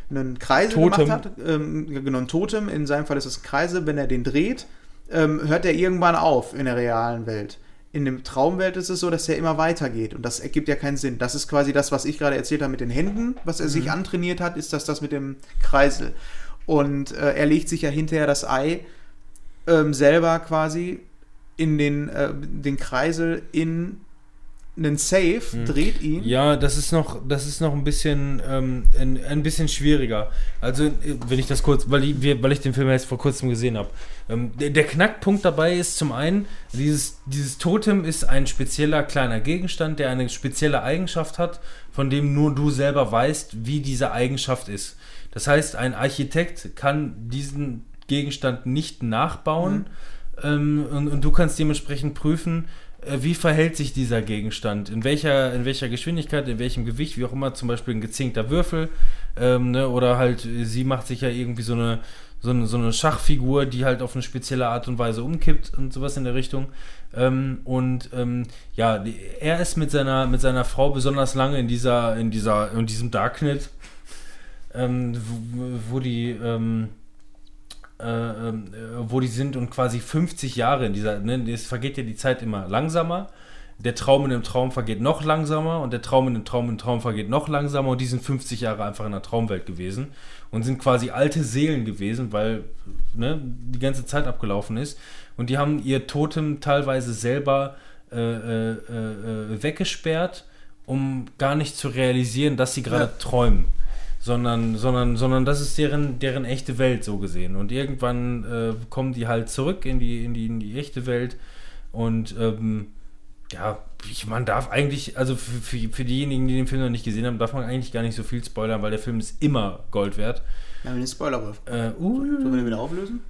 einen Kreisel Totem. gemacht hat. Ähm, genau, ein Totem. In seinem Fall ist es ein Kreisel. Wenn er den dreht, ähm, hört er irgendwann auf in der realen Welt. In der Traumwelt ist es so, dass er immer weitergeht und das ergibt ja keinen Sinn. Das ist quasi das, was ich gerade erzählt habe mit den Händen, was er sich antrainiert hat, ist das das mit dem Kreisel. Und äh, er legt sich ja hinterher das Ei ähm, selber quasi in den, äh, den Kreisel in einen Safe, dreht ihn. Ja, das ist noch, das ist noch ein bisschen, ähm, ein, ein bisschen schwieriger. Also, wenn ich das kurz, weil ich, weil ich den Film jetzt vor kurzem gesehen habe. Ähm, der, der Knackpunkt dabei ist zum einen, dieses, dieses Totem ist ein spezieller kleiner Gegenstand, der eine spezielle Eigenschaft hat, von dem nur du selber weißt, wie diese Eigenschaft ist. Das heißt, ein Architekt kann diesen Gegenstand nicht nachbauen ähm, und, und du kannst dementsprechend prüfen, wie verhält sich dieser Gegenstand, in welcher, in welcher Geschwindigkeit, in welchem Gewicht, wie auch immer, zum Beispiel ein gezinkter Würfel ähm, ne, oder halt, äh, sie macht sich ja irgendwie so eine, so, eine, so eine Schachfigur, die halt auf eine spezielle Art und Weise umkippt und sowas in der Richtung. Ähm, und ähm, ja, er ist mit seiner, mit seiner Frau besonders lange in dieser, in dieser, in diesem Darknet, ähm, wo, wo die, ähm, äh, ähm, äh, wo die sind und quasi 50 Jahre in dieser, ne, es vergeht ja die Zeit immer langsamer. Der Traum in dem Traum vergeht noch langsamer und der Traum in dem Traum in dem Traum vergeht noch langsamer und die sind 50 Jahre einfach in der Traumwelt gewesen und sind quasi alte Seelen gewesen, weil ne, die ganze Zeit abgelaufen ist und die haben ihr Totem teilweise selber äh, äh, äh, weggesperrt, um gar nicht zu realisieren, dass sie gerade Ja. träumen sondern, sondern, sondern das ist deren, deren echte Welt so gesehen. Und irgendwann äh, kommen die halt zurück in die, in die, in die echte Welt und ähm, ja, ich, man darf eigentlich, also für, für, für diejenigen, die den Film noch nicht gesehen haben, darf man eigentlich gar nicht so viel spoilern, weil der Film ist immer Gold wert. Ja, mit den Spoilerwurf. Äh, Sollen uh, wir den wieder auflösen?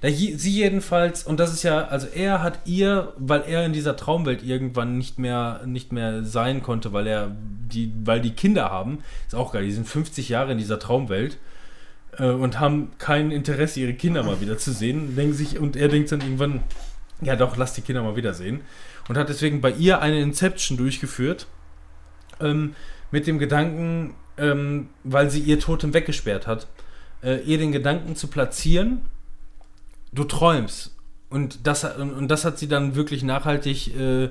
Da, sie jedenfalls, und das ist ja, also er hat ihr, weil er in dieser Traumwelt irgendwann nicht mehr, nicht mehr sein konnte, weil er die, weil die Kinder haben, ist auch geil, die sind 50 Jahre in dieser Traumwelt äh, und haben kein Interesse, ihre Kinder mal wieder zu sehen, denken sich, und er denkt dann irgendwann, ja doch, lass die Kinder mal wiedersehen. Und hat deswegen bei ihr eine Inception durchgeführt, ähm, mit dem Gedanken, ähm, weil sie ihr Totem weggesperrt hat, äh, ihr den Gedanken zu platzieren, du träumst. Und das, und, das hat sie dann wirklich nachhaltig äh, äh,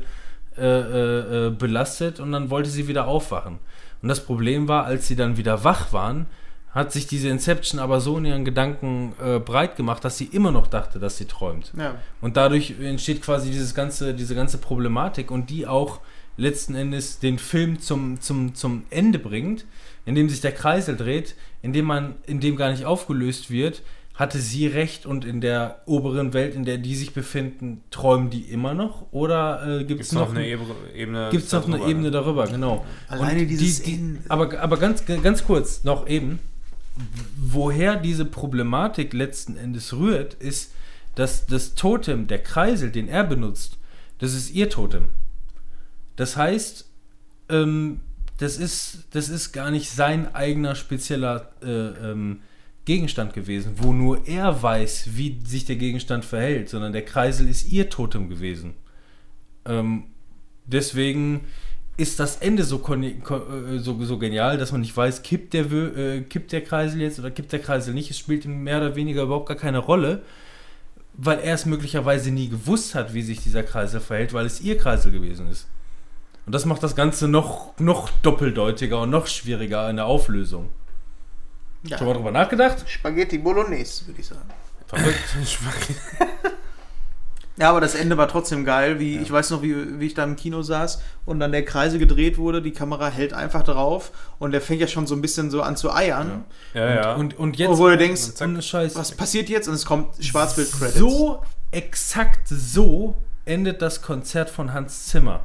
äh, äh, belastet und dann wollte sie wieder aufwachen. Und das Problem war, als sie dann wieder wach waren, hat sich diese Inception aber so in ihren Gedanken äh, breit gemacht, dass sie immer noch dachte, dass sie träumt. Ja. Und dadurch entsteht quasi dieses ganze, diese ganze Problematik und die auch letzten Endes den Film zum, zum, zum Ende bringt, indem sich der Kreisel dreht, indem man, indem gar nicht aufgelöst wird, hatte sie recht und in der oberen Welt, in der die sich befinden, träumen die immer noch? Oder äh, gibt Gibt es es noch, noch eine Ebene? Ebene gibt's noch eine darüber, Ebene ne? darüber? Genau. Alleine Und dieses die, die, aber, aber ganz, ganz kurz noch eben, woher diese Problematik letzten Endes rührt, ist, dass das Totem, der Kreisel, den er benutzt, das ist ihr Totem. Das heißt, ähm, das, ist, das ist gar nicht sein eigener spezieller äh, ähm, Gegenstand gewesen, wo nur er weiß, wie sich der Gegenstand verhält, sondern der Kreisel ist ihr Totem gewesen. Ähm, deswegen ist das Ende so, äh, so, so genial, dass man nicht weiß, kippt der, äh, kippt der Kreisel jetzt oder kippt der Kreisel nicht. Es spielt mehr oder weniger überhaupt gar keine Rolle, weil er es möglicherweise nie gewusst hat, wie sich dieser Kreisel verhält, weil es ihr Kreisel gewesen ist. Und das macht das Ganze noch, noch doppeldeutiger und noch schwieriger in der Auflösung. Ja. Schon mal drüber nachgedacht? Spaghetti Bolognese, würde ich sagen. Verrückt. Ja, aber das Ende war trotzdem geil. Wie, Ich weiß noch, wie, wie ich da im Kino saß und dann der Kreise gedreht wurde. Die Kamera hält einfach drauf und der fängt ja schon so ein bisschen so an zu eiern. Ja, ja. Und, und jetzt. Wo du denkst, Was passiert jetzt? Und es kommt Schwarzbild-Credits. So, exakt so endet das Konzert von Hans Zimmer.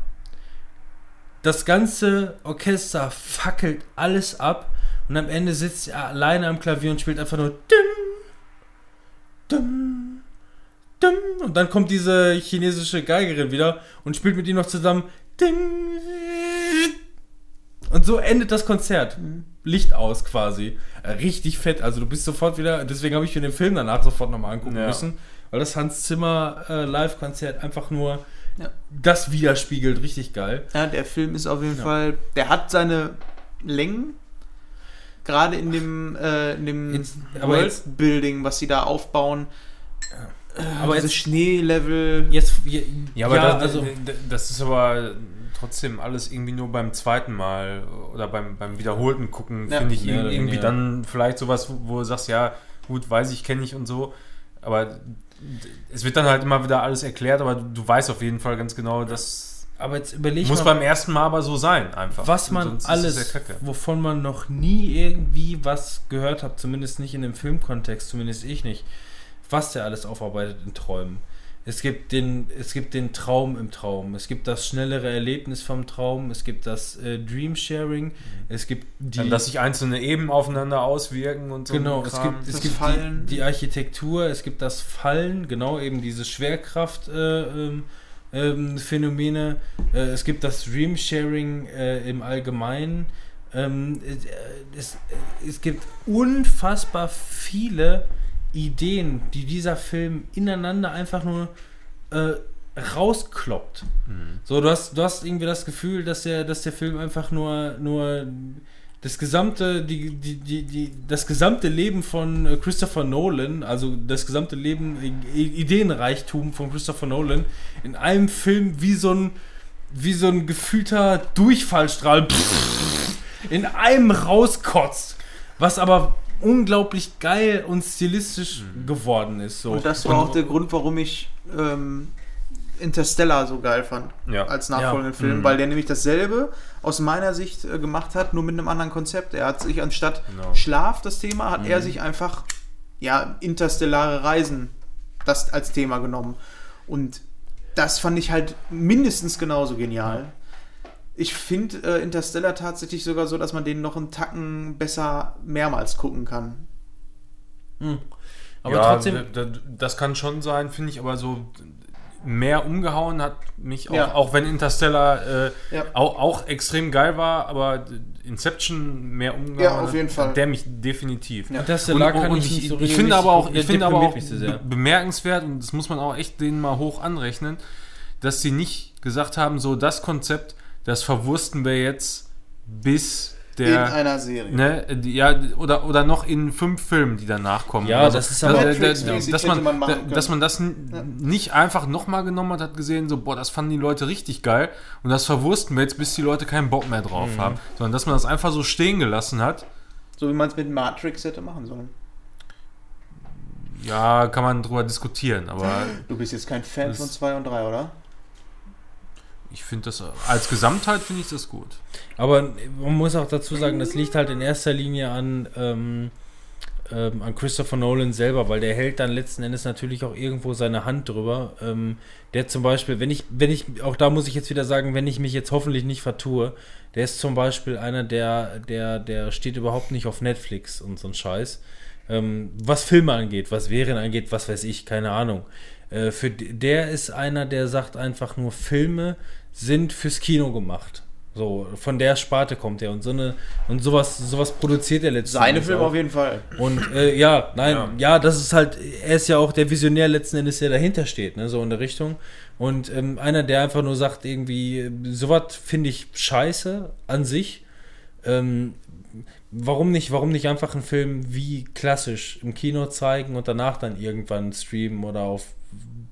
Das ganze Orchester fackelt alles ab und am Ende sitzt er alleine am Klavier und spielt einfach nur dim, dim, dim. Und dann kommt diese chinesische Geigerin wieder und spielt mit ihm noch zusammen ding. Und so endet das Konzert. Licht aus quasi. Richtig fett. Also du bist sofort wieder, deswegen habe ich mir den Film danach sofort nochmal angucken Ja. müssen. Weil das Hans Zimmer äh, Live-Konzert einfach nur Ja. das widerspiegelt. Richtig geil. Ja, der Film ist auf jeden Ja. Fall, der hat seine Längen. Gerade in dem, äh, in dem Jetzt- Worldbuilding, was sie da aufbauen. Aber Dieses jetzt, Schneelevel. jetzt je- Ja, aber ja, da, also, da- das ist aber trotzdem alles irgendwie nur beim zweiten Mal oder beim, beim wiederholten Gucken, Ja. finde ich oder irgendwie weniger. dann vielleicht sowas, wo, wo du sagst, ja, gut, weiß ich, kenne ich und so. Aber es wird dann halt immer wieder alles erklärt, aber du, du weißt auf jeden Fall ganz genau, das aber jetzt überleg muss mal, beim ersten Mal aber so sein, einfach. was man alles, wovon man noch nie irgendwie was gehört hat, zumindest nicht in dem Filmkontext, zumindest ich nicht, was der alles aufarbeitet in Träumen. Es gibt den, es gibt den Traum im Traum, es gibt das schnellere Erlebnis vom Traum, es gibt das äh, Dream Sharing, es gibt die, Dann, dass sich einzelne Eben aufeinander auswirken und so. Genau, es gibt, es Das gibt Fallen. die, die Architektur, es gibt das Fallen, genau eben diese Schwerkraft-Phänomene. Äh, ähm, Phänomene. äh, es gibt das Dream Sharing äh, im Allgemeinen. Ähm, äh, es, äh, es gibt unfassbar viele Ideen, die dieser Film ineinander einfach nur äh, rauskloppt. Mhm. So, du hast, du hast irgendwie das Gefühl, dass der, dass der Film einfach nur, nur das gesamte, die, die, die, die, das gesamte Leben von äh, Christopher Nolan, also das gesamte Leben, Ideenreichtum von Christopher Nolan, in einem Film wie so ein, wie so ein gefühlter Durchfallstrahl in einem rauskotzt. Was aber unglaublich geil und stilistisch geworden ist. So. Und das war auch der Grund, warum ich ähm, Interstellar so geil fand. Ja. Als nachfolgenden Ja. Film, Mhm. weil der nämlich dasselbe aus meiner Sicht äh, gemacht hat, nur mit einem anderen Konzept. Er hat sich anstatt Genau. Schlaf, das Thema, hat er sich einfach ja, interstellare Reisen das als Thema genommen. Und das fand ich halt mindestens genauso genial. Ich finde äh, Interstellar tatsächlich sogar so, dass man den noch einen Tacken besser mehrmals gucken kann. Aber ja, trotzdem, das kann schon sein, finde ich, aber so mehr umgehauen hat mich auch, Ja. auch wenn Interstellar äh, Ja. auch, auch extrem geil war, aber Inception mehr umgehauen Ja, auf hat, jeden Fall. hat der mich definitiv. Ja. Interstellar kann ich ich, nicht so ich finde aber auch, ich finde aber auch be- bemerkenswert und das muss man auch echt denen mal hoch anrechnen, dass sie nicht gesagt haben, so das Konzept, das verwursten wir jetzt bis In der einer Serie. Ne, die- ja, oder, oder noch in fünf Filmen, die danach kommen. Ja, das ist aber- Matrix-mäßig dass, man, hätte man machen da- können. dass man das n- nicht einfach nochmal genommen hat, hat gesehen, so, boah, das fanden die Leute richtig geil und das verwursten wir jetzt, bis die Leute keinen Bock mehr drauf Mhm. haben, sondern dass man das einfach so stehen gelassen hat. So wie man es mit Matrix hätte machen sollen. Ja, kann man drüber diskutieren, aber Du bist jetzt kein Fan von 2 und 3, oder? Ich finde das, als Gesamtheit finde ich das gut. Aber man muss auch dazu sagen, das liegt halt in erster Linie an, ähm, ähm, an Christopher Nolan selber, weil der hält dann letzten Endes natürlich auch irgendwo seine Hand drüber. Ähm, der zum Beispiel, wenn ich, wenn ich, auch da muss ich jetzt wieder sagen, wenn ich mich jetzt hoffentlich nicht vertue, der ist zum Beispiel einer, der, der, der steht überhaupt nicht auf Netflix und so ein Scheiß. Ähm, was Filme angeht, was Serien angeht, was weiß ich, keine Ahnung. Äh, für der ist einer, der sagt einfach nur, Filme sind fürs Kino gemacht. So, von der Sparte kommt er und so eine und sowas, sowas produziert er letzten Seine Endes Filme auch. auf jeden Fall. Und äh, ja, nein, Ja. ja. das ist halt, er ist ja auch der Visionär letzten Endes, der dahinter steht, ne, so in der Richtung. Und ähm, einer, der einfach nur sagt, irgendwie, äh, sowas finde ich scheiße an sich. Ähm, warum nicht, warum nicht einfach einen Film wie klassisch im Kino zeigen und danach dann irgendwann streamen oder auf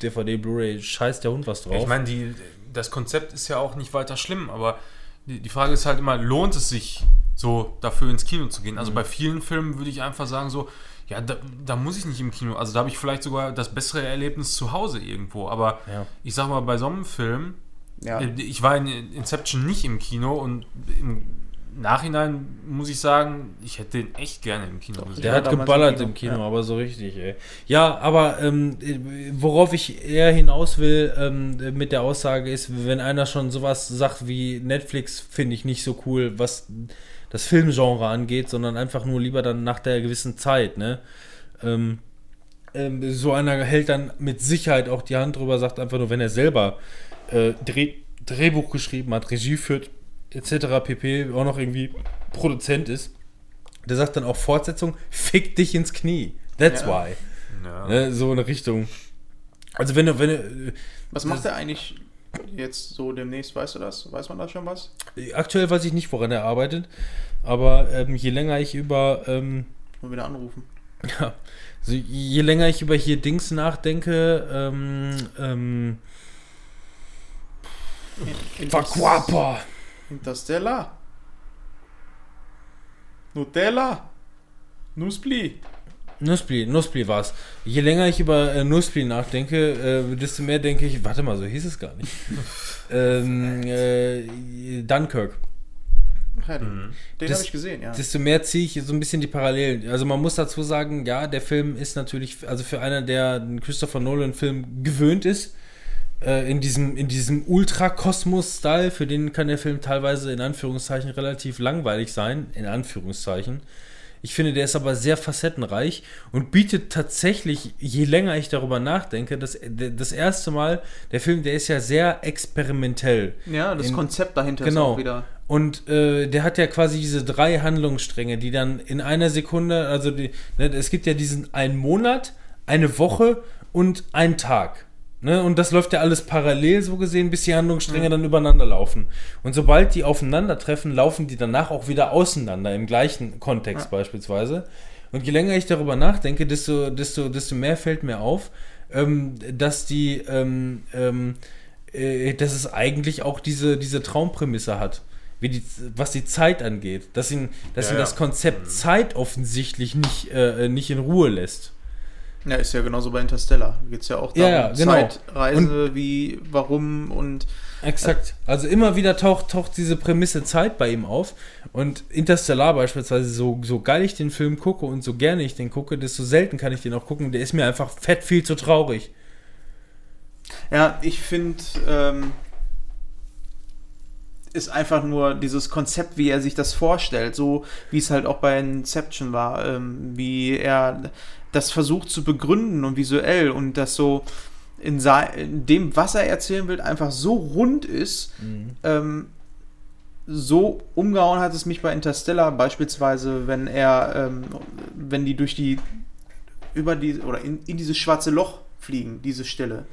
DVD, Blu-ray, scheiß der Hund was drauf. Ich meine, die, das Konzept ist ja auch nicht weiter schlimm, aber die, die Frage ist halt immer, lohnt es sich so dafür ins Kino zu gehen? Also bei vielen Filmen würde ich einfach sagen so, ja, da, da muss ich nicht im Kino. Also da habe ich vielleicht sogar das bessere Erlebnis zu Hause irgendwo. Aber Ja. ich sag mal, bei so einem Film, Ja. äh, ich war in Inception nicht im Kino und im Nachhinein muss ich sagen, ich hätte den echt gerne im Kino gesehen. Der hat geballert im im Kino, Kino, ja. aber so richtig, ey. Ja, aber ähm, worauf ich eher hinaus will ähm, mit der Aussage ist, wenn einer schon sowas sagt wie Netflix, finde ich nicht so cool, was das Filmgenre angeht, sondern einfach nur lieber dann nach der gewissen Zeit, ne? Ähm, ähm, so einer hält dann mit Sicherheit auch die Hand drüber, sagt einfach nur, wenn er selber äh, Dreh, Drehbuch geschrieben hat, Regie führt, etc. pp. auch noch irgendwie Produzent ist, der sagt dann auch Fortsetzung, fick dich ins Knie. That's Ja. why. Ja. Ne, so eine Richtung. Also wenn du, wenn du, Was macht er eigentlich jetzt so demnächst? Weißt du das? Weiß man da schon was? aktuell weiß ich nicht, woran er arbeitet, aber ähm, je länger ich über, ähm, Mal wieder anrufen. ja, also je länger ich über hier Dings nachdenke, ähm, ähm, Vakuapa. Interstellar. Nutella. Nuspli. Nuspli, Nuspli war's. Je länger ich über äh, Nuspli nachdenke, äh, desto mehr denke ich, warte mal, so hieß es gar nicht. ähm, äh, Dunkirk. Ja, den Mhm. habe ich gesehen, ja. Desto mehr ziehe ich so ein bisschen die Parallelen. Also man muss dazu sagen, ja, der Film ist natürlich, also für einer, der einen Christopher Nolan-Film gewöhnt ist, äh, in diesem, in diesem Ultra-Kosmos-Style, für den kann der Film teilweise in Anführungszeichen relativ langweilig sein, in Anführungszeichen. Ich finde, der ist aber sehr facettenreich und bietet tatsächlich, je länger ich darüber nachdenke, das, das erste Mal, der Film, der ist ja sehr experimentell. ja, das in- Konzept dahinter Genau. ist auch wieder. Und äh, der hat ja quasi diese drei Handlungsstränge, die dann in einer Sekunde, also die, ne, es gibt ja diesen einen Monat, eine Woche und einen Tag. Ne? Und das läuft ja alles parallel so gesehen, bis die Handlungsstränge dann übereinander laufen. Und sobald die aufeinandertreffen, laufen die danach auch wieder auseinander, im gleichen Kontext beispielsweise. Und je länger ich darüber nachdenke, desto, desto, desto mehr fällt mir auf, ähm, dass die, ähm, ähm, äh, dass es eigentlich auch diese, diese Traumprämisse hat. Die, was die Zeit angeht. Dass ihn, dass Ja, ihn ja. das Konzept Zeit offensichtlich nicht, äh, nicht in Ruhe lässt. Ja, ist ja genauso bei Interstellar. Da geht es ja auch Ja, darum, ja, genau. Zeitreise, wie, warum und Exakt. Also immer wieder taucht, taucht diese Prämisse Zeit bei ihm auf. Und Interstellar beispielsweise, so, so geil ich den Film gucke und so gerne ich den gucke, desto selten kann ich den auch gucken. Der ist mir einfach fett viel zu traurig. Ja, ich finde, ähm, ist einfach nur dieses Konzept, wie er sich das vorstellt, so wie es halt auch bei Inception war, ähm, wie er das versucht zu begründen und visuell und das so in, in dem, was er erzählen will, einfach so rund ist. Mhm. Ähm, so umgehauen hat es mich bei Interstellar beispielsweise, wenn er, ähm, wenn die durch die, über die, oder in, in dieses schwarze Loch fliegen, diese Stelle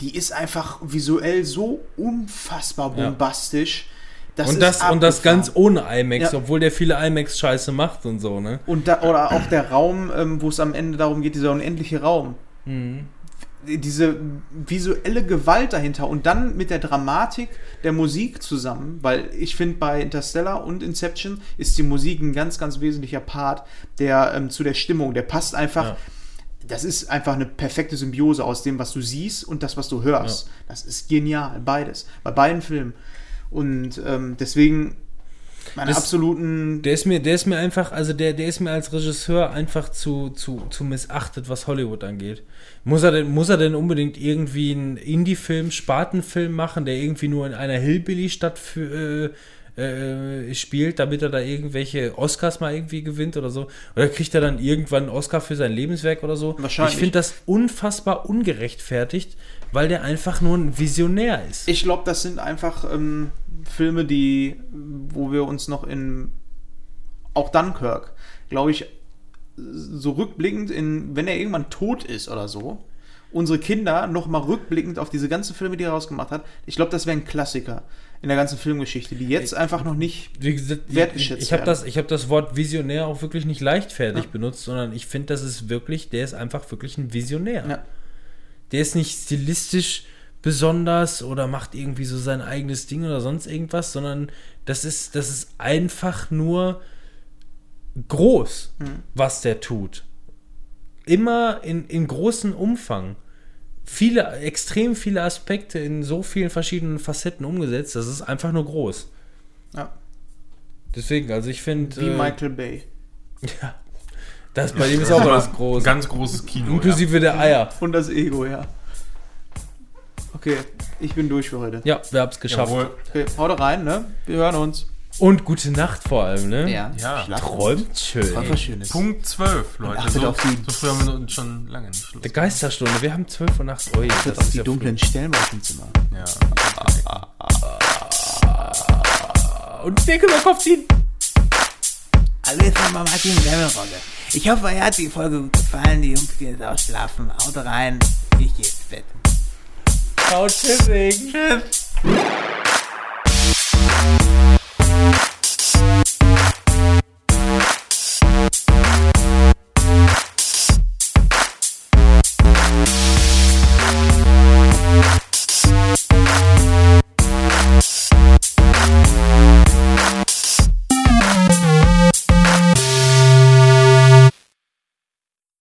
die ist einfach visuell so unfassbar bombastisch. Das und, das, und das ganz ohne IMAX, ja. obwohl der viele IMAX-Scheiße macht und so, ne? Und da, oder auch der Raum, ähm, wo es am Ende darum geht, dieser unendliche Raum. Mhm. Diese visuelle Gewalt dahinter und dann mit der Dramatik der Musik zusammen, weil ich finde, bei Interstellar und Inception ist die Musik ein ganz, ganz wesentlicher Part der, ähm, zu der Stimmung. Der passt einfach. Ja das ist einfach eine perfekte Symbiose aus dem, was du siehst und das, was du hörst. Ja. Das ist genial, beides. Bei beiden Filmen. Und ähm, deswegen meine das, absoluten. Der ist mir, der ist mir einfach, also der, der ist mir als Regisseur einfach zu, zu, zu missachtet, was Hollywood angeht. Muss er denn, muss er denn unbedingt irgendwie einen Indie-Film, Spatenfilm machen, der irgendwie nur in einer Hillbilly-Stadt für, äh, äh, spielt, damit er da irgendwelche Oscars mal irgendwie gewinnt oder so. Oder kriegt er dann irgendwann einen Oscar für sein Lebenswerk oder so? Wahrscheinlich. Ich finde das unfassbar ungerechtfertigt, weil der einfach nur ein Visionär ist. Ich glaube, das sind einfach ähm, Filme, die, wo wir uns noch in auch Dunkirk, glaube ich, so rückblickend in, wenn er irgendwann tot ist oder so, unsere Kinder noch mal rückblickend auf diese ganzen Filme, die er rausgemacht hat, ich glaube, das wäre ein Klassiker in der ganzen Filmgeschichte, die jetzt einfach noch nicht gesagt, wertgeschätzt ich, ich habe das, hab das Wort Visionär auch wirklich nicht leichtfertig ja. benutzt, sondern ich finde, das ist wirklich, der ist einfach wirklich ein Visionär. Ja. Der ist nicht stilistisch besonders oder macht irgendwie so sein eigenes Ding oder sonst irgendwas, sondern das ist, das ist einfach nur groß, mhm. was der tut. Immer in, in großem Umfang viele, extrem viele Aspekte in so vielen verschiedenen Facetten umgesetzt. Das ist einfach nur groß. Ja. Deswegen, also ich finde. Wie äh, Michael Bay. Ja. Das bei dem ist auch das groß. Ganz großes Kino. Inklusive ja. der Eier. Und das Ego, ja. Okay, ich bin durch für heute. Ja, wir haben es geschafft. Jawohl. Okay, haut rein, ne? Wir hören uns. Und gute Nacht vor allem, ne? Ja. ja. Träumt schön. Was Schönes. Punkt 12, Leute. So, auf die, so früh haben wir schon lange nicht Schluss. Der Geisterstunde, wir haben 12 Uhr nachts. Oh, ja, das auf die ja dunklen früh. Stellen uns im Zimmer. Ja. Und Deckel über Kopf ziehen. Hallo, jetzt nochmal Martin Semmelrogge. Ich hoffe, euch hat die Folge gut gefallen. Die Jungs gehen jetzt ausschlafen. Haut rein. Ich geh ins Bett. Ciao, tschüssing. Tschüss.